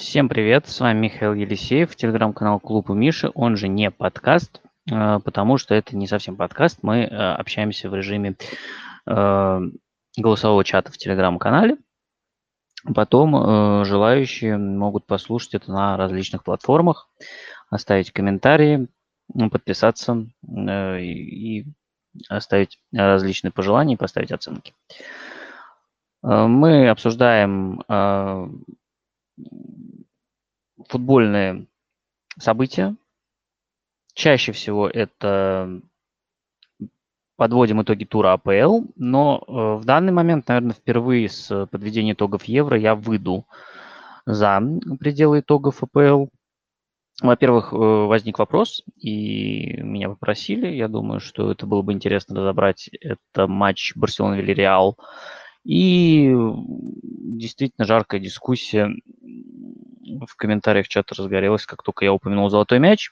Всем привет, с вами Михаил Елисеев, телеграм-канал Клуб у Миши, он же не подкаст, э, потому что это не совсем подкаст, мы э, общаемся в режиме э, голосового чата в телеграм-канале. Потом желающие могут послушать это на различных платформах, оставить комментарии, подписаться и оставить различные пожелания и поставить оценки. Мы обсуждаем футбольные события. Чаще всего это подводим итоги тура АПЛ, но э, в данный момент, наверное, впервые с подведения итогов Евро я выйду за пределы итогов АПЛ. Во-первых, э, возник вопрос, и меня попросили, я думаю, что это было бы интересно разобрать, это матч Барселона-Вильяреал, и действительно жаркая дискуссия в комментариях чата разгорелась, как только я упомянул золотой мяч.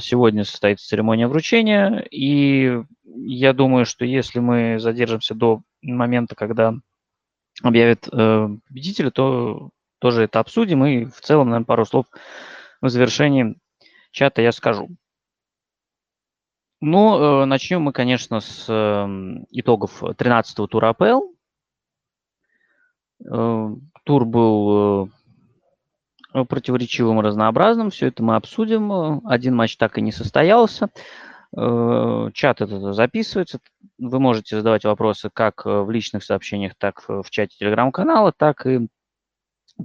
Сегодня состоится церемония вручения, и я думаю, что если мы задержимся до момента, когда объявят э, победителя, то тоже это обсудим, и в целом, наверное, пару слов в завершении чата я скажу. Ну, э, начнем мы, конечно, с э, итогов 13-го тура АПЛ. Э, тур был э, противоречивым разнообразным. Все это мы обсудим. Один матч так и не состоялся. Э, чат это записывается. Вы можете задавать вопросы как в личных сообщениях, так в чате телеграм-канала, так и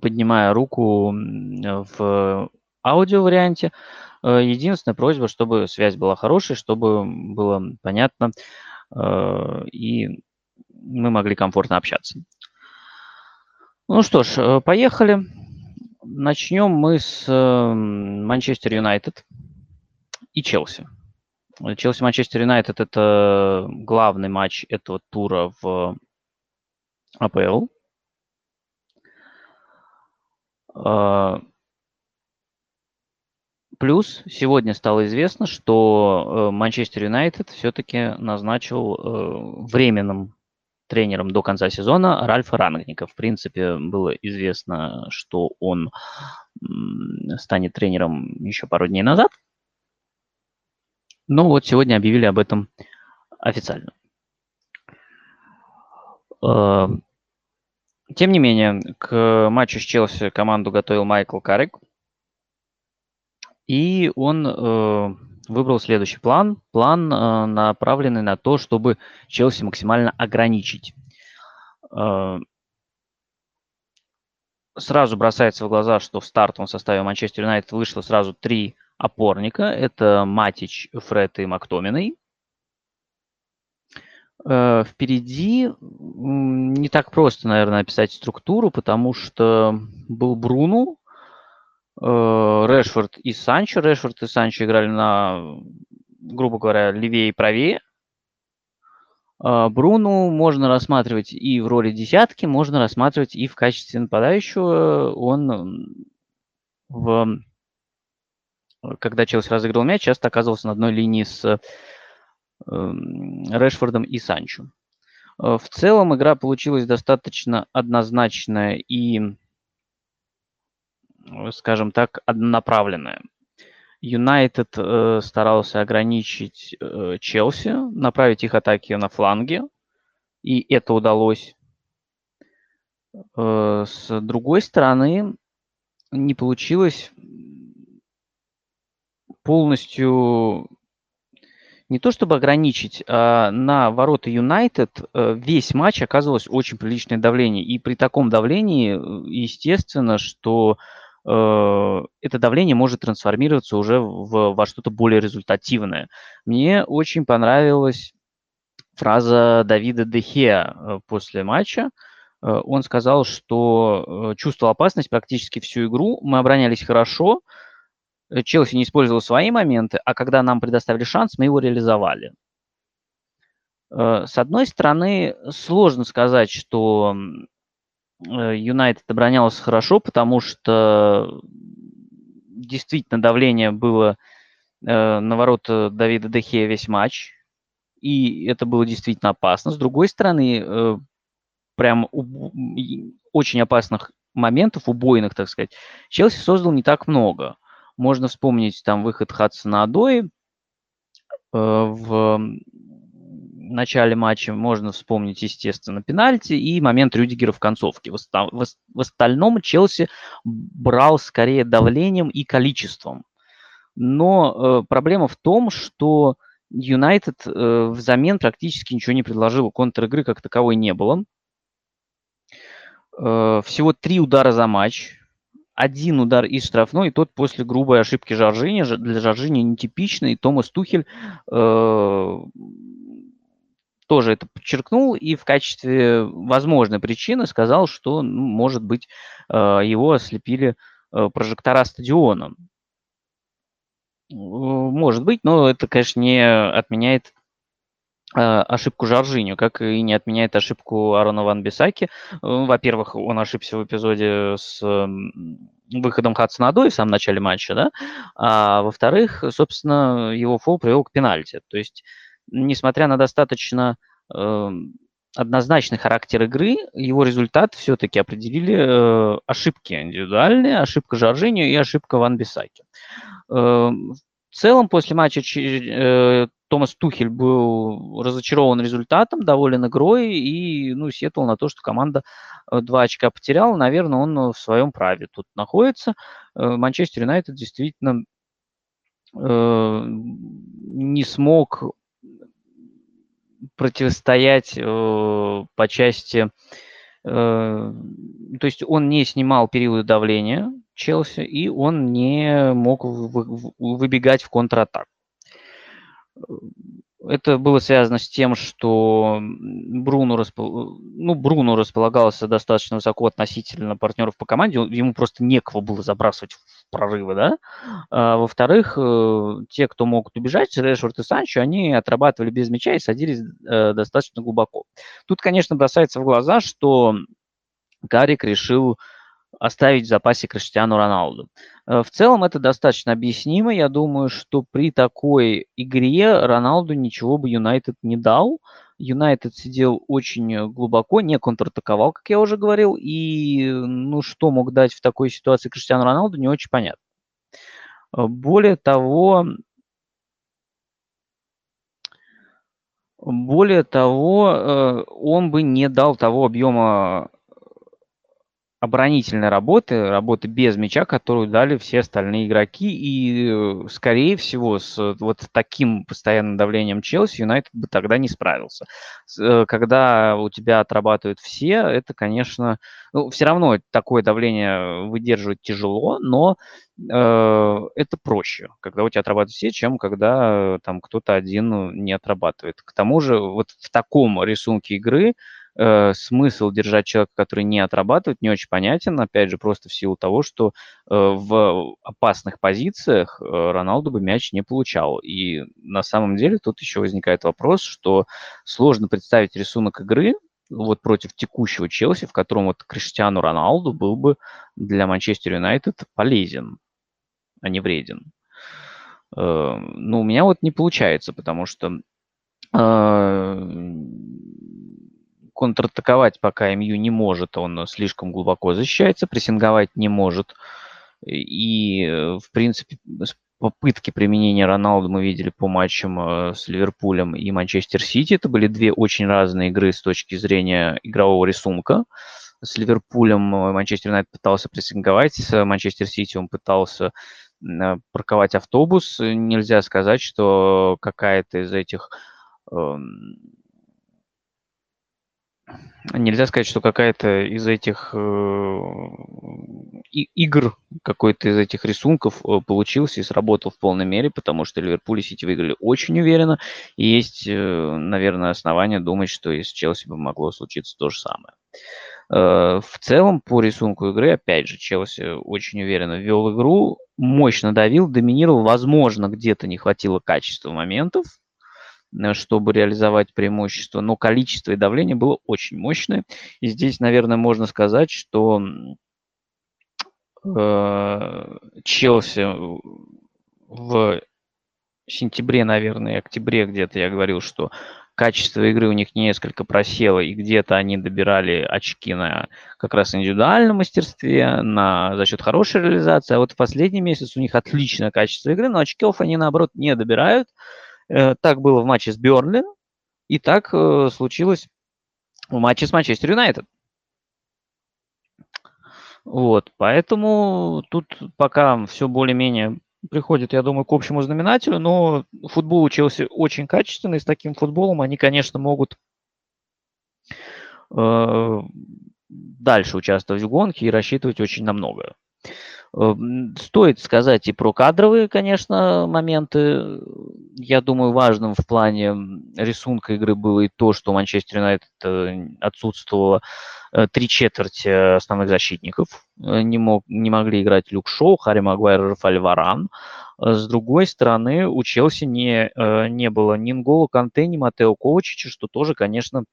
поднимая руку в аудио варианте. Э, единственная просьба, чтобы связь была хорошей, чтобы было понятно и мы могли комфортно общаться. Ну что ж, поехали. Начнем мы с эм, Манчестер Юнайтед и Челси. Челси-Манчестер Юнайтед – это главный матч этого тура в АПЛ. А, плюс сегодня стало известно, что э, Манчестер Юнайтед все-таки назначил э, временным тренером до конца сезона Ральфа Рангника. В принципе, было известно, что он станет тренером еще пару дней назад. Но вот сегодня объявили об этом официально. Э, тем не менее, к матчу с Челси команду готовил Майкл Карик. И он э, выбрал следующий план. План, э, направленный на то, чтобы Челси максимально ограничить. Э, сразу бросается в глаза, что в стартовом составе Манчестер Юнайтед вышло сразу три опорника. Это Матич, Фред и Мактоминой. Э, впереди не так просто, наверное, описать структуру, потому что был Бруну, Решфорд и Санчо. Решфорд и Санчо играли на, грубо говоря, левее и правее. Э, Бруну можно рассматривать и в роли десятки, можно рассматривать и в качестве нападающего. Он в когда Челси разыграл мяч, часто оказывался на одной линии с эм, Решфордом и Санчо. Э, в целом игра получилась достаточно однозначная и скажем так, однонаправленная. Юнайтед э, старался ограничить э, Челси, направить их атаки на фланге, и это удалось. Э, с другой стороны, не получилось полностью не то чтобы ограничить, а на ворота Юнайтед э, весь матч оказывалось очень приличное давление. И при таком давлении, э, естественно, что Э, это давление может трансформироваться уже в, во что-то более результативное. Мне очень понравилась фраза Давида Дехеа э, после матча. Э, он сказал, что чувствовал опасность практически всю игру. Мы оборонялись хорошо. Челси не использовал свои моменты, а когда нам предоставили шанс, мы его реализовали. С одной стороны, сложно сказать, что Э, Юнайтед оборонялся хорошо, потому что действительно давление было э, на ворота Давида Дехея весь матч, и это было действительно опасно. С другой стороны, э, прям очень опасных моментов убойных, так сказать, Челси создал не так много. Можно вспомнить там выход Хадсона Адои э, в начале матча, можно вспомнить, естественно, пенальти и момент Рюдигера в концовке. В, остальном Челси брал скорее давлением и количеством. Но э, проблема в том, что Юнайтед э, взамен практически ничего не предложил. Контр-игры как таковой не было. Э, всего три удара за матч. Один удар из штрафной, и тот после грубой ошибки Жоржини. Для Жоржини нетипичный. Томас Тухель э, тоже это подчеркнул и в качестве возможной причины сказал, что, ну, может быть, э, его ослепили э, прожектора стадиона. Может быть, но это, конечно, не отменяет ошибку Жоржиню, как и не отменяет ошибку Арона Ван Бисаки. Во-первых, он ошибся в эпизоде с выходом Хадсонадой в самом начале матча, да, а во-вторых, собственно, его фол привел к пенальти. То есть, несмотря на достаточно э, однозначный характер игры, его результат все-таки определили э, ошибки индивидуальные, ошибка Жоржиню и ошибка Ван Бисаки. Э, в целом, после матча э, Томас Тухель был разочарован результатом, доволен игрой и ну, сетовал на то, что команда э, два очка потеряла. Наверное, он в своем праве тут находится. Манчестер Юнайтед действительно не смог противостоять по части то есть он не снимал периоды давления, Челси, и он не мог выбегать в контратаку. Это было связано с тем, что Бруно, распол... ну, Бруно располагался достаточно высоко относительно партнеров по команде, ему просто некого было забрасывать прорывы, да. А, во-вторых, э, те, кто могут убежать, Решфорд и Санчо, они отрабатывали без мяча и садились э, достаточно глубоко. Тут, конечно, бросается в глаза, что Гарик решил оставить в запасе Криштиану Роналду. Э, в целом это достаточно объяснимо. Я думаю, что при такой игре Роналду ничего бы Юнайтед не дал. Юнайтед сидел очень глубоко, не контратаковал, как я уже говорил. И ну, что мог дать в такой ситуации Криштиану Роналду, не очень понятно. Э, более того, более того, э, он бы не дал того объема оборонительной работы, работы без мяча, которую дали все остальные игроки. И, э, скорее всего, с вот таким постоянным давлением Челси Юнайтед бы тогда не справился. Э, когда у тебя отрабатывают все, это, конечно, ну, все равно такое давление выдерживать тяжело, но э, это проще, когда у тебя отрабатывают все, чем когда там кто-то один не отрабатывает. К тому же вот в таком рисунке игры э, смысл держать человека, который не отрабатывает, не очень понятен, опять же, просто в силу того, что э, в опасных позициях э, Роналду бы мяч не получал. И на самом деле тут еще возникает вопрос, что сложно представить рисунок игры, вот против текущего Челси, в котором вот Криштиану Роналду был бы для Манчестер Юнайтед полезен, а не вреден. Э, ну, у меня вот не получается, потому что э, контратаковать пока МЮ не может, он слишком глубоко защищается, прессинговать не может. И, э, в принципе, попытки применения Роналду мы видели по матчам э, с Ливерпулем и Манчестер Сити. Это были две очень разные игры с точки зрения игрового рисунка. С Ливерпулем э, Манчестер Юнайтед пытался прессинговать, с Манчестер Сити он пытался парковать автобус. Нельзя сказать, что какая-то из этих эм, Нельзя сказать, что какая-то из этих э, игр, какой-то из этих рисунков э, получился и сработал в полной мере, потому что Ливерпуль и Сити выиграли очень уверенно, и есть, э, наверное, основания думать, что и с Челси бы могло случиться то же самое. В целом, по рисунку игры, опять же, Челси очень уверенно вел игру, мощно давил, доминировал, возможно, где-то не хватило качества моментов, чтобы реализовать преимущество, но количество и давление было очень мощное. И здесь, наверное, можно сказать, что э, Челси в сентябре, наверное, октябре где-то я говорил, что качество игры у них несколько просело, и где-то они добирали очки на как раз индивидуальном мастерстве, на, за счет хорошей реализации, а вот в последний месяц у них отличное качество игры, но очков они, наоборот, не добирают. Э, так было в матче с Бернли, и так э, случилось в матче с Манчестер Юнайтед. Вот, поэтому тут пока все более-менее приходит, я думаю, к общему знаменателю, но футбол у Челси очень качественный, с таким футболом они, конечно, могут э, дальше участвовать в гонке и рассчитывать очень на многое. Эм, стоит сказать и про кадровые, конечно, моменты. Я думаю, важным в плане рисунка игры было и то, что Манчестер Юнайтед э, отсутствовало э, три четверти основных защитников. Э, не, мог, не могли играть Люк Шоу, Харри Магуайр и Рафаль Варан. С другой стороны, у Челси не, не было ни Нгола Канте, ни Матео Ковачича, что тоже, конечно,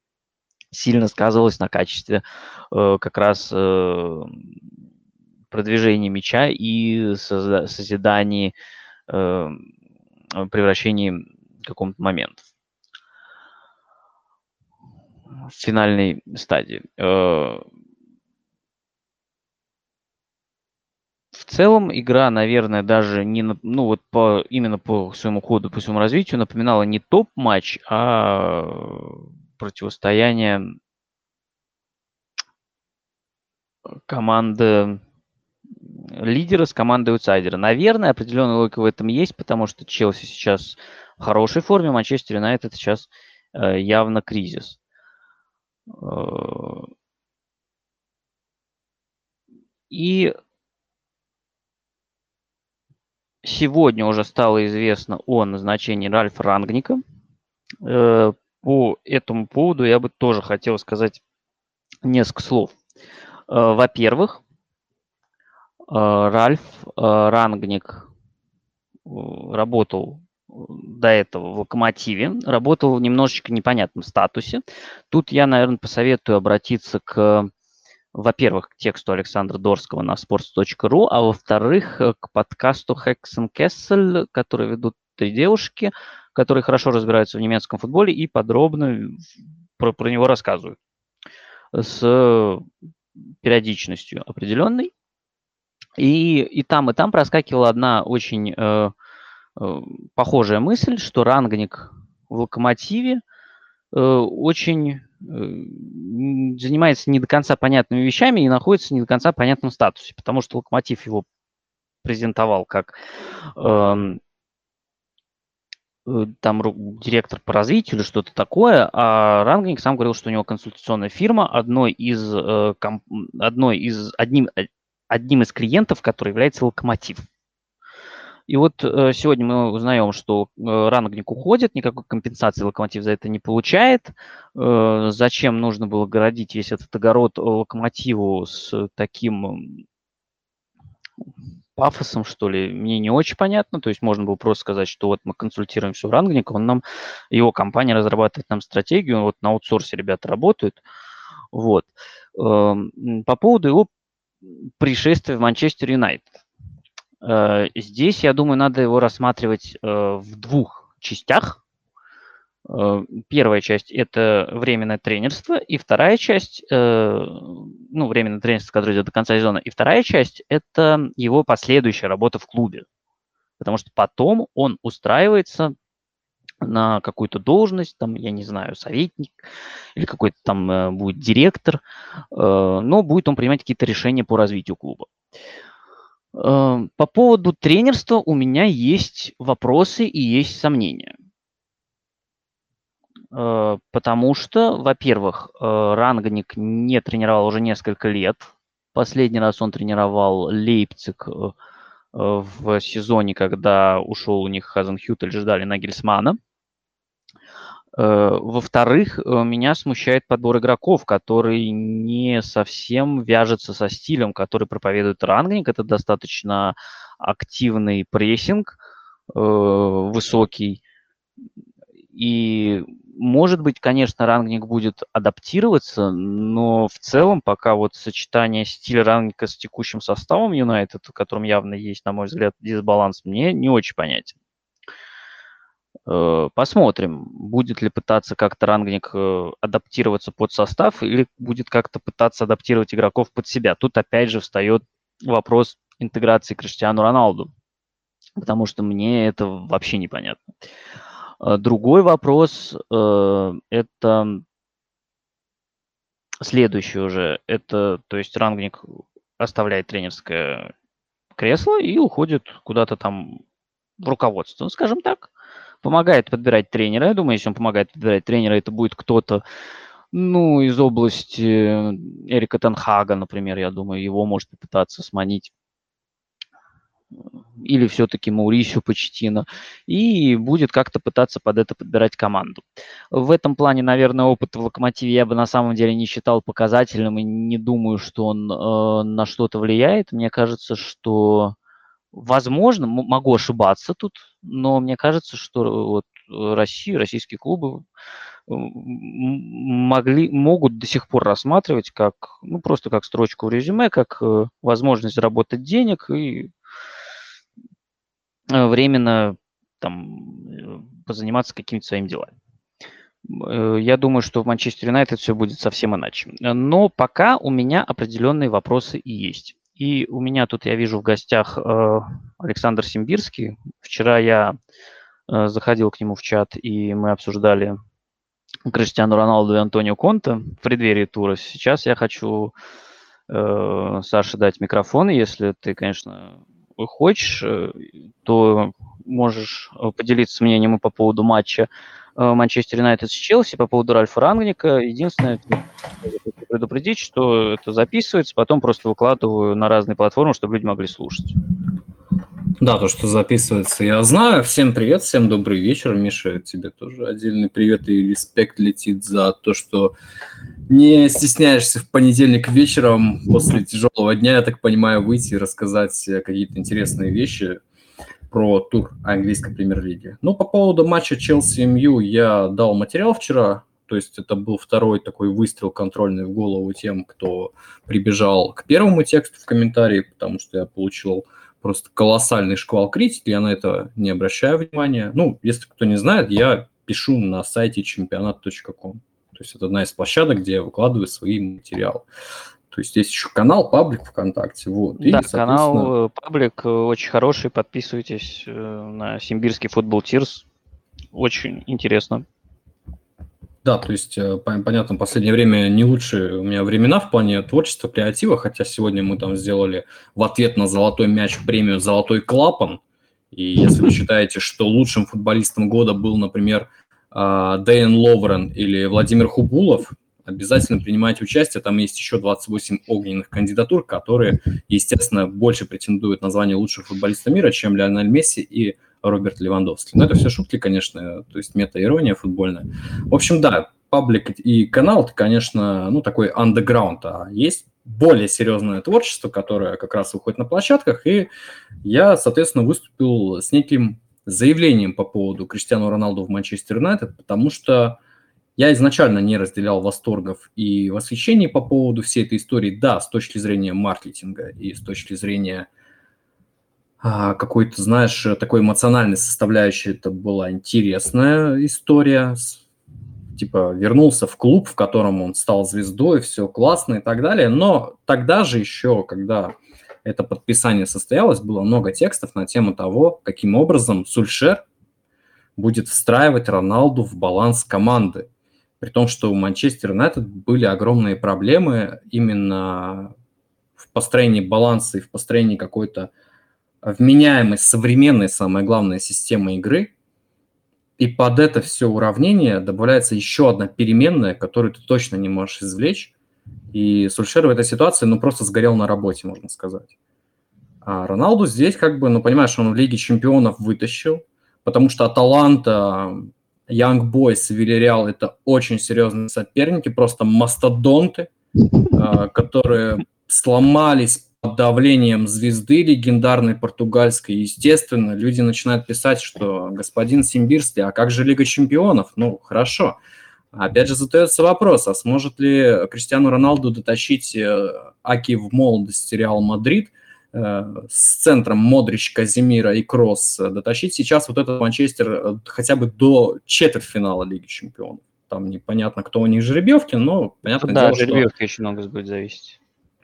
сильно сказывалось на качестве как раз продвижении мяча и созидании, э, превращении каком-то момента в финальной стадии. Э, в целом игра, наверное, даже не, ну вот по, именно по своему ходу, по своему развитию напоминала не топ-матч, а противостояние команды лидера с командой аутсайдера. Наверное, определенная логика в этом есть, потому что Челси сейчас в хорошей форме, Манчестер Юнайтед сейчас э, явно кризис. Э, и сегодня уже стало известно о назначении Ральфа Рангника. Э, по этому поводу я бы тоже хотел сказать несколько слов. Э, во-первых, Ральф э, Рангник э, работал до этого в «Локомотиве», работал в немножечко непонятном статусе. Тут я, наверное, посоветую обратиться к, во-первых, к тексту Александра Дорского на sports.ru, а во-вторых, к подкасту Hexen Kessel, который ведут три девушки, которые хорошо разбираются в немецком футболе и подробно про, про него рассказывают с периодичностью определенной. И, и там, и там проскакивала одна очень э, э, похожая мысль, что рангник в локомотиве э, очень э, занимается не до конца понятными вещами и находится не до конца понятном статусе, потому что локомотив его презентовал как эм, э, там директор по развитию или что-то такое, а Рангник сам говорил, что у него консультационная фирма, одной из, э, одной из, одним, э, одним из клиентов, который является локомотив. И вот э, сегодня мы узнаем, что э, Рангник уходит, никакой компенсации локомотив за это не получает. Э, зачем нужно было городить весь этот огород локомотиву с таким пафосом, что ли, мне не очень понятно. То есть можно было просто сказать, что вот мы консультируем все Рангника, он нам, его компания разрабатывает нам стратегию, вот на аутсорсе ребята работают. Вот. Эм, по поводу его пришествие в Манчестер Юнайтед. Э, здесь, я думаю, надо его рассматривать э, в двух частях. Э, первая часть – это временное тренерство, и вторая часть, ну, временное тренерство, которое идет до конца сезона, и вторая часть – это его последующая работа в клубе. Потому что потом он устраивается на какую-то должность, там, я не знаю, советник или какой-то там э, будет директор, э, но будет он принимать какие-то решения по развитию клуба. Э, по поводу тренерства у меня есть вопросы и есть сомнения. Потому что, во-первых, Рангник не тренировал уже несколько лет. Последний раз он тренировал Лейпциг в сезоне, когда ушел у них Хазенхютель, ждали Нагельсмана. Э, во-вторых, э, меня смущает подбор игроков, который не совсем вяжется со стилем, который проповедует Рангник. Это достаточно активный прессинг, э, высокий. И, может быть, конечно, Рангник будет адаптироваться, но в целом пока вот сочетание стиля Рангника с текущим составом Юнайтед, в котором явно есть, на мой взгляд, дисбаланс, мне не очень понятен. Э, посмотрим, будет ли пытаться как-то Рангник э, адаптироваться под состав или будет как-то пытаться адаптировать игроков под себя. Тут опять же встает вопрос интеграции Криштиану Роналду, потому что мне это вообще непонятно. Э, другой вопрос – это следующий уже. Это, то есть Рангник оставляет тренерское кресло и уходит куда-то там в руководство, скажем так помогает подбирать тренера. Я думаю, если он помогает подбирать тренера, это будет кто-то, ну, из области Эрика Танхага, например, я думаю, его может попытаться сманить или все-таки Маурисио Почтина, и будет как-то пытаться под это подбирать команду. В этом плане, наверное, опыт в Локомотиве я бы на самом деле не считал показательным и не думаю, что он э, на что-то влияет. Мне кажется, что Возможно, могу ошибаться тут, но мне кажется, что вот Россия, российские клубы могли, могут до сих пор рассматривать как, ну, просто как строчку в резюме, как э, возможность заработать денег и э, временно там э, позаниматься какими-то своими делами. Я думаю, что в Манчестер Юнайтед все будет совсем иначе. Но пока у меня определенные вопросы и есть. И у меня тут, я вижу, в гостях э, Александр Симбирский. Вчера я э, заходил к нему в чат, и мы обсуждали Криштиану Роналду и Антонио Конта в преддверии тура. Сейчас я хочу э, Саше дать микрофон. Если ты, конечно, хочешь, э, то можешь э, поделиться мнением по поводу матча Э, Манчестер Юнайтед с Челси по поводу Ральфа Рангника. Единственное, предупредить, что это записывается, потом просто выкладываю на разные платформы, чтобы люди могли слушать. Да, то, что записывается, я знаю. Всем привет, всем добрый вечер. Миша, тебе тоже отдельный привет и респект летит за то, что не стесняешься в понедельник вечером после тяжелого дня, я так понимаю, выйти и рассказать какие-то интересные вещи про тур английской премьер-лиги. Ну, по поводу матча Челси-МЮ я дал материал вчера, то есть это был второй такой выстрел контрольный в голову тем, кто прибежал к первому тексту в комментарии, потому что я получил просто колоссальный шквал критики, я на это не обращаю внимания. Ну, если кто не знает, я пишу на сайте чемпионат.ком. То есть это одна из площадок, где я выкладываю свои материалы. То есть есть еще канал, паблик ВКонтакте. Вот. И, да, канал, э, паблик э, очень хороший. Подписывайтесь э, на Симбирский футбол Тирс. Очень интересно. Да, то есть, понятно, в последнее время не лучшие у меня времена в плане творчества, креатива, хотя сегодня мы там сделали в ответ на золотой мяч премию «Золотой клапан». И если вы считаете, что лучшим футболистом года был, например, Дэйн Ловрен или Владимир Хубулов, обязательно принимайте участие. Там есть еще 28 огненных кандидатур, которые, естественно, больше претендуют на звание лучшего футболиста мира, чем Леонель Месси и Роберт Левандовский. Но это все шутки, конечно, то есть мета-ирония футбольная. В общем, да, паблик и канал, конечно, ну, такой андеграунд, а есть более серьезное творчество, которое как раз выходит на площадках, и я, соответственно, выступил с неким заявлением по поводу Криштиану Роналду в Манчестер Юнайтед, потому что я изначально не разделял восторгов и восхищений по поводу всей этой истории. Да, с точки зрения маркетинга и с точки зрения а, какой-то, знаешь, такой эмоциональной составляющей, это была интересная история. Типа вернулся в клуб, в котором он стал звездой, все классно и так далее. Но тогда же еще, когда это подписание состоялось, было много текстов на тему того, каким образом Сульшер будет встраивать Роналду в баланс команды при том, что у Манчестер Юнайтед были огромные проблемы именно в построении баланса и в построении какой-то вменяемой, современной, самое главное, системы игры. И под это все уравнение добавляется еще одна переменная, которую ты точно не можешь извлечь. И Сульшер в этой ситуации, ну, просто сгорел на работе, можно сказать. А Роналду здесь, как бы, ну, понимаешь, он в Лиге Чемпионов вытащил, потому что Аталанта Young Boys и Вильяреал – это очень серьезные соперники, просто мастодонты, а, которые сломались под давлением звезды легендарной португальской. Естественно, люди начинают писать, что господин Симбирский, а как же Лига Чемпионов? Ну, хорошо. Опять же задается вопрос, а сможет ли Криштиану Роналду дотащить э, Аки в молодости Реал Мадрид с центром Модрич, Каземиро и Кроос дотащить сейчас вот этот Манчестер хотя бы до четвертьфинала Лиги Чемпионов. Там непонятно, кто у них жеребьевки, но понятно да, дело, жеребьевки что... очень много будет зависеть.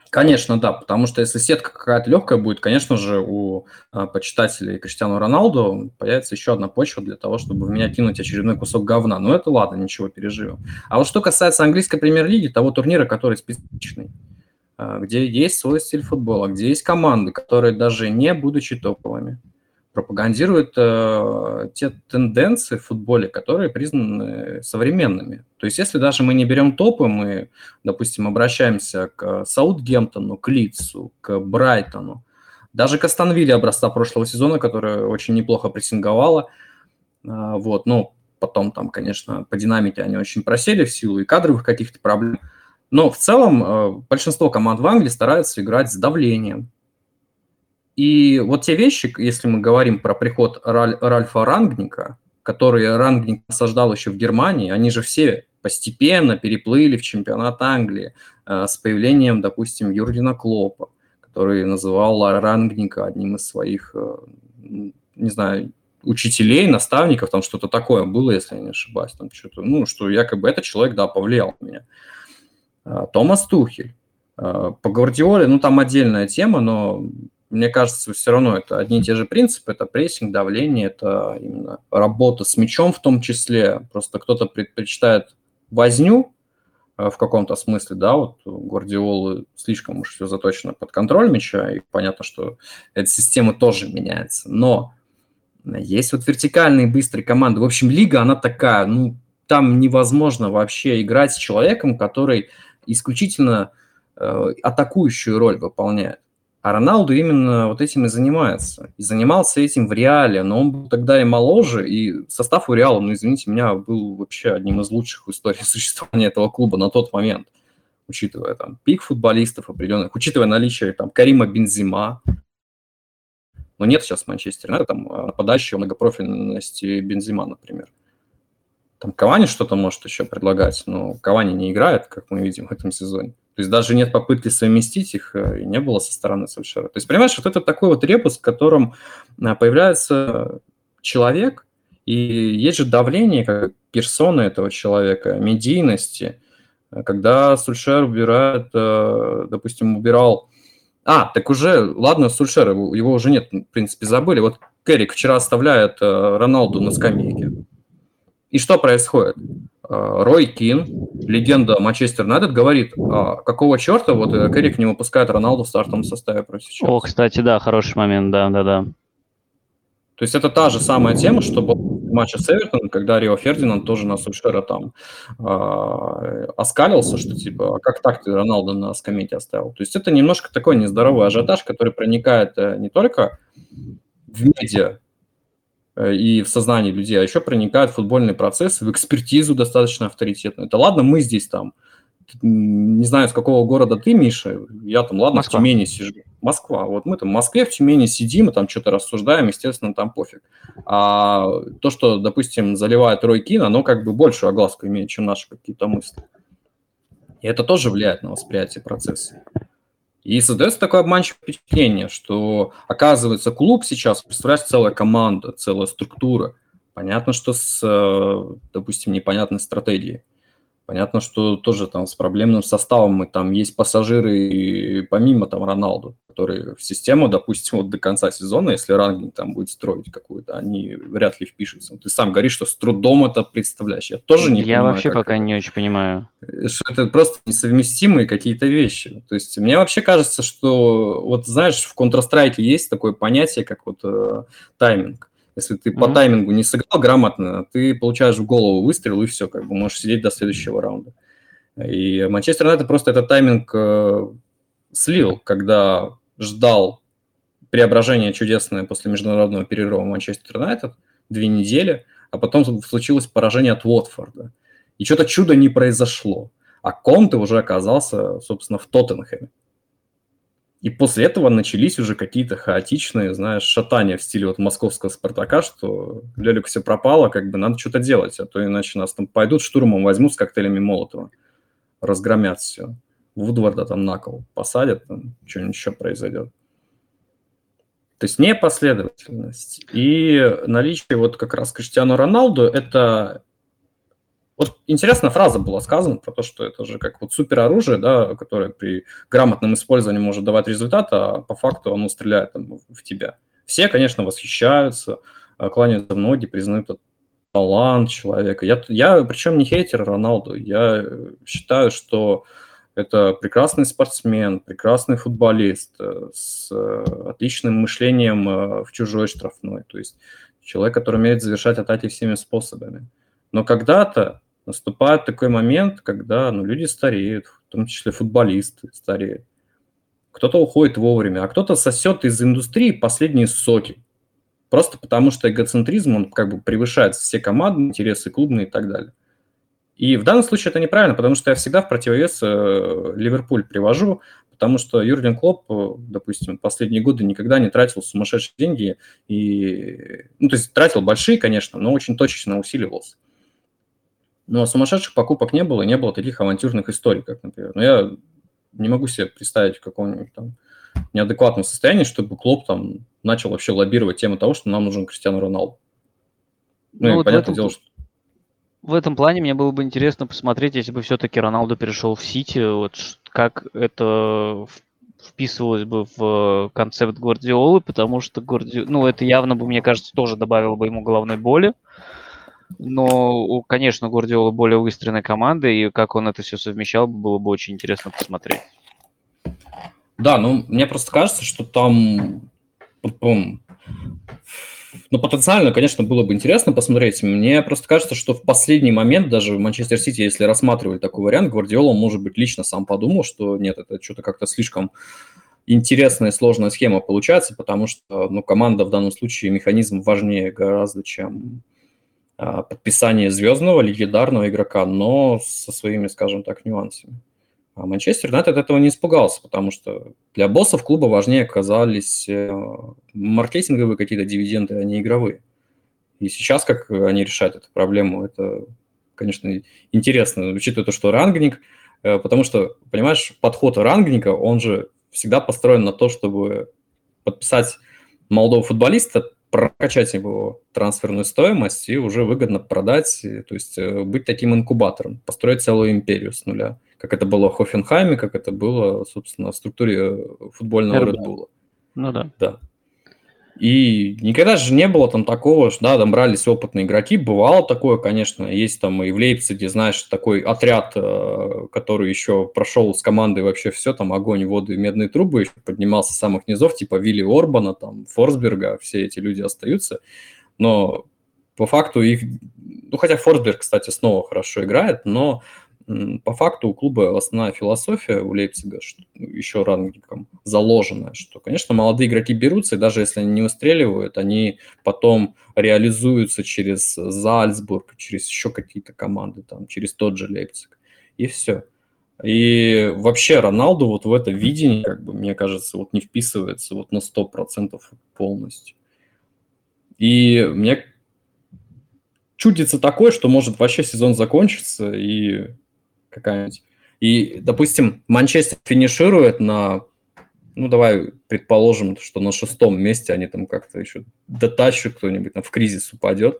Конечно, да, потому что если сетка какая-то легкая будет, конечно же, у а, почитателей Криштиану Роналду появится еще одна почва для того, чтобы в меня кинуть очередной кусок говна. Но это ладно, ничего, переживем. А вот что касается английской премьер-лиги, того турнира, который специфичный, где есть свой стиль футбола, где есть команды, которые даже не будучи топовыми, пропагандирует э, те тенденции в футболе, которые признаны современными. То есть если даже мы не берем топы, мы, допустим, обращаемся к Саутгемптону, к Лидсу, к Брайтону, даже к Астанвилле образца прошлого сезона, которая очень неплохо прессинговала, э, вот, ну, потом там, конечно, по динамике они очень просели в силу и кадровых каких-то проблем, но в целом э, большинство команд в Англии стараются играть с давлением, и вот те вещи, если мы говорим про приход Раль, Ральфа Рангника, который Рангник осаждал еще в Германии, они же все постепенно переплыли в чемпионат Англии э, с появлением, допустим, Юргена Клопа, который называл Рангника одним из своих, э, не знаю, учителей, наставников, там что-то такое было, если я не ошибаюсь, там что-то, ну, что якобы этот человек, да, повлиял на меня. Томас Тухель. Э, по Гвардиоле, ну, там отдельная тема, но мне кажется, все равно это одни и те же принципы, это прессинг, давление, это именно работа с мячом в том числе. Просто кто-то предпочитает возню э, в каком-то смысле, да, вот у Гвардиолы слишком уж все заточено под контроль мяча, и понятно, что эта система тоже меняется. Но есть вот вертикальные быстрые команды. В общем, лига, она такая, ну, там невозможно вообще играть с человеком, который исключительно э, атакующую роль выполняет. А Роналду именно вот этим и занимается. И занимался этим в Реале, но он был тогда и моложе, и состав у Реала, ну, извините меня, был вообще одним из лучших в истории существования этого клуба на тот момент, учитывая там пик футболистов определенных, учитывая наличие там Карима Бензима, но нет сейчас Манчестер Юнайтед, там а, нападающего многопрофильности Бензима, например. Там Кавани что-то может еще предлагать, но Кавани не играет, как мы видим в этом сезоне. То есть даже нет попытки совместить их, э, и не было со стороны Сульшера. То есть, понимаешь, вот это такой вот ребус, в котором э, появляется человек, и есть же давление как персоны этого человека, медийности. Когда Сульшер убирает, э, допустим, убирал... А, так уже, ладно, Сульшер, его уже нет, в принципе, забыли. Вот Керрик вчера оставляет Роналду на скамейке. И что происходит? Э, Рой Кин, легенда Манчестер Юнайтед, говорит, а какого черта вот э, Керрик не выпускает Роналду в стартовом составе против Челси? О, кстати, да, хороший момент, да-да-да. То есть это та же самая тема, что в матче с Эвертоном, когда Рио Фердинанд тоже на Сульшера там э, оскалился, что типа, а как так ты Роналду на скамейке оставил? То есть это немножко такой нездоровый ажиотаж, который проникает э, не только в медиа, и в сознании людей, а еще проникают в футбольный процесс, в экспертизу достаточно авторитетную. Это ладно, мы здесь там, не знаю, с какого города ты, Миша, я там, ладно, Москва. в Тюмени сижу. Москва. Вот мы там в Москве, в Тюмени сидим и там что-то рассуждаем, естественно, там пофиг. А то, что, допустим, заливает Рой Кин, оно как бы большую огласку имеет, чем наши какие-то мысли. И это тоже влияет на восприятие процесса. И создается такое обманчивое впечатление, что, оказывается, клуб сейчас представляет целая команда, целая структура. Понятно, что с, э, допустим, непонятной стратегией. Понятно, что тоже там с проблемным составом, и там есть пассажиры и помимо там Роналду, которые в систему, допустим, вот до конца сезона, если рангинг там будет строить какую-то, они вряд ли впишутся. Ты сам говоришь, что с трудом это представляешь. Я тоже не Я понимаю, вообще пока это. не очень понимаю. Что это просто несовместимые какие-то вещи. То есть мне вообще кажется, что вот знаешь, в Counter-Strike есть такое понятие, как вот э, тайминг. Если ты mm-hmm. по таймингу не сыграл грамотно, ты получаешь в голову выстрел, и все, как бы можешь сидеть до следующего раунда. И Манчестер Юнайтед просто этот тайминг э, слил, когда ждал преображение чудесное после международного перерыва Манчестер Юнайтед, две недели, а потом случилось поражение от Уотфорда. И что-то чудо не произошло. А Конте уже оказался, собственно, в Тоттенхэме. И после этого начались уже какие-то хаотичные, знаешь, шатания в стиле вот московского «Спартака», что Лелик все пропало, как бы надо что-то делать, а то иначе нас там пойдут штурмом, возьмут с коктейлями Молотова, разгромят все. Вудварда там на кол посадят, там что-нибудь еще произойдет. То есть непоследовательность. И наличие вот как раз Криштиану Роналду – это вот интересная фраза была сказана про то, что это же как вот супероружие, да, которое при грамотном использовании может давать результат, а по факту оно стреляет там, в тебя. Все, конечно, восхищаются, а, кланяются в ноги, признают этот талант человека. Я, я причем не хейтер Роналду, я считаю, что это прекрасный спортсмен, прекрасный футболист э, с э, отличным мышлением э, в чужой штрафной. То есть человек, который умеет завершать атаки всеми способами. Но когда-то наступает такой момент, когда ну, люди стареют, в том числе футболисты стареют. Кто-то уходит вовремя, а кто-то сосет из индустрии последние соки. Просто потому что эгоцентризм, он как бы превышает все команды, интересы клубные и так далее. И в данном случае это неправильно, потому что я всегда в противовес э, Ливерпуль привожу, потому что Юрген Клоп, э, допустим, последние годы никогда не тратил сумасшедшие деньги, и, ну, то есть тратил большие, конечно, но очень точечно усиливался. Но сумасшедших покупок не было, не было таких авантюрных историй, как, например. Но я не могу себе представить в каком-нибудь там неадекватном состоянии, чтобы клуб там начал вообще лоббировать тему того, что нам нужен Кристиану Роналду. Ну, ну и вот понятное этом, дело, что... В этом плане мне было бы интересно посмотреть, если бы все-таки Роналду перешел в Сити, вот как это вписывалось бы в концепт Гвардиолы, потому что Гварди... ну, это явно бы, мне кажется, тоже добавило бы ему головной боли. Но, конечно, у Гвардиола более выстроенная команда, и как он это все совмещал, было бы очень интересно посмотреть. Да, ну, мне просто кажется, что там, ну, потенциально, конечно, было бы интересно посмотреть. Мне просто кажется, что в последний момент, даже в Манчестер Сити, если рассматривали такой вариант, Гвардиола, может быть, лично сам подумал, что нет, это что-то как-то слишком интересная сложная схема получается, потому что ну, команда в данном случае механизм важнее гораздо, чем подписание звездного, легендарного игрока, но со своими, скажем так, нюансами. А Манчестер Юнайтед этого не испугался, потому что для боссов клуба важнее оказались э, маркетинговые какие-то дивиденды, а не игровые. И сейчас, как они решают эту проблему, это, конечно, интересно, учитывая то, что рангник, э, потому что, понимаешь, подход рангника, он же всегда построен на то, чтобы подписать молодого футболиста прокачать его трансферную стоимость и уже выгодно продать, то есть э, быть таким инкубатором, построить целую империю с нуля, как это было в Хофенхайме, как это было, собственно, в структуре э, футбольного Редбула. Ну да. Да. И никогда же не было там такого, что, да, там брались опытные игроки, бывало такое, конечно, есть там и в Лейпциге, знаешь, такой отряд, э, который еще прошел с командой вообще все, там огонь, воду и медные трубы, еще поднимался с самых низов, типа Вилли Орбана, там, Форсберга, все эти люди остаются, но по факту их, ну, хотя Форсберг, кстати, снова хорошо играет, но по факту у клуба основная философия у Лейпцига, что еще рангником заложена, что, конечно, молодые игроки берутся, и даже если они не выстреливают, они потом реализуются через Зальцбург, через еще какие-то команды, там, через тот же Лейпциг, и все. И вообще Роналду вот в это видение, как бы, мне кажется, вот не вписывается вот на 100% полностью. И мне чудится такое, что может вообще сезон закончиться, и какая-нибудь. И, допустим, Манчестер финиширует на, ну, давай предположим, что на шестом месте они там как-то еще дотащат, кто-нибудь там в кризис упадет.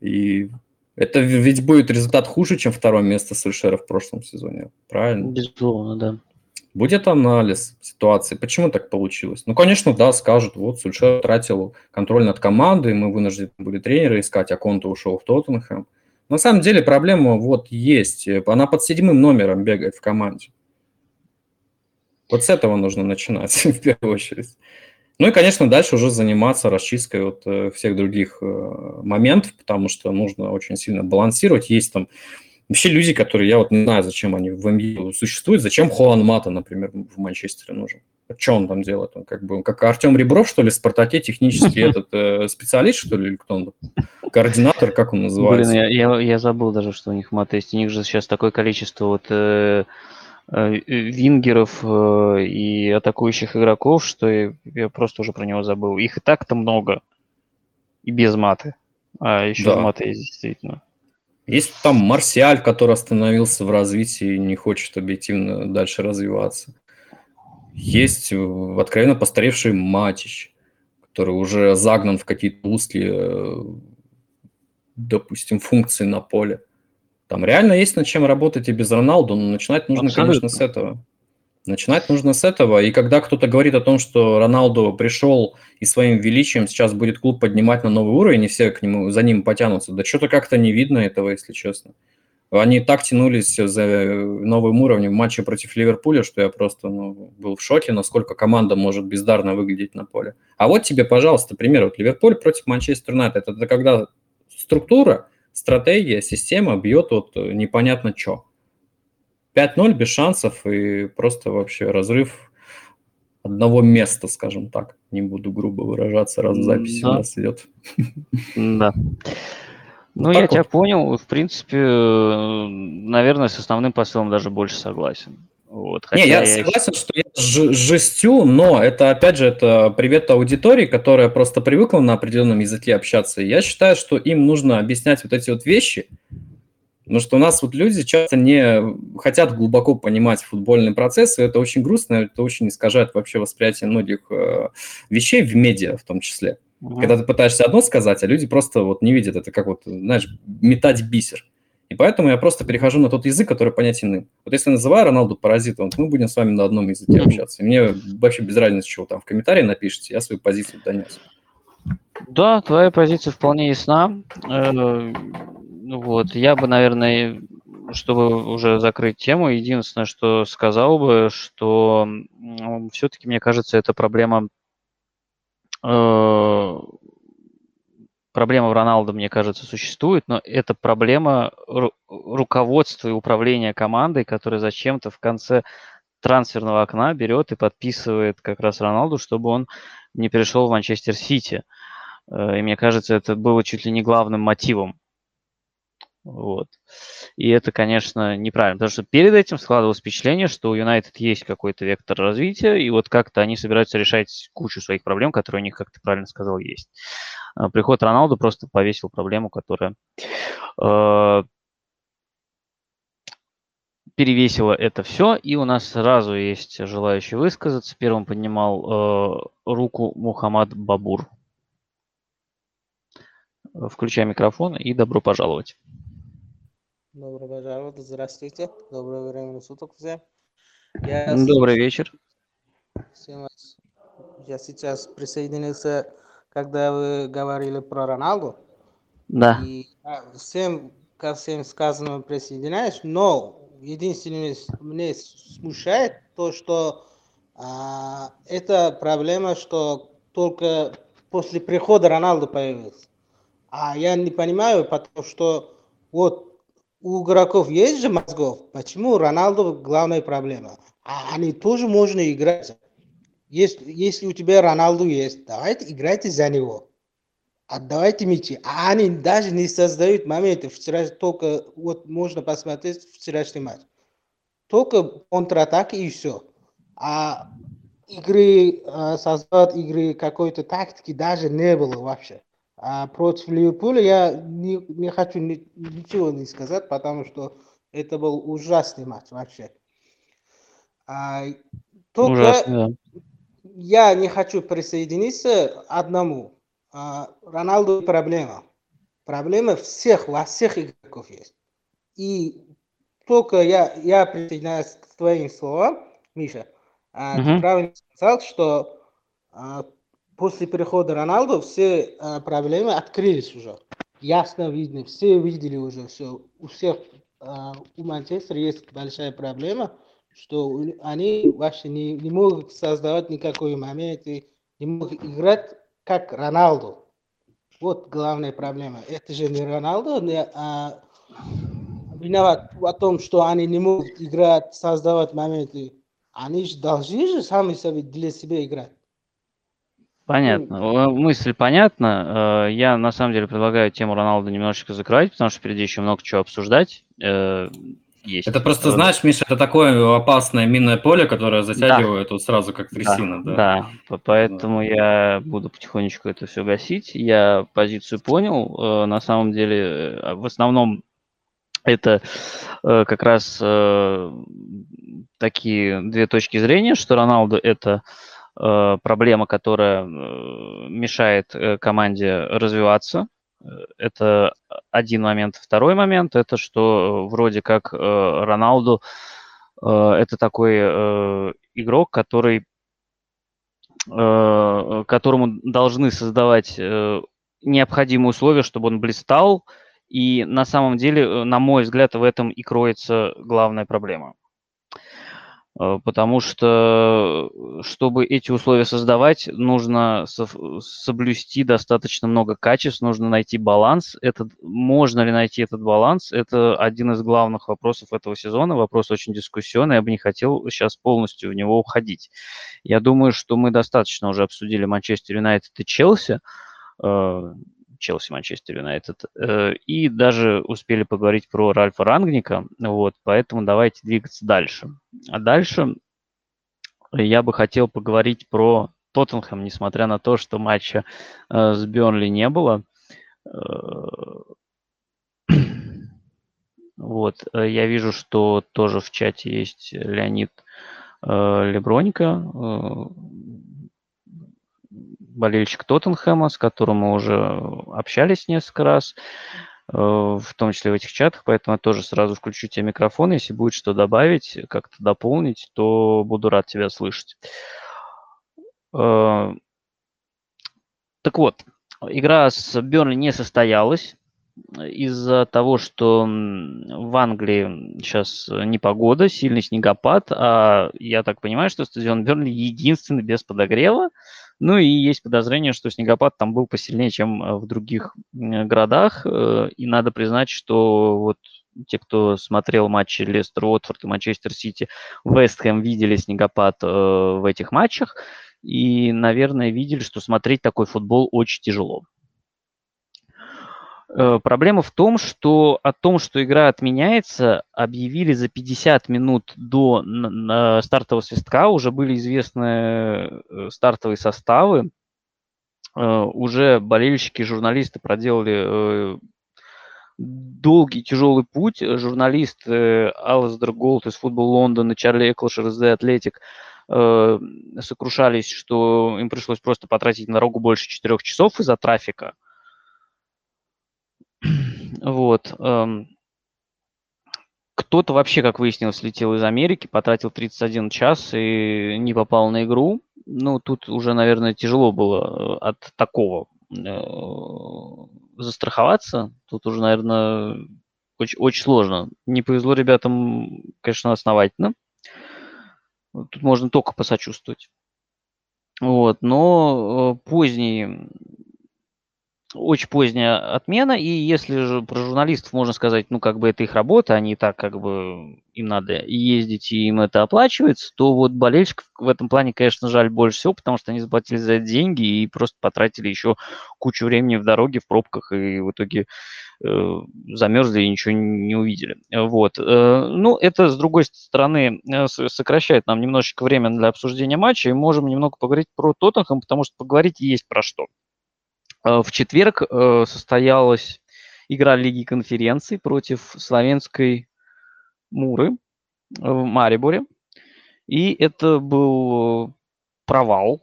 И это ведь будет результат хуже, чем второе место Сульшера в прошлом сезоне, правильно? Безусловно, да. Будет анализ ситуации, почему так получилось. Ну, конечно, да, скажут, вот Сульшер тратил контроль над командой, мы вынуждены были тренера искать, а Конта ушел в Тоттенхэм. На самом деле проблема вот есть. Она под седьмым номером бегает в команде. Вот с этого нужно начинать в первую очередь. Ну и, конечно, дальше уже заниматься расчисткой вот э, всех других э, моментов, потому что нужно очень сильно балансировать. Есть там вообще люди, которые, я вот не знаю, зачем они в МБА существуют, зачем Хуан Мата, например, в Манчестере нужен. Что он там делает? Он как бы как Артем Ребров, что ли, в Спартаке технический этот э, специалист, что ли, или кто он? Координатор, как он называется? Блин, я, я, я забыл даже, что у них мат есть. У них же сейчас такое количество вот э, э, вингеров э, и атакующих игроков, что я, я просто уже про него забыл. Их и так-то много. И без маты. А еще да. маты есть действительно. Есть там Марсиаль, который остановился в развитии и не хочет объективно дальше развиваться. Есть откровенно постаревший Матич. который уже загнан в какие-то узкие, допустим, функции на поле. Там реально есть над чем работать и без Роналду, но начинать нужно, Абсолютно. конечно, с этого. Начинать нужно с этого. И когда кто-то говорит о том, что Роналду пришел и своим величием сейчас будет клуб поднимать на новый уровень, и все к нему, за ним потянутся, да что-то как-то не видно этого, если честно. Они так тянулись за новым уровнем в матче против Ливерпуля, что я просто ну, был в шоке, насколько команда может бездарно выглядеть на поле. А вот тебе, пожалуйста, пример. Вот Ливерпуль против Манчестер Юнайтед. Это когда структура, стратегия, система бьет вот непонятно что. 5-0 без шансов и просто вообще разрыв одного места, скажем так. Не буду грубо выражаться, раз запись да. у нас идет. Да. Ну, я вот. тебя понял. В принципе, наверное, с основным посылом даже больше согласен. Вот, Не, я, я согласен, что я жестю, но это, опять же, это привет аудитории, которая просто привыкла на определенном языке общаться. я считаю, что им нужно объяснять вот эти вот вещи, Потому что у нас вот люди часто не хотят глубоко понимать футбольный процесс, и это очень грустно, это очень искажает вообще восприятие многих э, вещей в медиа в том числе. Mm-hmm. Когда ты пытаешься одно сказать, а люди просто вот не видят это, как вот, знаешь, метать бисер. И поэтому я просто перехожу на тот язык, который понятен им. Вот если я называю Роналду паразитом, то мы будем с вами на одном языке общаться. И мне вообще без разницы, что вы там в комментарии напишите, я свою позицию донес. Да, твоя позиция вполне ясна. Э, ну вот, я бы, наверное, чтобы уже закрыть тему, единственное, что сказал бы, что все-таки, мне кажется, это проблема проблема в Роналдо, мне кажется, существует, но это проблема ру- руководства и управления командой, которая зачем-то в конце трансферного окна берет и подписывает как раз Роналду, чтобы он не перешел в Манчестер Сити. Э, и мне кажется, это было чуть ли не главным мотивом вот. И это, конечно, неправильно, потому что перед этим складывалось впечатление, что у Юнайтед есть какой-то вектор развития, и вот как-то они собираются решать кучу своих проблем, которые у них, как ты правильно сказал, есть. А приход Роналду просто повесил проблему, которая э, перевесила это все, и у нас сразу есть желающий высказаться. Первым поднимал э, руку Мухаммад Бабур. Включай микрофон и добро пожаловать. Добро пожаловать, здравствуйте, доброе время суток всем. Я Добрый вечер. Всем Я сейчас присоединился, когда вы говорили про Роналду. Да. И всем, ко всем сказанным присоединяюсь, но единственное, мне смущает то, что а, это проблема, что только после прихода Роналду появилась. А я не понимаю, потому что вот у игроков есть же мозгов. Почему Роналду главная проблема? А они тоже можно играть. Если, если у тебя Роналду есть, давайте играйте за него. Отдавайте мячи. А они даже не создают моменты. Вчера только, вот можно посмотреть вчерашний матч. Только контратаки и все. А игры, а, создавать игры какой-то тактики даже не было вообще. А против Ливерпуля я не, не хочу ни, ничего не сказать, потому что это был ужасный матч вообще. А, только Ужасный, да. я не хочу присоединиться одному. А, Роналду проблема. Проблема всех, во всех игроков есть. И только я, я присоединяюсь к твоим словам, Миша. А, угу. Ты правильно сказал, что а, после перехода Роналду все э, проблемы открылись уже. Ясно видно, все видели уже все. У всех э, у Манчестера есть большая проблема, что они вообще не, не могут создавать никакой момент, не могут играть как Роналду. Вот главная проблема. Это же не Роналду, не, а виноват о том, что они не могут играть, создавать моменты. Они же должны же сами себе для себя играть. Понятно. Мысль понятна. Э, я на самом деле предлагаю тему Роналду немножечко закрывать, потому что впереди еще много чего обсуждать. Э, есть. Это просто, знаешь, Миша, это такое опасное минное поле, которое затягивает да. вот сразу как трясина. Да, да. да. поэтому да. я буду потихонечку это все гасить. Я позицию понял. Э, на самом деле, в основном это как раз такие две точки зрения, что Роналду это проблема, которая мешает команде развиваться. Это один момент. Второй момент – это что вроде как Роналду это такой игрок, который которому должны создавать необходимые условия, чтобы он блистал, и на самом деле, э, на мой взгляд, в этом и кроется главная проблема. Э, потому что, э, чтобы эти условия создавать, нужно соблюсти достаточно много качеств, нужно найти баланс. Этот, можно ли найти этот баланс? Это один из главных вопросов этого сезона, вопрос очень дискуссионный, я бы не хотел сейчас полностью в него уходить. Я думаю, что мы достаточно уже обсудили Манчестер Юнайтед и Челси. Челси, Манчестер Юнайтед. Э, и даже успели поговорить про Ральфа Рангника, вот, поэтому давайте двигаться дальше. А дальше я бы хотел поговорить про Тоттенхэм, несмотря на то, что матча э, с Бернли не было. Э, вот, я вижу, что тоже в чате есть Леонид Лебронько болельщик Тоттенхэма, с которым мы уже общались несколько раз, э, в том числе в этих чатах, поэтому я тоже сразу включу тебе микрофон. Если будет что добавить, как-то дополнить, то буду рад тебя слышать. Э, так вот, игра с Бернли не состоялась из-за того, что в Англии сейчас непогода, сильный снегопад, а я так понимаю, что стадион Бернли единственный без подогрева, ну и есть подозрение, что снегопад там был посильнее, чем э, в других городах. Э, и надо признать, что вот те, кто смотрел матчи Лестер, Уотфорд и Манчестер Сити, Вест Хэм видели снегопад э, в этих матчах. И, наверное, видели, что смотреть такой футбол очень тяжело. Э, проблема в том, что о том, что игра отменяется, объявили за 50 минут до стартового свистка, уже были известны э, стартовые составы, э, уже болельщики, журналисты проделали долгий, тяжелый путь. Журналисты Алистер Голд из Футбол Лондона, Чарли Эклшер из The Athletic сокрушались, что им пришлось просто потратить на дорогу больше четырех часов из-за трафика – вот. Эм, кто-то вообще, как выяснилось, летел из Америки, потратил 31 час и не попал на игру. Ну, тут уже, наверное, тяжело было э, от такого э, застраховаться. Тут уже, наверное, очень, очень сложно. Не повезло ребятам, конечно, основательно. Тут можно только посочувствовать. Вот, но э, поздний очень поздняя отмена, и если же про журналистов можно сказать, ну, как бы это их работа, они так, как бы, им надо ездить, и им это оплачивается, то вот болельщиков в этом плане, конечно, жаль больше всего, потому что они заплатили за это деньги и просто потратили еще кучу времени в дороге, в пробках, и в итоге э, замерзли и ничего не увидели. Вот. Э, ну, это, с другой стороны, э, сокращает нам немножечко время для обсуждения матча, и можем немного поговорить про Тоттенхэм, потому что поговорить есть про что. Э, в четверг э, состоялась игра Лиги конференций против славянской Муры в Мариборе. И это был провал.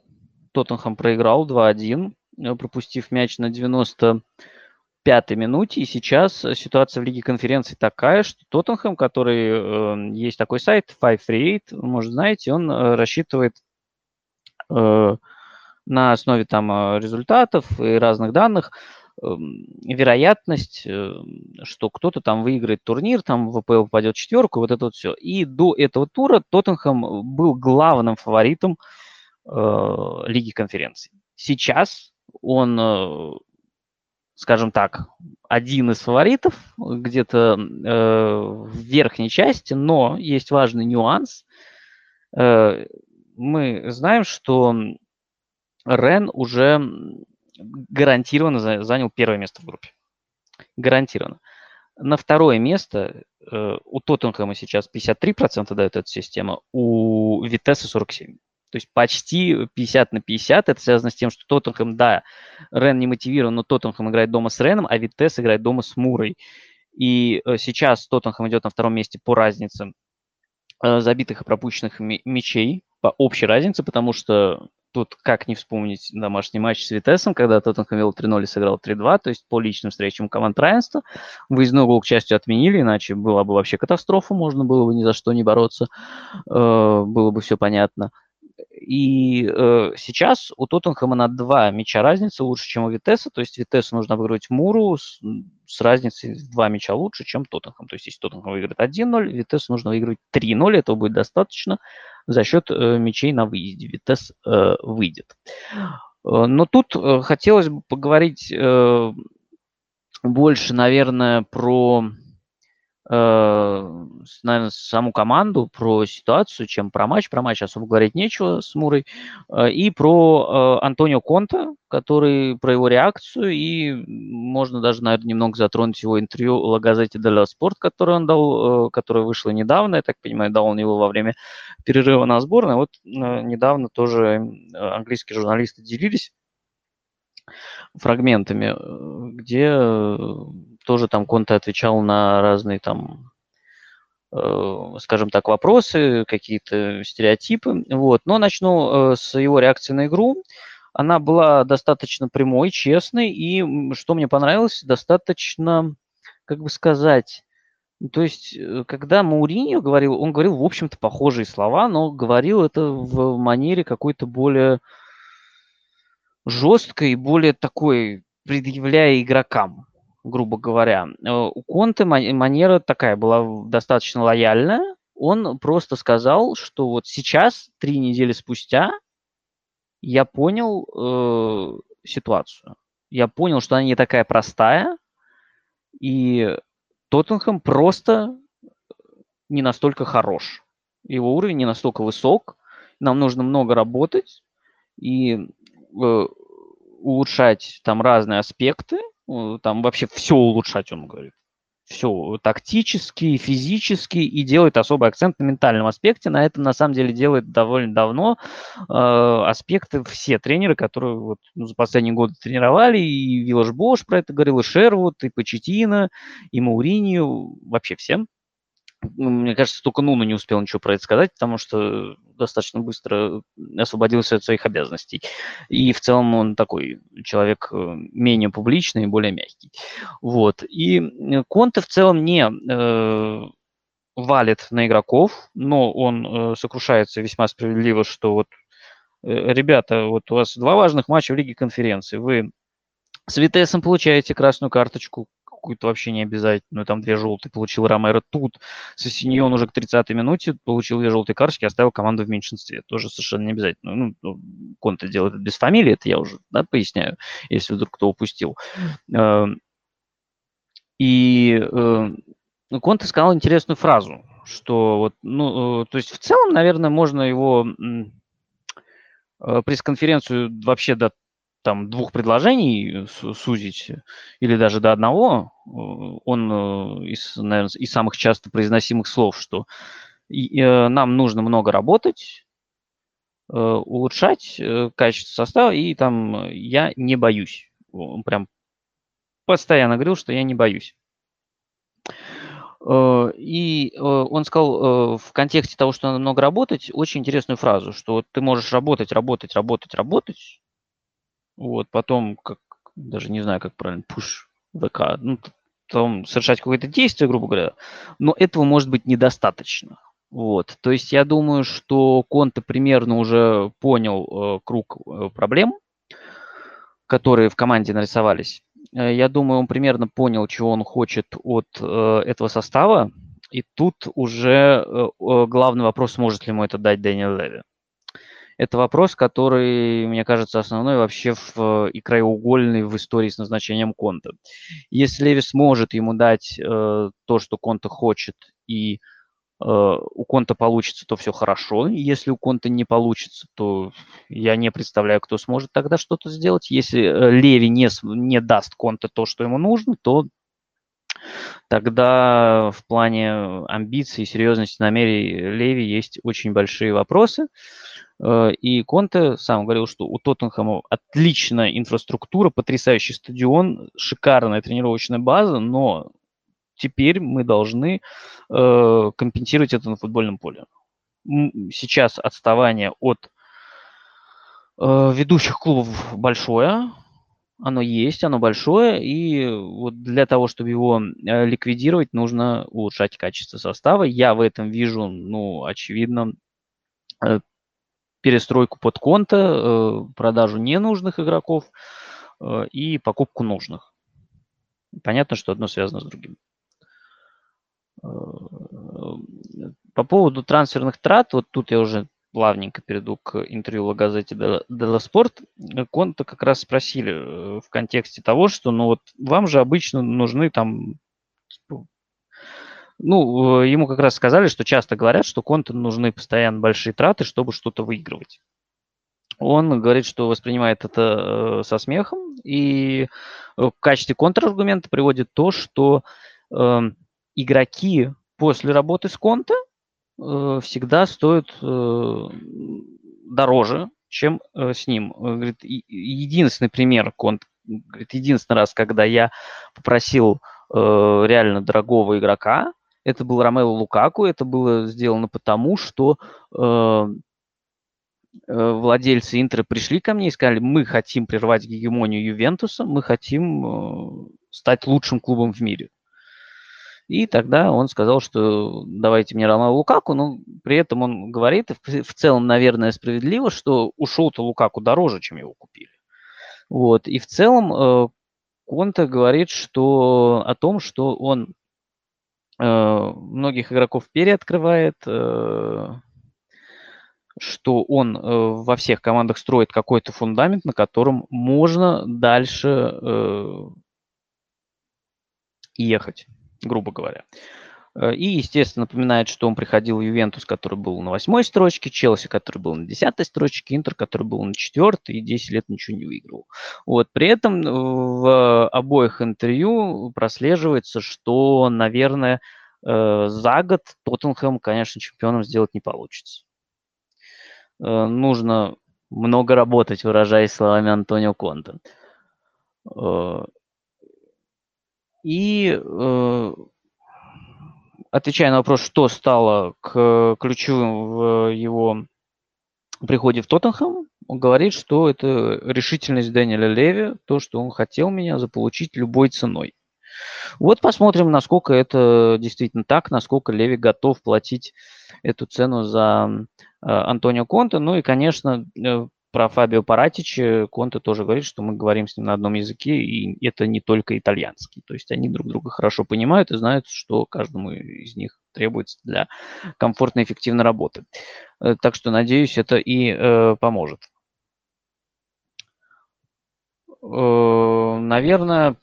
Тоттенхэм проиграл 2-1, э, пропустив мяч на 95-й минуте. И сейчас ситуация в Лиге конференций такая, что Тоттенхэм, который есть такой сайт 538, может знаете, он рассчитывает на основе там э, результатов и разных данных эм, вероятность, э, что кто-то там выиграет турнир, там в ВПЛ попадет четверку, вот это вот все. И до этого тура Тоттенхэм был главным фаворитом э, Лиги конференций. Сейчас он, э, скажем так, один из фаворитов, где-то э, в верхней части, но есть важный нюанс. Э, мы знаем, что Рен уже гарантированно занял первое место в группе. Гарантированно. На второе место э, у Тоттенхэма сейчас 53% дает эта система, у Витеса 47%. То есть почти 50 на 50. Это связано с тем, что Тоттенхэм, да, Рен не мотивирован, но Тоттенхэм играет дома с Реном, а Витес играет дома с Мурой. И э, сейчас Тоттенхэм идет на втором месте по разнице э, забитых и пропущенных мячей, по общей разнице, потому что тут как не вспомнить домашний матч с Витесом, когда Тоттенхэм вел 3-0 и сыграл 3-2, то есть по личным встречам команд равенства. Выездной гол, к счастью, отменили, иначе была бы вообще катастрофа, можно было бы ни за что не бороться, э, было бы все понятно. И э, сейчас у Тоттенхэма на два мяча разница лучше, чем у Витеса. То есть Витесу нужно выиграть Муру с, с разницей в два мяча лучше, чем Тоттенхэм. То есть если Тоттенхэм выиграет 1-0, Витесу нужно выиграть 3-0. Этого будет достаточно за счет э, мячей на выезде. Витес э, выйдет. Э, но тут э, хотелось бы поговорить э, больше, наверное, про наверное, саму команду, про ситуацию, чем про матч. Про матч особо говорить нечего с Мурой. Э, и про э, Антонио Конта, который, про его реакцию, и можно даже, наверное, немного затронуть его интервью Ла Газете де Спорт, которое он дал, которое вышло недавно, я так понимаю, дал он его во время перерыва на сборной. Вот недавно тоже английские журналисты делились фрагментами, где тоже там Конте отвечал на разные там, э, скажем так, вопросы, какие-то стереотипы. Вот. Но начну э, с его реакции на игру. Она была достаточно прямой, честной, и, что мне понравилось, достаточно, как бы сказать, то есть, э, когда Мауриньо говорил, он говорил, в общем-то, похожие слова, но говорил это в манере какой-то более жесткой, более такой, предъявляя игрокам грубо говоря. Э, у Конте манера такая была достаточно лояльная. Он просто сказал, что вот сейчас, три недели спустя, я понял э, ситуацию. Я понял, что она не такая простая, и Тоттенхэм просто не настолько хорош. Его уровень не настолько высок. Нам нужно много работать и э, улучшать там разные аспекты, Э, там вообще все улучшать, он говорит. Все, тактически, физически, и делает особый акцент на ментальном аспекте. На это, на самом деле, делает довольно давно э, аспекты все тренеры, которые вот, ну, за последние годы тренировали, и Виллаж Бош про это говорил, и Шервуд, и Почетина, и Мауринию, вообще всем. Ну, мне кажется, только Нуна не успел ничего про это сказать, потому что достаточно быстро освободился от своих обязанностей. И в целом он такой человек э, менее публичный и более мягкий. Вот. И э, Конте в целом не э, валит на игроков, но он э, сокрушается весьма справедливо, что вот, э, ребята, вот у вас два важных матча в Лиге конференции. Вы с Витесом получаете красную карточку, какую-то вообще не обязательную, там две желтые получил Ромеро тут. Сосиньон уже к 30-й минуте получил две желтые карточки, оставил команду в меньшинстве. Тоже совершенно не обязательно. Ну, ну Конте делает это без фамилии, это я уже да, поясняю, если вдруг кто упустил. Эм, и э, Конте сказал интересную фразу, что вот, ну, э, то есть в целом, наверное, можно его э, пресс-конференцию вообще до там двух предложений сузить или даже до одного, э, он э, из, наверное, из самых часто произносимых слов, что э, нам нужно много работать, улучшать качество состава, и там я не боюсь. Он прям постоянно говорил, что я не боюсь. И он сказал в контексте того, что надо много работать, очень интересную фразу, что ты можешь работать, работать, работать, работать, вот, потом, как, даже не знаю, как правильно, push ВК, ну, там совершать какое-то действие, грубо говоря, но этого может быть недостаточно. Вот, то есть я думаю, что Конте примерно уже понял э, круг э, проблем, которые в команде нарисовались. Э, я думаю, он примерно понял, чего он хочет от э, этого состава, и тут уже э, главный вопрос, может ли ему это дать Дэниел Леви. Это вопрос, который, мне кажется, основной вообще в, и краеугольный в истории с назначением Конта. Если Леви сможет ему дать э, то, что Конта хочет, и э, у Конта получится, то все хорошо. Если у Конта не получится, то я не представляю, кто сможет тогда что-то сделать. Если э, Леви не, не даст Конта то, что ему нужно, то тогда в плане амбиций серьезности намерений Леви есть очень большие вопросы. Э, и Конте сам говорил, что у Тоттенхэма отличная инфраструктура, потрясающий стадион, шикарная тренировочная база, но теперь мы должны э, компенсировать это на футбольном поле. Сейчас отставание от э, ведущих клубов большое, оно есть, оно большое, и вот для того, чтобы его э, ликвидировать, нужно улучшать качество состава. Я в этом вижу, ну, очевидно, э, перестройку под конта, э, продажу ненужных игроков и покупку нужных. Понятно, что одно связано с другим. По поводу трансферных трат, вот тут я уже плавненько перейду к интервью в газете Дела Спорт. Конта как раз спросили э, в контексте того, что ну вот вам же обычно нужны там типа, ну, э, ему как раз сказали, что часто говорят, что конту нужны постоянно большие траты, чтобы что-то выигрывать. Он говорит, что воспринимает это э, со смехом, и в качестве контраргумента приводит то, что э, игроки после работы с конта Э, всегда стоит э, дороже, чем э, с ним. Говорит, единственный пример, он говорит, единственный раз, когда я попросил реально дорогого игрока, это был Ромело Лукаку, это было сделано потому, что владельцы Интера пришли ко мне и сказали, мы хотим прервать гегемонию Ювентуса, мы хотим стать лучшим клубом в мире. И тогда он сказал, что давайте мне Ромео Лукаку, но при этом он говорит, в целом, наверное, справедливо, что ушел-то Лукаку дороже, чем его купили. Вот. И в целом э, Конте говорит, что о том, что он э, многих игроков переоткрывает, э, что он э, во всех командах строит какой-то фундамент, на котором можно дальше э, ехать грубо говоря. Э, и, естественно, напоминает, что он приходил в Ювентус, который был на восьмой строчке, Челси, который был на десятой строчке, Интер, который был на четвертой и 10 лет ничего не выиграл. Вот. При этом э, в обоих интервью прослеживается, что, наверное, э, за год Тоттенхэм, конечно, чемпионом сделать не получится. Нужно много работать, выражаясь словами Антонио Конте. И отвечая на вопрос, что стало к, ключевым в его приходе в Тоттенхэм, он говорит, что это решительность Дэниеля Леви, то, что он хотел меня заполучить любой ценой. Вот посмотрим, насколько это действительно так, насколько Леви готов платить эту цену за э, Антонио Конте. Ну и, конечно, э, про Фабио Паратича Конте тоже говорит, что мы говорим с ним на одном языке, и это не только итальянский. То есть они друг друга хорошо понимают и знают, что каждому из них требуется для комфортной и эффективной работы. Э, так что, надеюсь, это и э, поможет. Э, наверное,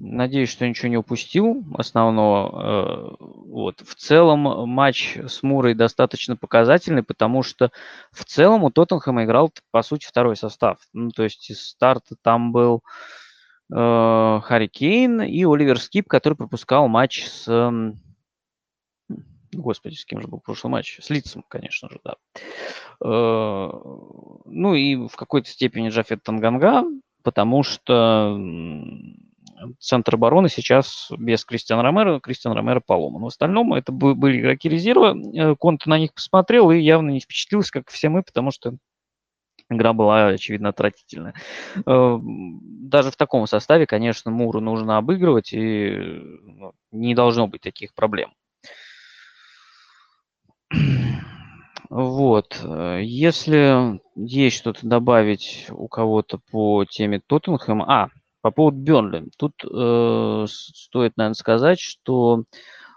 Надеюсь, что ничего не упустил основного. Э, вот. В целом матч с Мурой достаточно показательный, потому что в целом у Тоттенхэма играл, по сути, второй состав. Ну, то есть из старта там был э, Харри Кейн и Оливер Скип, который пропускал матч с... Господи, с кем же был прошлый матч? С Лицем, конечно же, да. Э, ну и в какой-то степени Джафет Танганга, потому что центр обороны сейчас без Кристиана Ромера, Кристиан Ромеро поломан. В остальном это были игроки резерва. Э, Конт на них посмотрел и явно не впечатлился, как все мы, потому что игра была, очевидно, отвратительная. Э, даже в таком составе, конечно, Муру нужно обыгрывать, и ну, не должно быть таких проблем. Вот. Если есть что-то добавить у кого-то по теме Тоттенхэма... А, по поводу Бернли. Тут э, стоит, наверное, сказать, что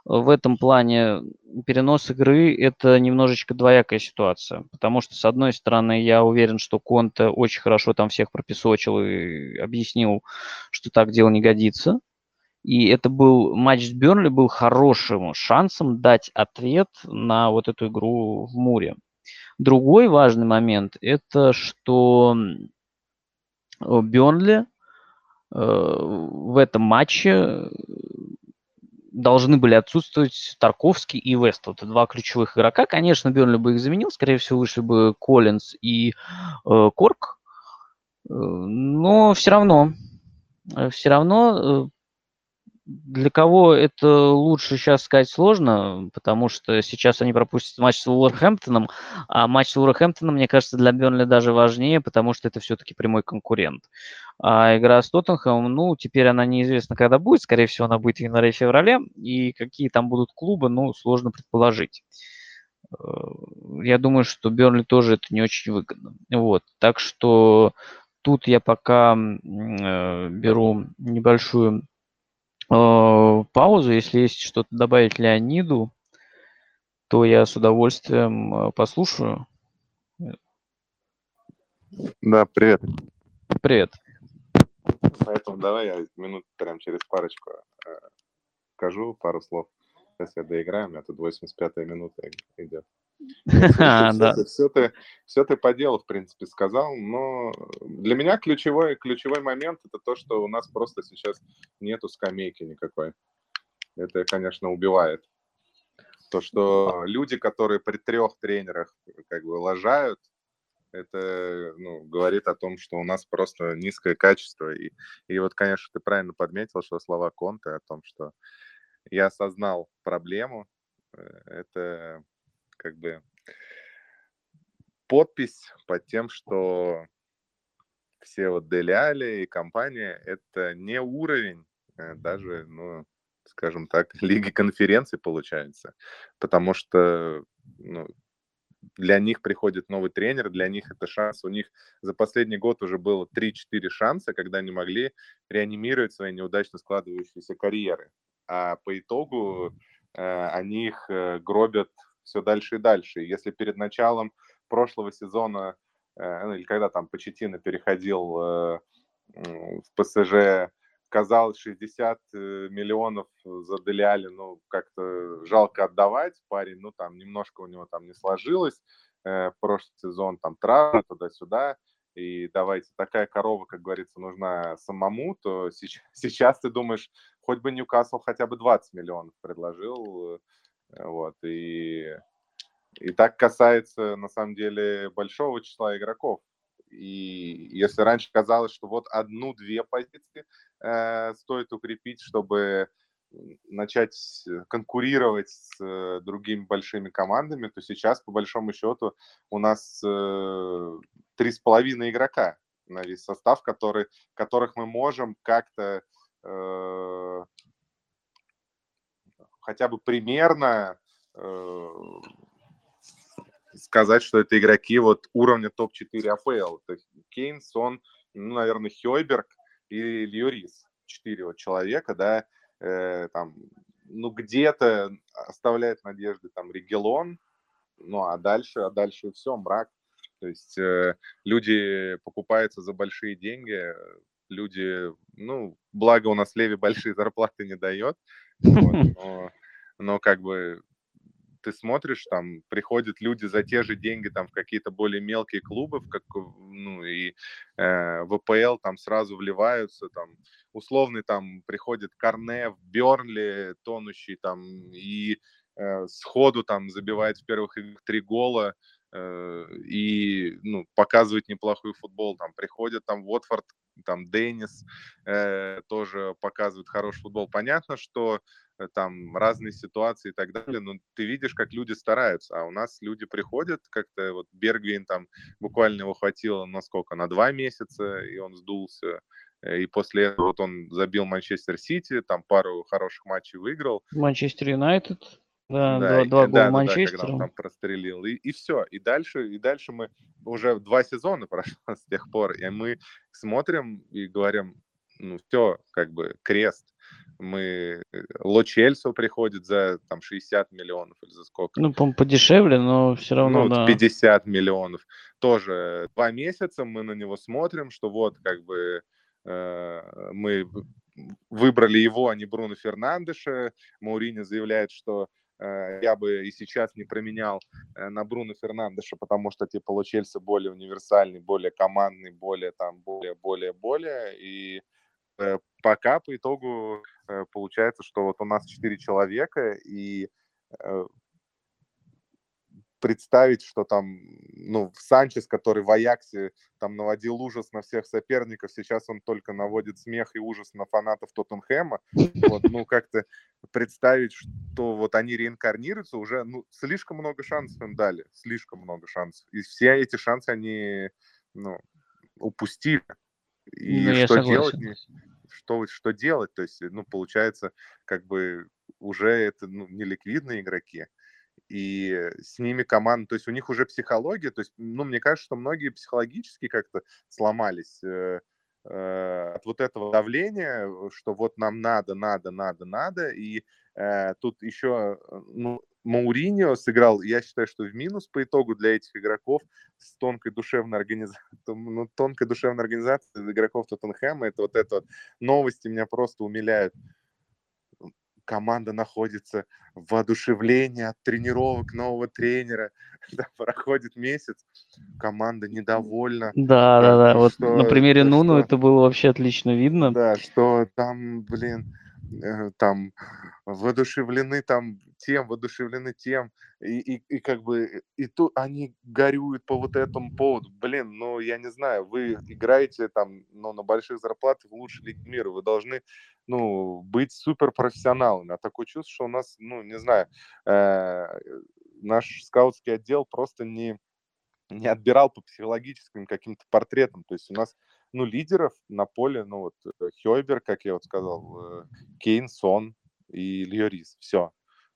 в этом плане перенос игры – это немножечко двоякая ситуация. Потому что, с одной стороны, я уверен, что Конте очень хорошо там всех пропесочил и объяснил, что так дело не годится. И это был матч с Бернли был хорошим шансом дать ответ на вот эту игру в Муре. Другой важный момент – это что Бернли – Э, в этом матче э, должны были отсутствовать Тарковский и Вест. Это два ключевых игрока. Конечно, Бернли бы их заменил. Скорее всего, вышли бы Коллинз и э, Корк. Э, но все равно, все равно для кого это лучше сейчас сказать сложно, потому что сейчас они пропустят матч с Уолверхэмптоном, а матч с Уолверхэмптоном, мне кажется, для Бернли даже важнее, потому что это все-таки прямой конкурент. А игра с Тоттенхэмом, ну, теперь она неизвестна, когда будет, скорее всего, она будет в январе-феврале, и какие там будут клубы, ну, сложно предположить. Э, я думаю, что Бернли тоже это не очень выгодно. Вот, так что тут я пока э, беру небольшую паузу. Если есть что-то добавить Леониду, то я с удовольствием э, послушаю. Да, привет. Привет. Поэтому давай я минут прям через парочку э, скажу пару слов. Сейчас я доиграю, у меня тут 85-я минута идет. Да. Все ты, все ты по делу, в принципе, сказал, но для меня ключевой, ключевой момент это то, что у нас просто сейчас нету скамейки никакой. Это, конечно, убивает. То, что люди, которые при трех тренерах как бы лажают, это ну, говорит о том, что у нас просто низкое качество. И, и вот, конечно, ты правильно подметил, что слова Конте о том, что я осознал проблему, э, это как бы подпись под тем, что все вот Деляли и компания – это не уровень э, даже, ну, скажем так, лиги конференции получается, потому что ну, для них приходит новый тренер, для них это шанс. У них за последний год уже было 3-4 шанса, когда они могли реанимировать свои неудачно складывающиеся карьеры. А по итогу э, они их э, гробят все дальше и дальше. Если перед началом прошлого сезона, э, ну, или когда там Почетина переходил э, в ПСЖ, казалось 60 э, миллионов за Деляли, ну, как-то жалко отдавать, парень, ну, там немножко у него там не сложилось, э, прошлый сезон там травма туда-сюда, и давайте, такая корова, как говорится, нужна самому, то сейчас, сейчас ты думаешь, хоть бы Ньюкасл хотя бы 20 миллионов предложил, вот, и, и так касается, на самом деле, большого числа игроков. И если раньше казалось, что вот одну-две позиции э, стоит укрепить, чтобы начать конкурировать с э, другими большими командами, то сейчас, по большому счету, у нас э, три с половиной игрока на весь состав, который, которых мы можем как-то э, хотя бы примерно э, сказать, что это игроки вот уровня топ-4 АПЛ. Это Кейн, Сон, ну, наверное, Хёйберг и Льюрис. Четыре вот человека, да, э, там, ну, где-то оставляет надежды там Ригелон, ну, а дальше, а дальше все, мрак. То есть э, люди покупаются за большие деньги, люди, ну, благо у нас Леви большие зарплаты не дает, вот, но, но как бы ты смотришь, там приходят люди за те же деньги там в какие-то более мелкие клубы, в как, ну и э, в АПЛ там сразу вливаются, там условный там приходит Корне в Бернли, тонущий там и э, сходу там забивает в первых играх три гола, э, и ну, показывает неплохой футбол. Там приходят там Уотфорд, там Деннис э, тоже показывает хороший футбол. Понятно, что э, там разные ситуации и так далее, но ты видишь, как люди стараются, а у нас люди приходят, как-то вот Бергвин там буквально его хватило на сколько, на два месяца, и он сдулся, э, и после этого вот он забил Манчестер Сити, там пару хороших матчей выиграл. Манчестер Юнайтед. Да, да, два, два гола да, Манчестера. Да, когда он там прострелил. И, и все. И дальше, и дальше мы уже два сезона прошло с тех пор, и мы смотрим и говорим, ну все, как бы крест. Мы э, Ло Чельсо приходит за там 60 миллионов или за сколько? Ну, по подешевле, но все равно, ну, да. 50 миллионов. Тоже два месяца мы на него смотрим, что вот как бы э, мы выбрали его, а не Бруно Фернандеша. Маурини заявляет, что я бы и сейчас не променял э, на Бруно Фернандеша, потому что типа Лучельса более универсальный, более командный, более там, более, более, более. И э, пока по итогу получается, что вот у нас четыре человека, и представить, что там, ну, Санчес, который в Аяксе там наводил ужас на всех соперников, сейчас он только наводит смех и ужас на фанатов Тоттенхэма. Вот, ну, как-то представить, что вот они реинкарнируются, уже, ну, слишком много шансов им дали, слишком много шансов. И все эти шансы они, ну, упустили. И ну, что делать? Что, что делать? То есть, ну, получается, как бы уже это ну, не ликвидные игроки, и с ними команда, то есть у них уже психология, то есть, ну, мне кажется, что многие психологически как-то сломались э, э, от вот этого давления, что вот нам надо, надо, надо, надо, и э, тут еще, э, ну, Мауриньо сыграл, я считаю, что в минус по итогу для этих игроков с тонкой душевной организацией, ну, тонкой душевной организацией игроков Тоттенхэма, это вот это вот новости меня просто умиляют команда находится в воодушевлении от тренировок нового тренера. Да, проходит месяц, команда недовольна. Да, да, да. Вот что, на примере Нуну что, это было вообще отлично видно. Да, что там, блин, э, там воодушевлены там тем, воодушевлены тем, и, и, и как бы и тут они горюют по вот этому поводу. Блин, ну я не знаю, вы играете там ну, на больших зарплатах в лучшей лиге мира, вы должны ну, быть суперпрофессионалами. А такое чувство, что у нас, ну, не знаю, э, наш скаутский отдел просто не, не отбирал по психологическим каким-то портретам. То есть у нас, ну, лидеров на поле, ну, вот э, Хёйбер, как я вот сказал, э, Кейн, Сон и Льорис. Все.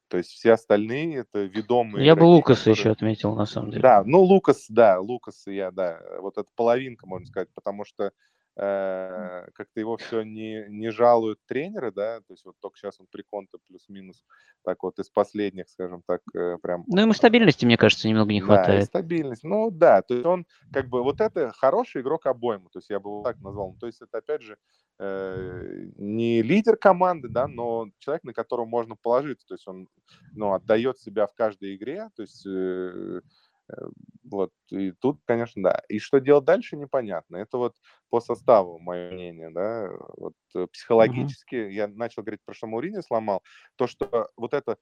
То есть все остальные это ведомые. Я игроки, бы Лукаса которые... еще отметил, на самом деле. Да, ну Лукас, да, Лукас и я, да. Вот это половинка, можно сказать, потому что как-то его все не, не жалуют тренеры, да, то есть вот только сейчас он при Конте плюс-минус так вот из последних, скажем так, э, прям... Ну, ему стабильности, мне кажется, немного не хватает. Да, стабильность, ну да, то есть он как бы вот это хороший игрок обойму, то есть я бы его так назвал, то есть это опять же э, не лидер команды, да, но человек, на которого можно положиться, то есть он, ну, отдает себя в каждой игре, то есть э, Э, вот, и тут, конечно, да. И что делать дальше, непонятно. Это вот по составу, мое мнение, да. Вот э, психологически, mm-hmm. я начал говорить про что Маурини сломал, то, что вот это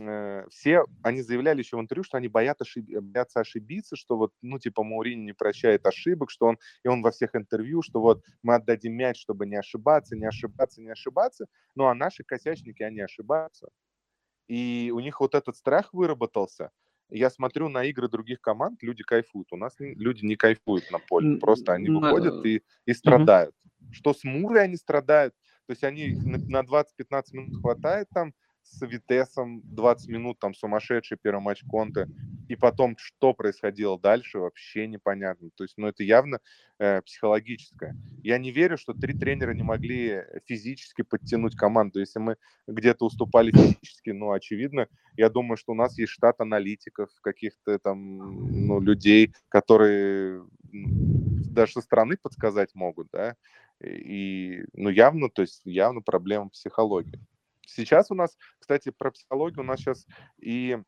э, все, они заявляли еще в интервью, что они боятся, ошиб... боятся ошибиться, что вот, ну, типа, Маурини не прощает ошибок, что он, и он во всех интервью, что вот мы отдадим мяч, чтобы не ошибаться, не ошибаться, не ошибаться, ну, а наши косячники, они ошибаются. И у них вот этот страх выработался – я смотрю на игры других команд, люди кайфуют. У нас люди не кайфуют на поле. Просто они выходят и, и страдают. Угу. Что с Мурой они страдают. То есть они на 20-15 минут хватает там, с Витесом 20 минут, там сумасшедший первый матч Конте, и потом что происходило дальше, вообще непонятно. То есть, ну, это явно э, психологическое. Я не верю, что три тренера не могли физически подтянуть команду. Если мы где-то уступали физически, ну, очевидно, я думаю, что у нас есть штат аналитиков, каких-то там, ну, людей, которые даже со стороны подсказать могут, да, и, ну, явно, то есть явно проблема психологии. Сейчас у нас, кстати, про психологию у нас сейчас и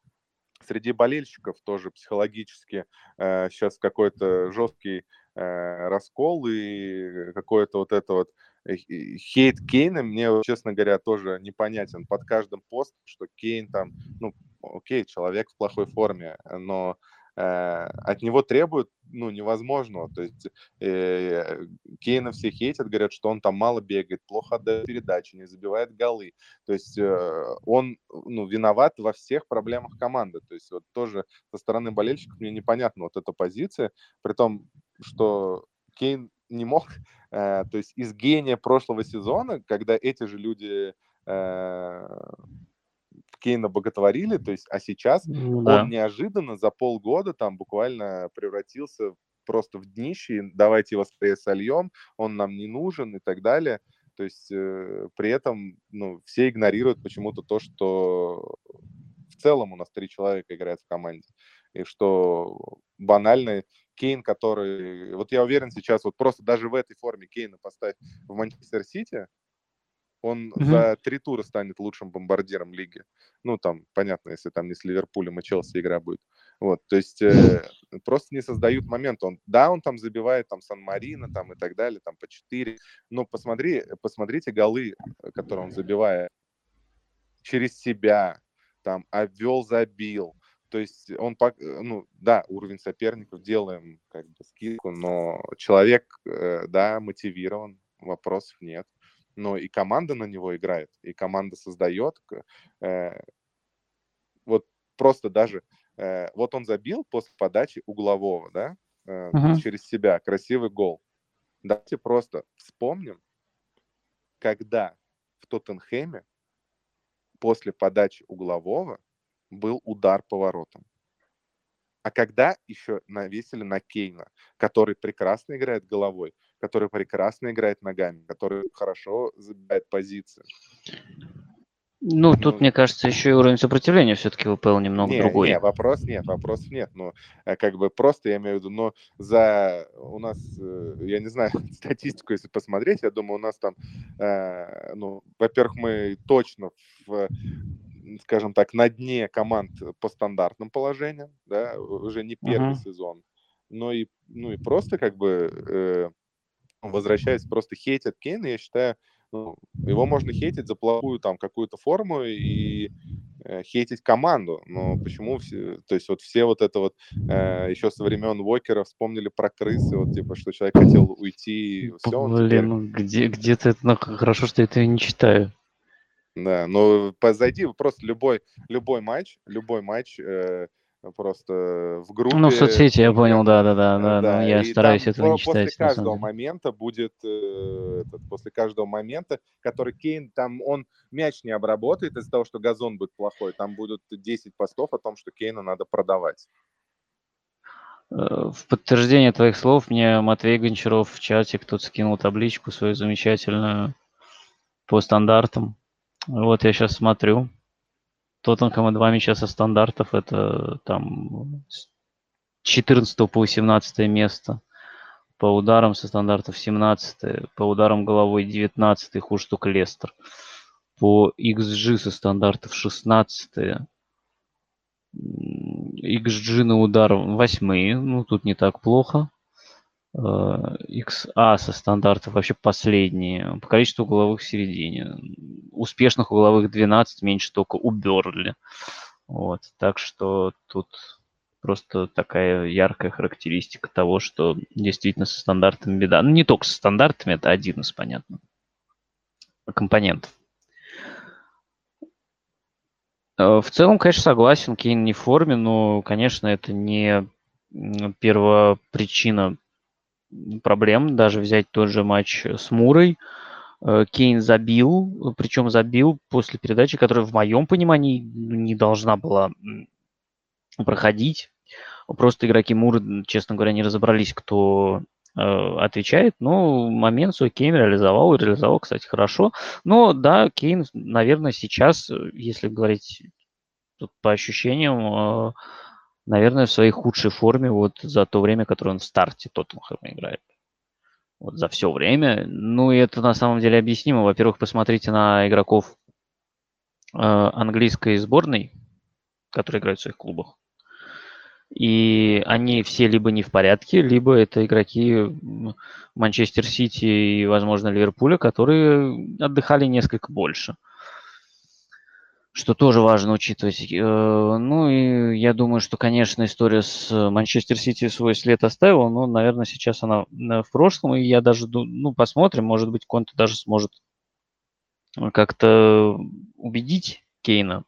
среди болельщиков тоже психологически э, сейчас какой-то жесткий э, раскол и какой-то вот это вот э, хейт Кейна мне, честно говоря, тоже непонятен. Под каждым постом, что Кейн там, ну, окей, человек в плохой форме, но от него требуют, ну, невозможного. То есть э, Кейна все хейтят, говорят, что он там мало бегает, плохо отдает передачи, не забивает голы. То есть э, он, ну, виноват во всех проблемах команды. То есть вот тоже со стороны болельщиков мне непонятна вот эта позиция, при том, что Кейн не мог, э, то есть из гения прошлого сезона, когда эти же люди э, Кейна боготворили, то есть, а сейчас ну, да. он неожиданно за полгода там буквально превратился просто в днище, давайте его скорее сольем, он нам не нужен и так далее. То есть э, при этом ну, все игнорируют почему-то то, что в целом у нас три человека играют в команде. И что банально Кейн, который... Вот я уверен сейчас, вот просто даже в этой форме Кейна поставь в Манчестер Сити, он mm-hmm. за три тура станет лучшим бомбардиром лиги. Ну, там, понятно, если там не с Ливерпулем и Челси игра будет. Вот, то есть э, просто не создают момент. Он, да, он там забивает там Сан-Марино там и так далее, там по четыре. Но посмотри, посмотрите голы, которые он забивает через себя, там, обвел, забил. То есть он, ну, да, уровень соперников делаем как бы скидку, но человек, да, мотивирован, вопросов нет. Но и команда на него играет, и команда создает. Вот просто даже, вот он забил после подачи углового, да, uh-huh. через себя, красивый гол. Давайте просто вспомним, когда в Тоттенхэме после подачи углового был удар поворотом. А когда еще навесили на Кейна, который прекрасно играет головой, который прекрасно играет ногами, который хорошо забирает позиции. Ну, тут, ну, мне кажется, еще и уровень сопротивления все-таки в ВПЛ немного не, другой. Нет, вопрос нет, вопрос нет. Ну, э, как бы просто, я имею в виду, но за у нас, э, я не знаю, статистику, если посмотреть, я думаю, у нас там, э, ну, во-первых, мы точно в скажем так, на дне команд по стандартным положениям, да, уже не первый uh-huh. сезон, но и, ну и просто как бы э, возвращаясь, просто хейтят Кейна, я считаю, ну, его можно хейтить за плохую там какую-то форму и э, хейтить команду. Но почему все, то есть вот все вот это вот э, еще со времен Уокера вспомнили про крысы, вот типа, что человек хотел уйти, все. Блин, теперь... ну где, где-то это, ну, хорошо, что я это не читаю. Да, но зайди просто любой, любой матч, любой матч, э, просто в группе. Ну, в соцсети, я понял, да-да-да, да, да, но я стараюсь этого не читать. После каждого момента будет, э, этот, после каждого момента, который Кейн, там он мяч не обработает из-за того, что газон будет плохой, там будут 10 постов о том, что Кейна надо продавать. Э, в подтверждение твоих слов мне Матвей Гончаров в чате кто-то скинул табличку свою замечательную по стандартам. Вот я сейчас смотрю. Тоттенхэма два мяча со стандартов. Это там с 14 по 18 место. По ударам со стандартов 17 По ударам головой 19 Хуже только Лестер. По XG со стандартов 16 XG на удар 8 Ну, тут не так плохо. XA со стандартов вообще последние. По количеству угловых в середине. Успешных угловых 12, меньше только у Берли. Вот. Так что тут просто такая яркая характеристика того, что действительно со стандартами беда. Ну, не только со стандартами, это один из, понятно, компонентов. Э, в целом, конечно, согласен, Кейн не в форме, но, конечно, это не первопричина проблем. Даже взять тот же матч с Мурой. Э, Кейн забил, причем забил после передачи, которая в моем понимании не должна была проходить. Просто игроки Муры, честно говоря, не разобрались, кто э, отвечает. Но момент свой Кейн реализовал, и реализовал, кстати, хорошо. Но да, Кейн, наверное, сейчас, если говорить по ощущениям, э, наверное, в своей худшей форме вот за то время, которое он в старте Тоттенхэма играет. Вот за все время. Ну, и это на самом деле объяснимо. Во-первых, посмотрите на игроков э, английской сборной, которые играют в своих клубах. И они все либо не в порядке, либо это игроки Манчестер Сити и, возможно, Ливерпуля, которые отдыхали несколько больше. Что тоже важно учитывать. Э, ну и я думаю, что, конечно, история с Манчестер Сити свой след оставила, но, наверное, сейчас она в прошлом, и я даже, ну, посмотрим, может быть, Конте даже сможет как-то убедить Кейна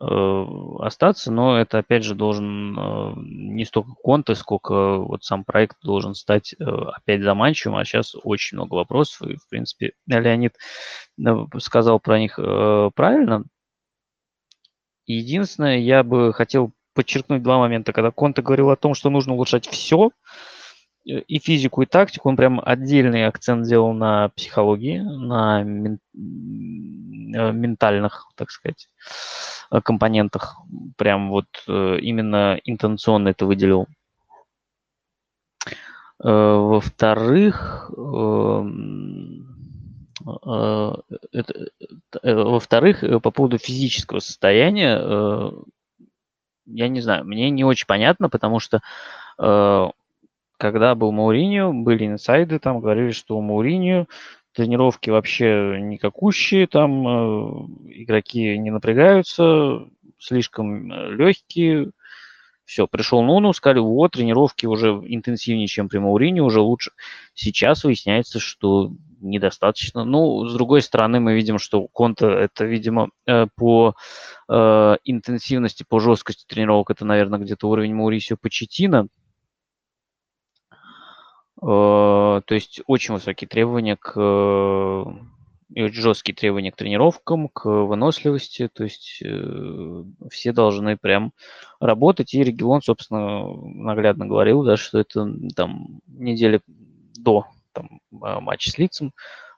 э, остаться, но это, опять же, должен э, не столько Конте, сколько вот сам проект должен стать опять заманчивым, а сейчас очень много вопросов, и, в принципе, Леонид сказал про них правильно, Единственное, я бы хотел подчеркнуть два момента. Когда Конте говорил о том, что нужно улучшать все, э, и физику, и тактику, он прям отдельный акцент сделал на психологии, на мен... Э, ментальных, так сказать, э, компонентах. Прям вот именно интенционно это выделил. Во-вторых, эм, во-вторых, э, по поводу физического состояния, я не знаю, мне не очень понятно, потому что когда был Мауриньо, были инсайды, там говорили, что у Мауриньо тренировки вообще никакущие, там игроки не напрягаются, слишком легкие, Все, пришел Нуну, сказали, вот, тренировки уже интенсивнее, чем при Маурине, уже лучше. Сейчас выясняется, что недостаточно. Ну, с другой стороны, мы видим, что Конта это, видимо, э, по э, интенсивности, по жесткости тренировок, это, наверное, где-то уровень Маурисио Почетина. Э, то есть очень высокие требования к жесткие требования к тренировкам, к выносливости, то есть э, все должны прям работать. И регион, собственно, наглядно говорил, да, что это там недели до там, а, матча с лицом.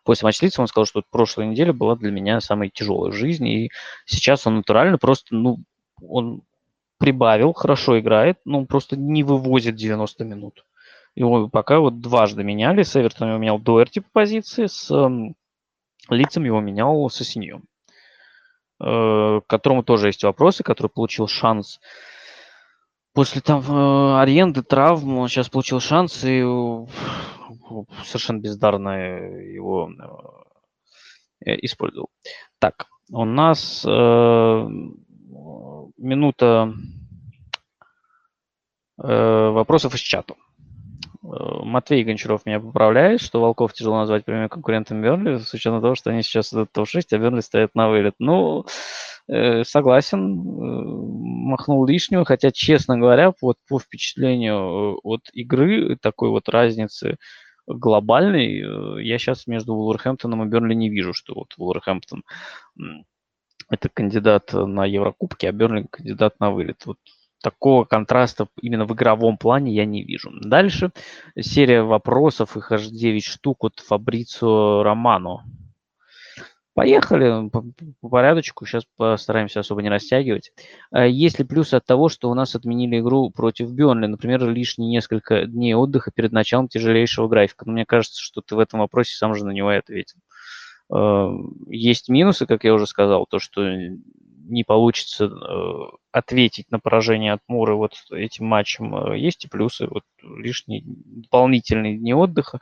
После матча с лицом он сказал, что прошлая неделя была для меня самой тяжелой в жизни, и сейчас он натурально просто, ну, он прибавил, хорошо играет, но он просто не вывозит 90 минут. Его пока вот дважды меняли, с Эвертоном его менял Дуэрти по позиции, с лицам его менял Сосиньо, э, к которому тоже есть вопросы, который получил шанс после там э, аренды, травм, он сейчас получил шанс и совершенно бездарно его э, использовал. Так, у нас э, минута э, вопросов из чата. Э, Матвей Гончаров меня поправляет, что Волков тяжело назвать прямым конкурентом Бернли, с учетом того, что они сейчас идут топ-6, а Бернли стоят на вылет. Ну, э, согласен, э, махнул лишнего, хотя, честно говоря, вот по впечатлению от игры, такой вот разницы глобальной, я сейчас между Вулверхэмптоном и Бернли не вижу, что вот Вулверхэмптон это кандидат на Еврокубки, а Бернли кандидат на вылет. Вот такого контраста именно в игровом плане я не вижу. Дальше серия вопросов, их аж 9 штук от Фабрицио Романо. Поехали по, по порядочку, сейчас постараемся особо не растягивать. А есть ли плюсы от того, что у нас отменили игру против Бернли, например, лишние несколько дней отдыха перед началом тяжелейшего графика? Но ну, мне кажется, что ты в этом вопросе сам же на него и ответил. А, есть минусы, как я уже сказал, то, что не получится э, ответить на поражение от Муры вот этим матчем, э, есть и плюсы. Вот лишние дополнительные дни отдыха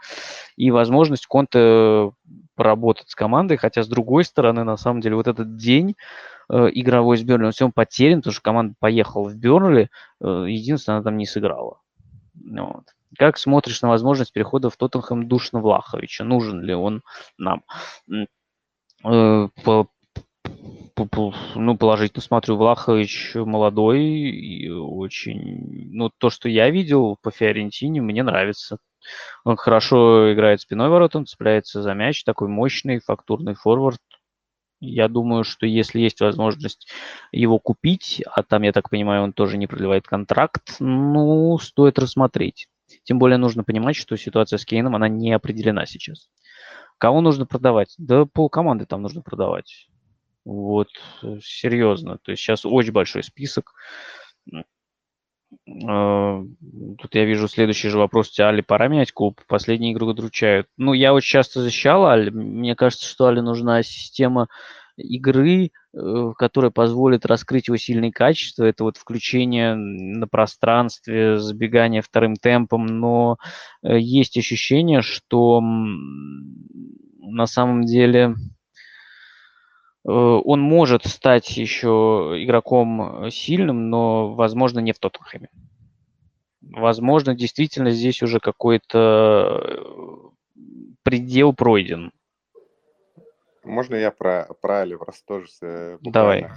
и возможность Конте поработать с командой, хотя с другой стороны, на самом деле, вот этот день э, игровой с Бернли, он всем потерян, потому что команда поехала в Бернли, единственное, она там не сыграла. Вот. Как смотришь на возможность перехода в Тоттенхэм Душна Влаховича? Нужен ли он нам? По, ну, положительно смотрю. Влахович молодой и очень... Ну, то, что я видел по Фиорентине, мне нравится. Он хорошо играет спиной воротом, цепляется за мяч, такой мощный, фактурный форвард. Я думаю, что если есть возможность его купить, а там, я так понимаю, он тоже не продлевает контракт, ну, стоит рассмотреть. Тем более нужно понимать, что ситуация с Кейном, она не определена сейчас. Кого нужно продавать? Да пол команды там нужно продавать. Вот, э, серьезно. То есть сейчас очень большой список. А, тут я вижу следующий же вопрос. Али пора менять клуб? Последние игры удручают. Ну, я очень часто защищал Али. Мне кажется, что Али нужна система игры, э, которая позволит раскрыть его сильные качества. Это вот включение на пространстве, забегание вторым темпом. Но э, есть ощущение, что на самом деле он может стать еще игроком э, сильным, но, возможно, не в Тоттенхэме. Возможно, действительно здесь уже какой-то э, предел пройден. Можно я про, про Аливрос тоже Давай.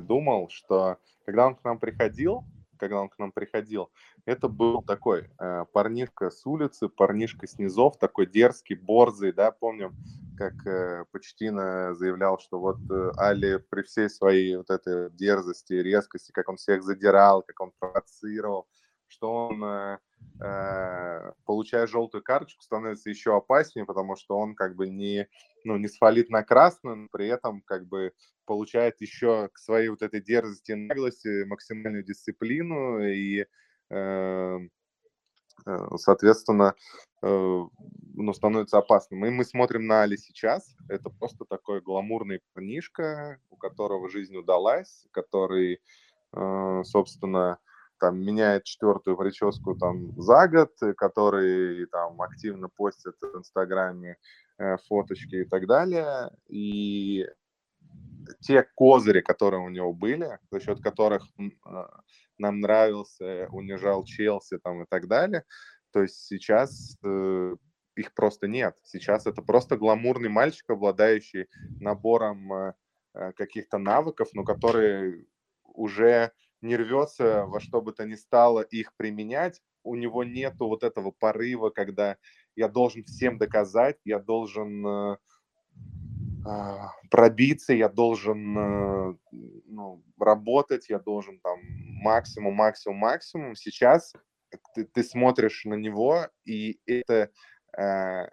думал, что когда он к нам приходил, когда он к нам приходил, это был такой э, парнишка с улицы, парнишка с низов, такой дерзкий, борзый, да, помним, как э, Почтина заявлял, что вот э, Али при всей своей вот этой дерзости, резкости, как он всех задирал, как он провоцировал, что он, э, получая желтую карточку, становится еще опаснее, потому что он как бы не, ну, не сфалит на красную, но при этом как бы получает еще к своей вот этой дерзости, наглости максимальную дисциплину и э, э соответственно, Э, ну, становится опасным. И мы смотрим на Али сейчас. Это просто такой гламурный парнишка, у которого жизнь удалась, который, э, собственно, там меняет четвертую прическу там за год, который там активно постит в Инстаграме э, фоточки и так далее. И те козыри, которые у него были, за счет которых нам нравился, унижал Челси там и так далее. То есть сейчас э, их просто нет. Сейчас это просто гламурный мальчик, обладающий набором э, э каких-то навыков, но который уже не рвется во что бы то ни стало их применять. У него нету вот этого порыва, когда я должен всем доказать, я должен э, пробиться, я должен э, ну, работать, я должен там максимум, максимум, максимум. Сейчас ты, ты смотришь на него, и это э,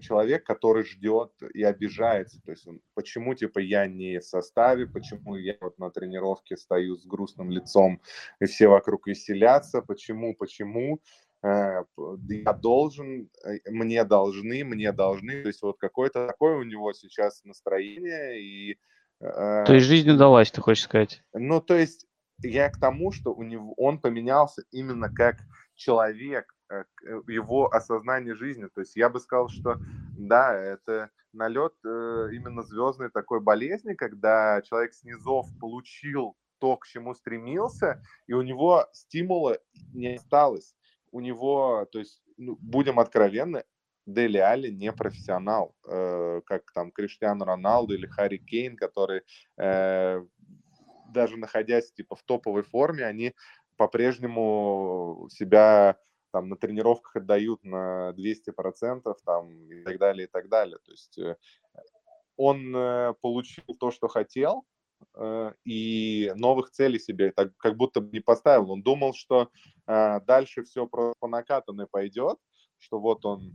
человек, который ждет и обижается. То есть он, почему типа я не в составе, почему я вот на тренировке стою с грустным лицом и все вокруг веселятся, почему, почему я должен, э, мне должны, мне должны. То есть вот какое-то такое у него сейчас настроение и то есть жизнь удалась, ты хочешь сказать? Ну, то есть я к тому, что у него он поменялся именно как человек, э, его осознание жизни. То есть я бы сказал, что да, это налет э, именно звездной такой болезни, когда человек с низов получил то, к чему стремился, и у него стимула не осталось. У него, то есть, ну, будем откровенны, Дели Али не профессионал, э, как там Криштиану Роналду или Харри Кейн, которые э, даже находясь типа в топовой форме, они по-прежнему себя там на тренировках отдают на 200% там и так далее, и так далее. То есть э, он э, получил то, что хотел, и новых целей себе так, как будто бы не поставил. Он думал, что дальше все просто по накатанной пойдет, что вот он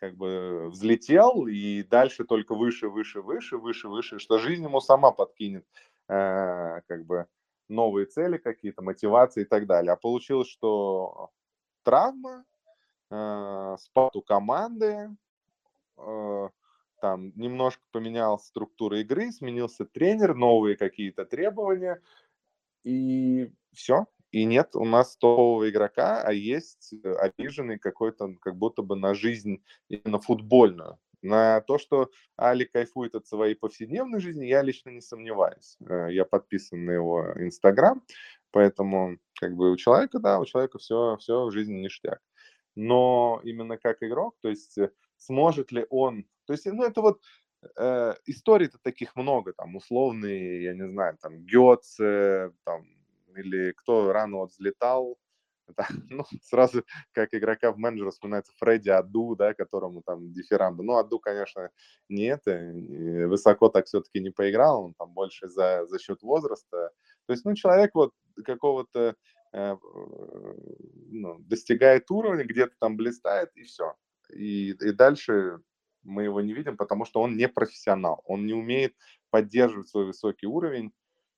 как бы взлетел, и дальше только выше, выше, выше, выше, выше, что жизнь ему сама подкинет э, как бы новые цели какие-то, мотивации и так далее. А получилось, что травма, э, спад у команды, э, там немножко поменялась структура игры, сменился тренер, новые какие-то требования, и все, и нет у нас топового игрока, а есть э, обиженный какой-то, как будто бы на жизнь именно футбольную. На то, что Али кайфует от своей повседневной жизни, я лично не сомневаюсь. Э, я подписан на его Инстаграм, поэтому как бы у человека, да, у человека все, все в жизни ништяк. Но именно как игрок, то есть э, сможет ли он... То есть, ну, это вот э, историй-то таких много, там, условные, я не знаю, там, Гетце, там, или кто рано вот взлетал, да, ну, сразу как игрока в менеджера вспоминается Фредди Аду, да, которому там дифирамбы. Ну, Аду, конечно, не это, высоко так все-таки не поиграл, он там больше за, за счет возраста. То есть, ну, человек вот какого-то э, ну, достигает уровня, где-то там блистает, и все. И, и дальше мы его не видим, потому что он не профессионал, он не умеет поддерживать свой высокий уровень,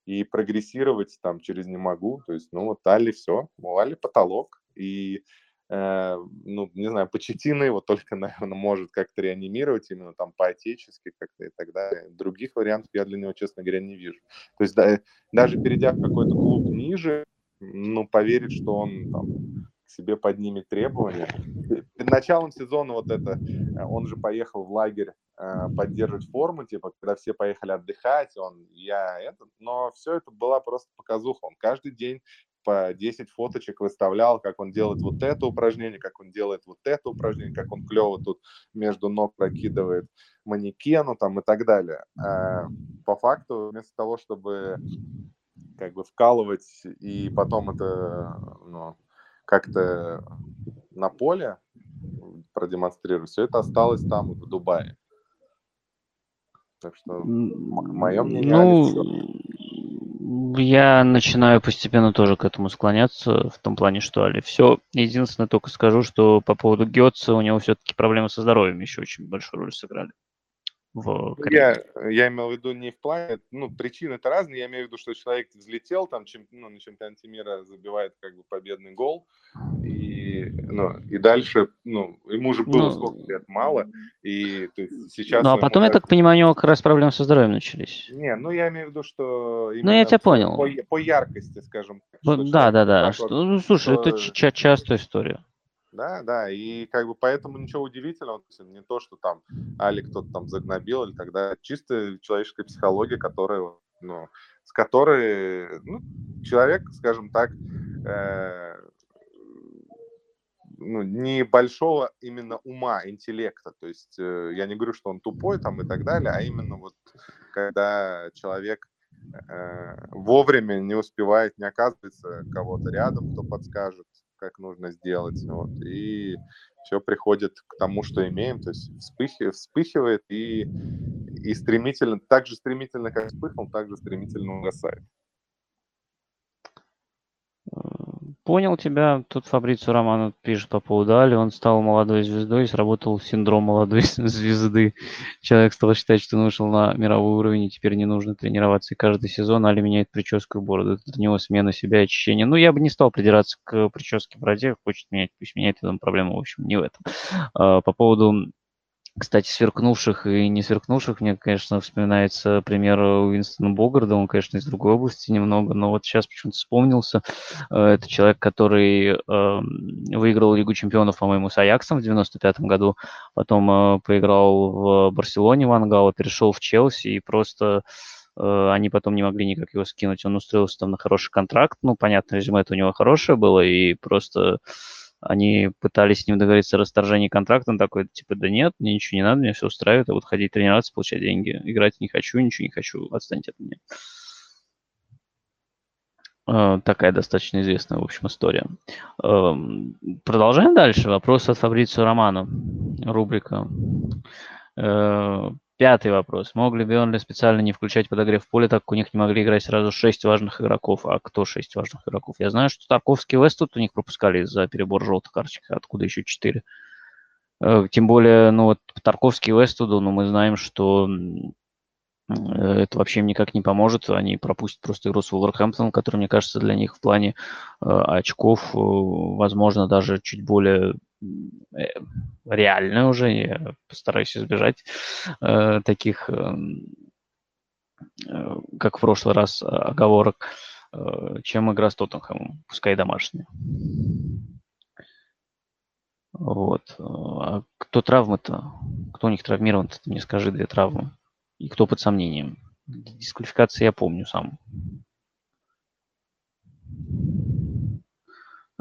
и прогрессировать там через не могу. То есть, ну, вот Али все, у Али потолок. И, э, ну, не знаю, Почетина его только, наверное, может как-то реанимировать именно там по-отечески как-то и так далее. Других вариантов я для него, честно говоря, не вижу. То есть да, даже перейдя в какой-то клуб ниже, ну, поверить, что он там себе поднимет требования. Началом сезона вот это, э, он же поехал в лагерь э, поддерживать форму, типа, когда все поехали отдыхать, он, я это, но все это была просто показуха. Он каждый день по 10 фоточек выставлял, как он делает вот это упражнение, как он делает вот это упражнение, как он клево тут между ног прокидывает манекену там и так далее. А по факту, вместо того, чтобы как бы вкалывать и потом это ну, как-то на поле продемонстрировать, все это осталось там, в Дубае. Так что мое мнение... Ну, я начинаю постепенно тоже к этому склоняться, в том плане, что Али все. Единственное, только скажу, что по поводу Гетца у него все-таки проблемы со здоровьем еще очень большую роль сыграли в я, я имел в виду не в плане, ну, причины-то разные, я имею в виду, что человек взлетел, там, чем, ну, на чемпионате мира забивает, как бы, победный гол, и, ну, и дальше, ну, ему уже было ну, сколько лет, мало, и то есть, сейчас... Ну, а потом, я так понимаю, у него как раз проблемы со здоровьем начались. Не, ну, я имею в виду, что... Ну, я тебя понял. По, по яркости, скажем. Так, да, да, да, что, вот, ну, слушай, что... это ч- частая история. Да, да, и как бы поэтому ничего удивительного, не то, что там Али кто-то там загнобил или тогда, чисто человеческая психология, которая ну, с которой ну, человек, скажем так, э, ну, небольшого именно ума, интеллекта. То есть э, я не говорю, что он тупой там и так далее, а именно вот когда человек э, вовремя не успевает, не оказывается кого-то рядом, кто подскажет, как нужно сделать. Вот, и все приходит к тому, что имеем, то есть вспыхивает, вспыхивает и, и стремительно, так же стремительно, как вспыхнул, так же стремительно угасает. Понял тебя. Тут Фабрицио Романо пишет по поводу Али. Он стал молодой звездой и сработал синдром молодой звезды. Человек стал считать, что он вышел на мировой уровень, и теперь не нужно тренироваться. И каждый сезон Али меняет прическу и бороду. Это для него смена себя и очищение. Ну, я бы не стал придираться к прическе бороде. Хочет менять, пусть меняет. Это проблема, в общем, не в этом. А, по поводу кстати, сверкнувших и не сверкнувших, мне, конечно, вспоминается пример Уинстона Богарда, он, конечно, из другой области немного, но вот сейчас почему-то вспомнился. Э, это человек, который э, выиграл Лигу чемпионов, по-моему, с Аяксом в 95 году, потом э, поиграл в Барселоне в Ангало, перешел в Челси и просто э, они потом не могли никак его скинуть. Он устроился там на хороший контракт, ну, понятно, резюме это у него хорошее было, и просто они пытались с ним договориться о расторжении контракта, он такой, типа, да нет, мне ничего не надо, мне все устраивает, а вот ходить тренироваться, получать деньги, играть не хочу, ничего не хочу, отстаньте от меня. Uh, такая достаточно известная, в общем, история. Uh, продолжаем дальше. Вопрос от Фабрицио Романа. Рубрика. Пятый вопрос. Мог ли Бернли специально не включать подогрев в поле, так как у них не могли играть сразу шесть важных игроков? А кто шесть важных игроков? Я знаю, что Тарковский и Вест у них пропускали из-за перебора желтых карточек. Откуда еще четыре? Э, тем более, ну вот Тарковский и Вестуду, ну мы знаем, что Э, это вообще им никак не поможет. Они пропустят просто игру с Вулверхэмптоном, который, мне кажется, для них в плане э, очков, возможно, даже чуть более реально уже. Я постараюсь избежать э, таких, э, как в прошлый раз, оговорок, э, чем игра с Тоттенхэмом, пускай домашняя. Вот. А кто травмы-то? Кто у них травмирован-то? Ты мне скажи две травмы и кто под сомнением. Дисквалификации я помню сам.